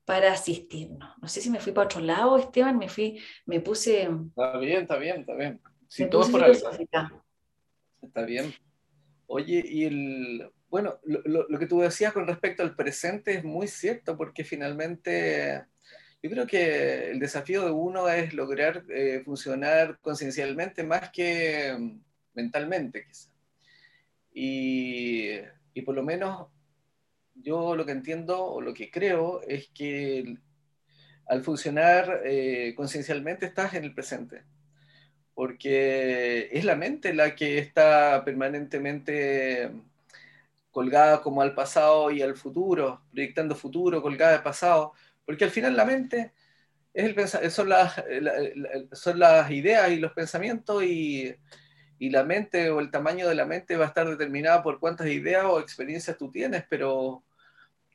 para asistirnos. No sé si me fui para otro lado, Esteban, me fui, me puse... Está bien, está bien, está bien. Si todo por Está bien. Oye, y el, bueno, lo, que tú decías con respecto al presente es muy cierto, porque finalmente yo creo que el desafío de uno es lograr eh, funcionar conciencialmente más que mentalmente, quizás. Y, y por lo menos yo lo que entiendo o lo que creo es que al funcionar eh, conciencialmente estás en el presente, porque es la mente la que está permanentemente colgada como al pasado y al futuro, proyectando futuro, colgada al pasado, porque al final la mente es el son, las, son las ideas y los pensamientos y, y la mente o el tamaño de la mente va a estar determinada por cuántas ideas o experiencias tú tienes, pero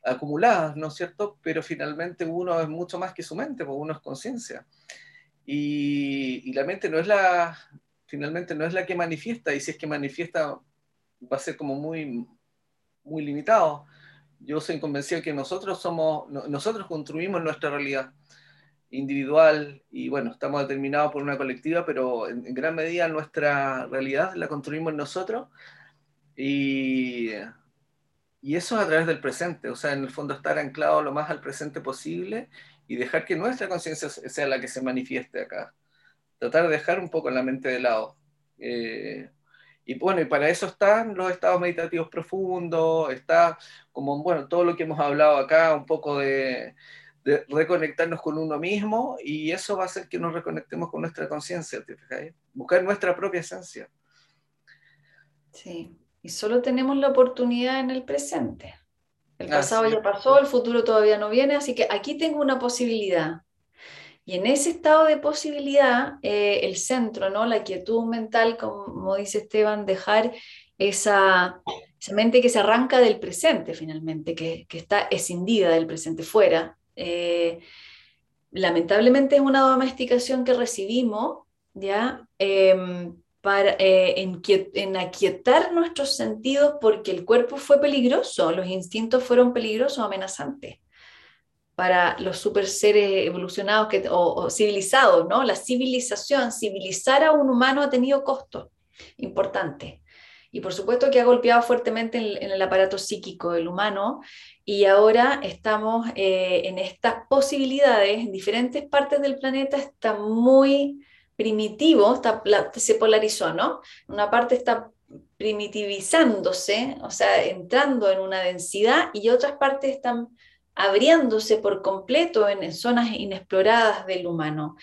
acumuladas, ¿no es cierto? Pero finalmente uno es mucho más que su mente, porque uno es conciencia. Y, la mente no es la, finalmente no es la que manifiesta, y si es que manifiesta va a ser como muy, muy limitado. Yo soy convencido que nosotros somos, nosotros construimos nuestra realidad individual y bueno, estamos determinados por una colectiva, pero en, gran medida nuestra realidad la construimos nosotros y y eso a través del presente, o sea, en el fondo estar anclado lo más al presente posible y dejar que nuestra conciencia sea la que se manifieste acá. Tratar de dejar un poco la mente de lado. Eh, y bueno, y para eso están los estados meditativos profundos, está como, bueno, todo lo que hemos hablado acá, un poco de, de reconectarnos con uno mismo y eso va a hacer que nos reconectemos con nuestra conciencia, Buscar nuestra propia esencia. Sí, y solo tenemos la oportunidad en el presente. El pasado ya pasó, el futuro todavía no viene, así que aquí tengo una posibilidad. Y en ese estado de posibilidad, eh, el centro, ¿no? la quietud mental, como dice Esteban, dejar esa, esa mente que se arranca del presente finalmente, que, que está escindida del presente, fuera. Eh, lamentablemente es una domesticación que recibimos, ¿ya? Em, para, eh, en, aquietar nuestros sentidos porque el cuerpo fue peligroso, los instintos fueron peligrosos, amenazantes para los super seres evolucionados que, o, civilizados, ¿no? La civilización, civilizar a un humano ha tenido costo importante. Y por supuesto que ha golpeado fuertemente en, el aparato psíquico del humano y ahora estamos eh, en estas posibilidades en diferentes partes del planeta, está muy primitivo se polarizó, ¿no? Una parte está primitivizándose, o sea, entrando en una densidad y otras partes están abriéndose por completo en, zonas inexploradas del humano.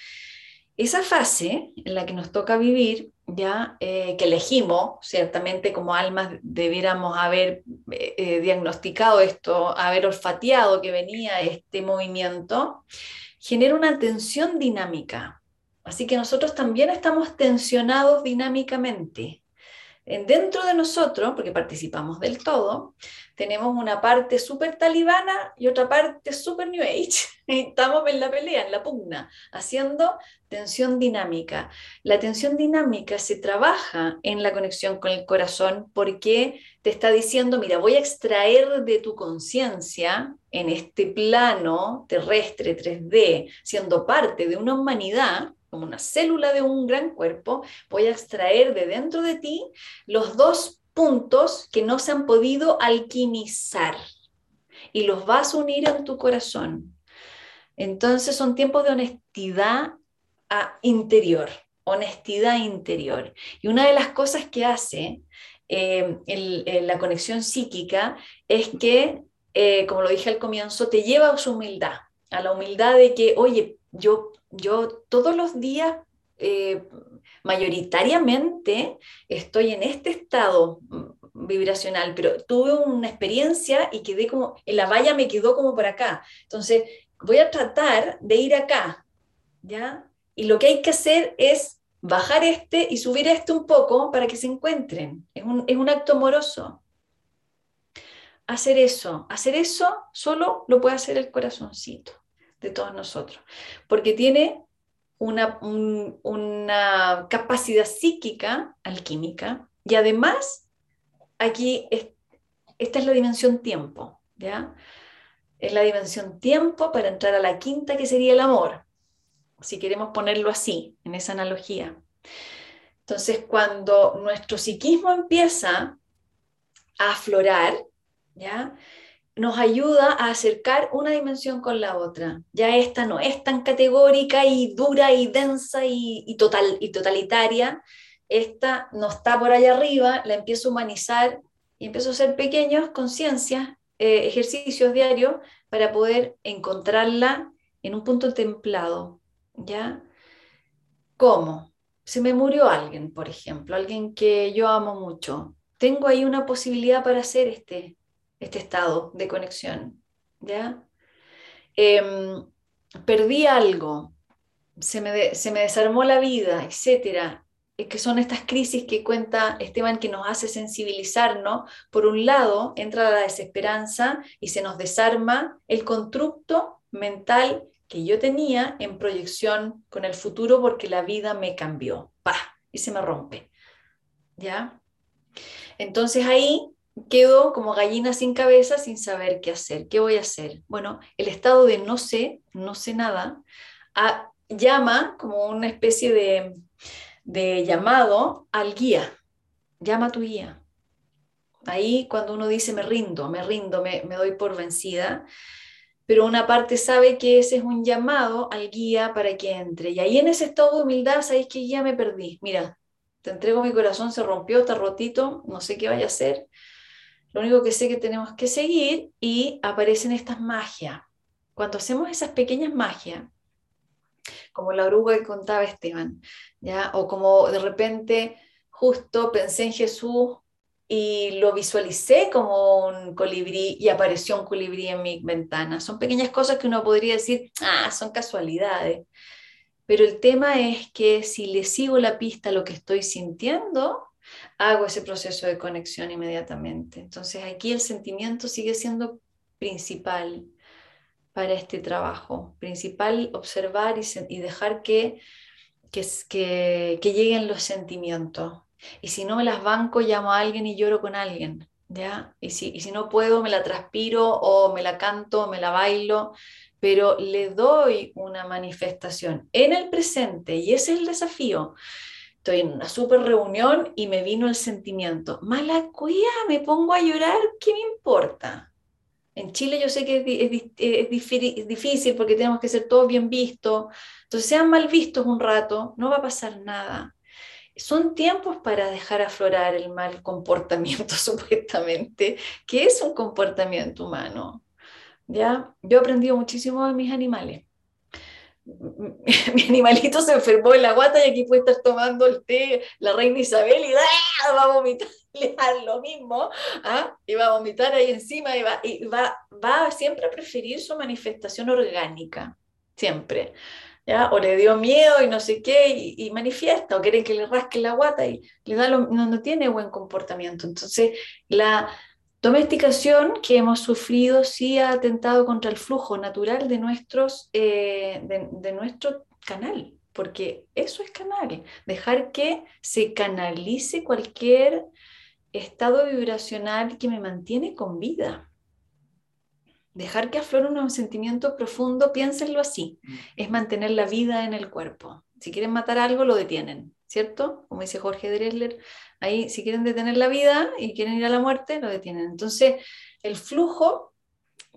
Esa fase en la que nos toca vivir, ya eh, que elegimos, ciertamente como almas debiéramos haber eh, eh, diagnosticado esto, haber olfateado que venía este movimiento, genera una tensión dinámica, Así que nosotros también estamos tensionados dinámicamente. Dentro de nosotros, porque participamos del todo, tenemos una parte súper talibana y otra parte súper New Age. Estamos en la pelea, en la pugna, haciendo tensión dinámica. La tensión dinámica se trabaja en la conexión con el corazón porque te está diciendo, mira, voy a extraer de tu conciencia en este plano terrestre 3D, siendo parte de una humanidad, como una célula de un gran cuerpo, voy a extraer de dentro de ti los dos puntos que no se han podido alquimizar y los vas a unir en tu corazón. Entonces son tiempos de honestidad ah, interior, honestidad interior. Y una de las cosas que hace eh, la conexión psíquica es que, eh, como lo dije al comienzo, te lleva a su humildad, a la humildad de que, oye, yo yo todos los días, eh, mayoritariamente, estoy en este estado mm, vibracional, pero tuve una experiencia y quedé como, en la valla me quedó como por acá. Entonces, voy a tratar de ir acá, ¿ya? Y lo que hay que hacer es bajar este y subir este un poco para que se encuentren. Es un, es un acto amoroso. Hacer eso, hacer eso solo lo puede hacer el corazoncito de todos nosotros, porque tiene una, una capacidad psíquica, alquímica, y además aquí esta es la dimensión tiempo, ¿ya? Es la dimensión tiempo para entrar a la quinta que sería el amor, si queremos ponerlo así, en esa analogía. Entonces, cuando nuestro psiquismo empieza a aflorar, ¿ya? Nos ayuda a acercar una dimensión con la otra. Ya esta no es tan categórica y dura y densa y, total, y totalitaria. Esta no está por allá arriba, la empiezo a humanizar y empiezo a hacer pequeños conciencias, eh, ejercicios diarios para poder encontrarla en un punto templado, ¿ya? ¿Cómo? Se me murió alguien, por ejemplo, alguien que yo amo mucho. Tengo ahí una posibilidad para hacer este, este estado de conexión, ¿ya? Em, perdí algo, se me, se me desarmó la vida, etcétera que son estas crisis que cuenta Esteban que nos hace sensibilizarnos. Por un lado, entra la desesperanza y se nos desarma el constructo mental que yo tenía en proyección con el futuro porque la vida me cambió. ¡Pah! Y se me rompe. ¿Ya? Entonces ahí quedo como gallina sin cabeza sin saber qué hacer. ¿Qué voy a hacer? Bueno, el estado de no sé, no sé nada, llama como una especie de de llamado al guía. Llama a tu guía. Ahí cuando uno dice me rindo, me rindo, me, doy por vencida, pero una parte sabe que ese es un llamado al guía para que entre. Y ahí en ese estado de humildad, sabéis que ya me perdí. Mira, te entrego mi corazón, se rompió, está rotito, no sé qué vaya a hacer. Lo único que sé que tenemos que seguir y aparecen estas magias. Cuando hacemos esas pequeñas magias, como la oruga que contaba Esteban, ¿ya? O como de repente justo pensé en Jesús y lo visualicé como un colibrí y apareció un colibrí en mi ventana. Son pequeñas cosas que uno podría decir, ah, son casualidades. Pero el tema es que si le sigo la pista a lo que estoy sintiendo, hago ese proceso de conexión inmediatamente. Entonces aquí el sentimiento sigue siendo principal para este trabajo. Principal, observar y, dejar que, que, que, lleguen los sentimientos. Y si no me las banco, llamo a alguien y lloro con alguien. ¿ya? Y, si, y si no puedo, me la transpiro o me la canto, me la bailo, pero le doy una manifestación en el presente y ese es el desafío. Estoy en una super reunión y me vino el sentimiento. Mala cuía, me pongo a llorar, ¿qué me importa? En Chile yo sé que es, difícil porque tenemos que ser todos bien vistos. Entonces sean mal vistos un rato, no va a pasar nada. Son tiempos para dejar aflorar el mal comportamiento, supuestamente, que es un comportamiento humano. ¿Ya? Yo he aprendido muchísimo de mis animales. mi animalito se enfermó en la guata y aquí puede estar tomando el té la reina Isabel y ¡ah! va a vomitar lo mismo, ¿ah? y va a vomitar ahí encima y, va, y va, va siempre a preferir su manifestación orgánica, siempre. ¿Ya? O le dio miedo y no sé qué, y, manifiesta, o quieren que le rasque la guata y le da no, no tiene buen comportamiento. Entonces, la, Domesticación que hemos sufrido sí ha atentado contra el flujo natural de, nuestros, eh, de, nuestro canal, porque eso es canal, dejar que se canalice cualquier estado vibracional que me mantiene con vida. Dejar que aflore un sentimiento profundo, piénsenlo así, mm. es mantener la vida en el cuerpo. Si quieren matar algo, lo detienen, ¿cierto? Como dice Jorge Dresler, Ahí, si quieren detener la vida y quieren ir a la muerte, lo detienen. Entonces, el flujo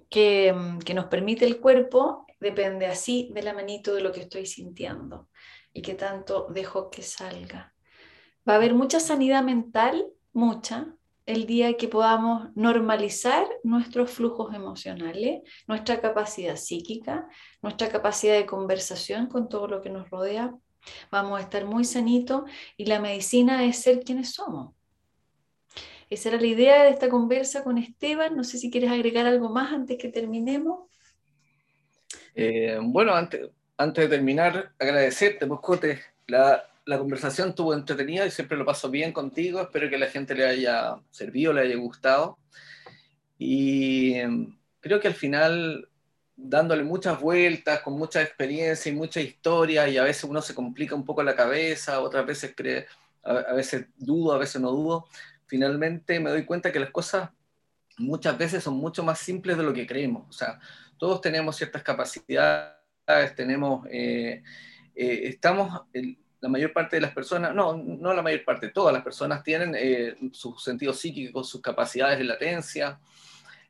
que, que nos permite el cuerpo depende así de la manito de lo que estoy sintiendo y que tanto dejo que salga. Va a haber mucha sanidad mental, mucha, el día que podamos normalizar nuestros flujos emocionales, nuestra capacidad psíquica, nuestra capacidad de conversación con todo lo que nos rodea, Vamos a estar muy sanitos y la medicina es ser quienes somos. Esa era la idea de esta conversa con Esteban. No sé si quieres agregar algo más antes que terminemos. Eh, bueno, antes, antes de terminar, agradecerte, Moscote. La, la conversación estuvo entretenida y siempre lo paso bien contigo. Espero que la gente le haya servido, le haya gustado. Y em, creo que al final dándole muchas vueltas, con mucha experiencia y mucha historia, y a veces uno se complica un poco la cabeza, otras veces cree, a, veces dudo, a veces no dudo. Finalmente me doy cuenta que las cosas muchas veces son mucho más simples de lo que creemos. O sea, todos tenemos ciertas capacidades, tenemos, eh, eh, estamos, la mayor parte de las personas, no, no la mayor parte, todas las personas tienen eh, sus sentidos psíquicos, sus capacidades de latencia,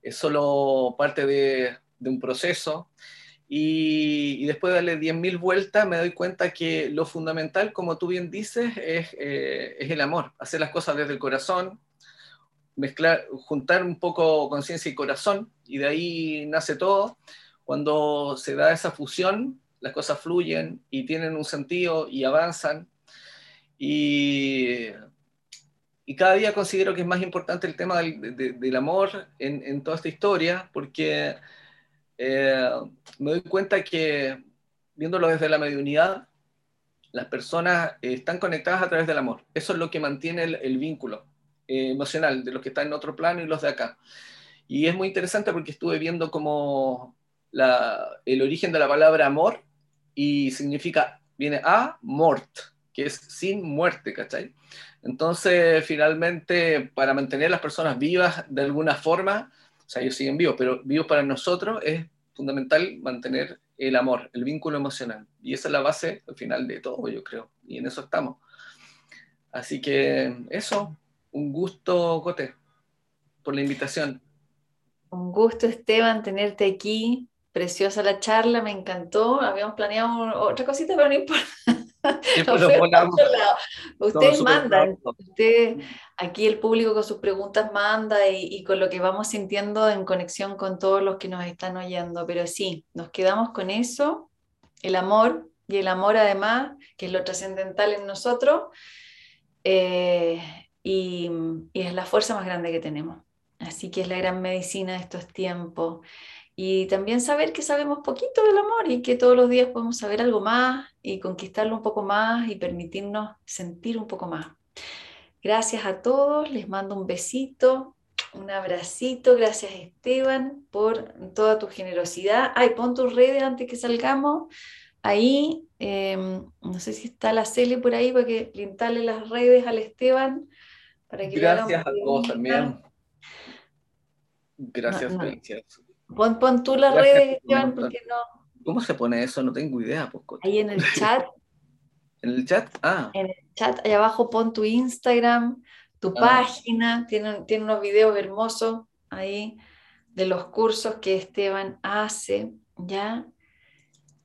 es solo parte de de un proceso. Y, después de darle 10.000 vueltas me doy cuenta que lo fundamental, como tú bien dices, es, eh, es, el amor, hacer las cosas desde el corazón. mezclar, juntar un poco conciencia y corazón, y de ahí nace todo. Cuando se da esa fusión, las cosas fluyen y tienen un sentido y avanzan. Y, y cada día considero que es más importante el tema del, del amor en, en, toda esta historia, porque eh, me doy cuenta que viéndolo desde la mediunidad, las personas están conectadas a través del amor. Eso es lo que mantiene el, vínculo eh, emocional de los que están en otro plano y los de acá. Y es muy interesante porque estuve viendo como la, el origen de la palabra amor y significa, viene a mort, que es sin muerte, ¿cachai? Entonces, finalmente, para mantener las personas vivas de alguna forma, sea, ellos siguen vivos, pero vivos para nosotros es fundamental mantener el amor, el vínculo emocional. Y esa es la base al final de todo, yo creo. Y en eso estamos. Así que eso, un gusto, Cote, por la invitación. Un gusto, Esteban, tenerte aquí. Preciosa la charla, me encantó. Habíamos planeado otra cosita, pero no importa. Ustedes mandan, usted, aquí el público con sus preguntas manda y, y, con lo que vamos sintiendo en conexión con todos los que nos están oyendo. Pero sí, nos quedamos con eso, el amor y el amor además, que es lo trascendental en nosotros, eh, y, y es la fuerza más grande que tenemos. Así que es la gran medicina de estos tiempos. Y también saber que sabemos poquito del amor y que todos los días podemos saber algo más y conquistarlo un poco más y permitirnos sentir un poco más. Gracias a todos, les mando un besito, un abracito, gracias Esteban por toda tu generosidad. Ay, pon tus redes antes que salgamos. Ahí, eh, no sé si está la Cele por ahí para que le instale las redes al Esteban. Para que gracias a todos también. Gracias, no, no. Pon, pon tú las redes, Esteban, porque no. ¿Cómo se pone eso? No tengo idea. Pues, Ahí en el chat. ¿En el chat? Ah. En el chat, ahí abajo pon tu Instagram, tu ah. página, tiene, tiene unos videos hermosos ahí de los cursos que Esteban hace, ¿ya?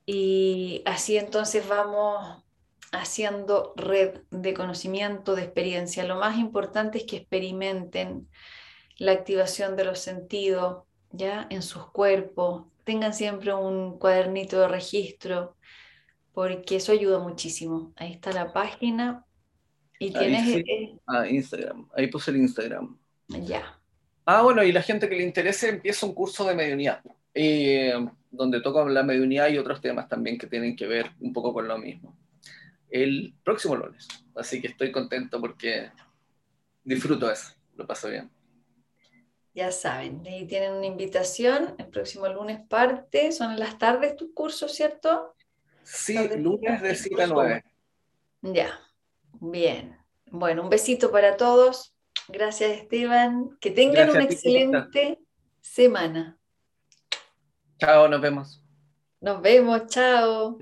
Y así entonces vamos haciendo red de conocimiento, de experiencia. Lo más importante es que experimenten la activación de los sentidos, ya en sus cuerpos, tengan siempre un cuadernito de registro, porque eso ayuda muchísimo. Ahí está la página. Y tienes... Sí. Ah, Instagram. Ahí puse el Instagram. Ya. Ah, bueno, y la gente que le interese empieza un curso de mediunidad, eh, donde toca la mediunidad y otros temas también que tienen que ver un poco con lo mismo. El próximo lunes. Así que estoy contento porque disfruto eso, lo paso bien. Ya saben, ahí tienen una invitación. El próximo lunes parte. Son en las tardes tus cursos, ¿cierto? Sí, lunes de 7 a 9. Ya, bien. Bueno, un besito para todos. Gracias, Esteban. Que tengan Gracias una excelente semana. Chao, nos vemos. Nos vemos, chao.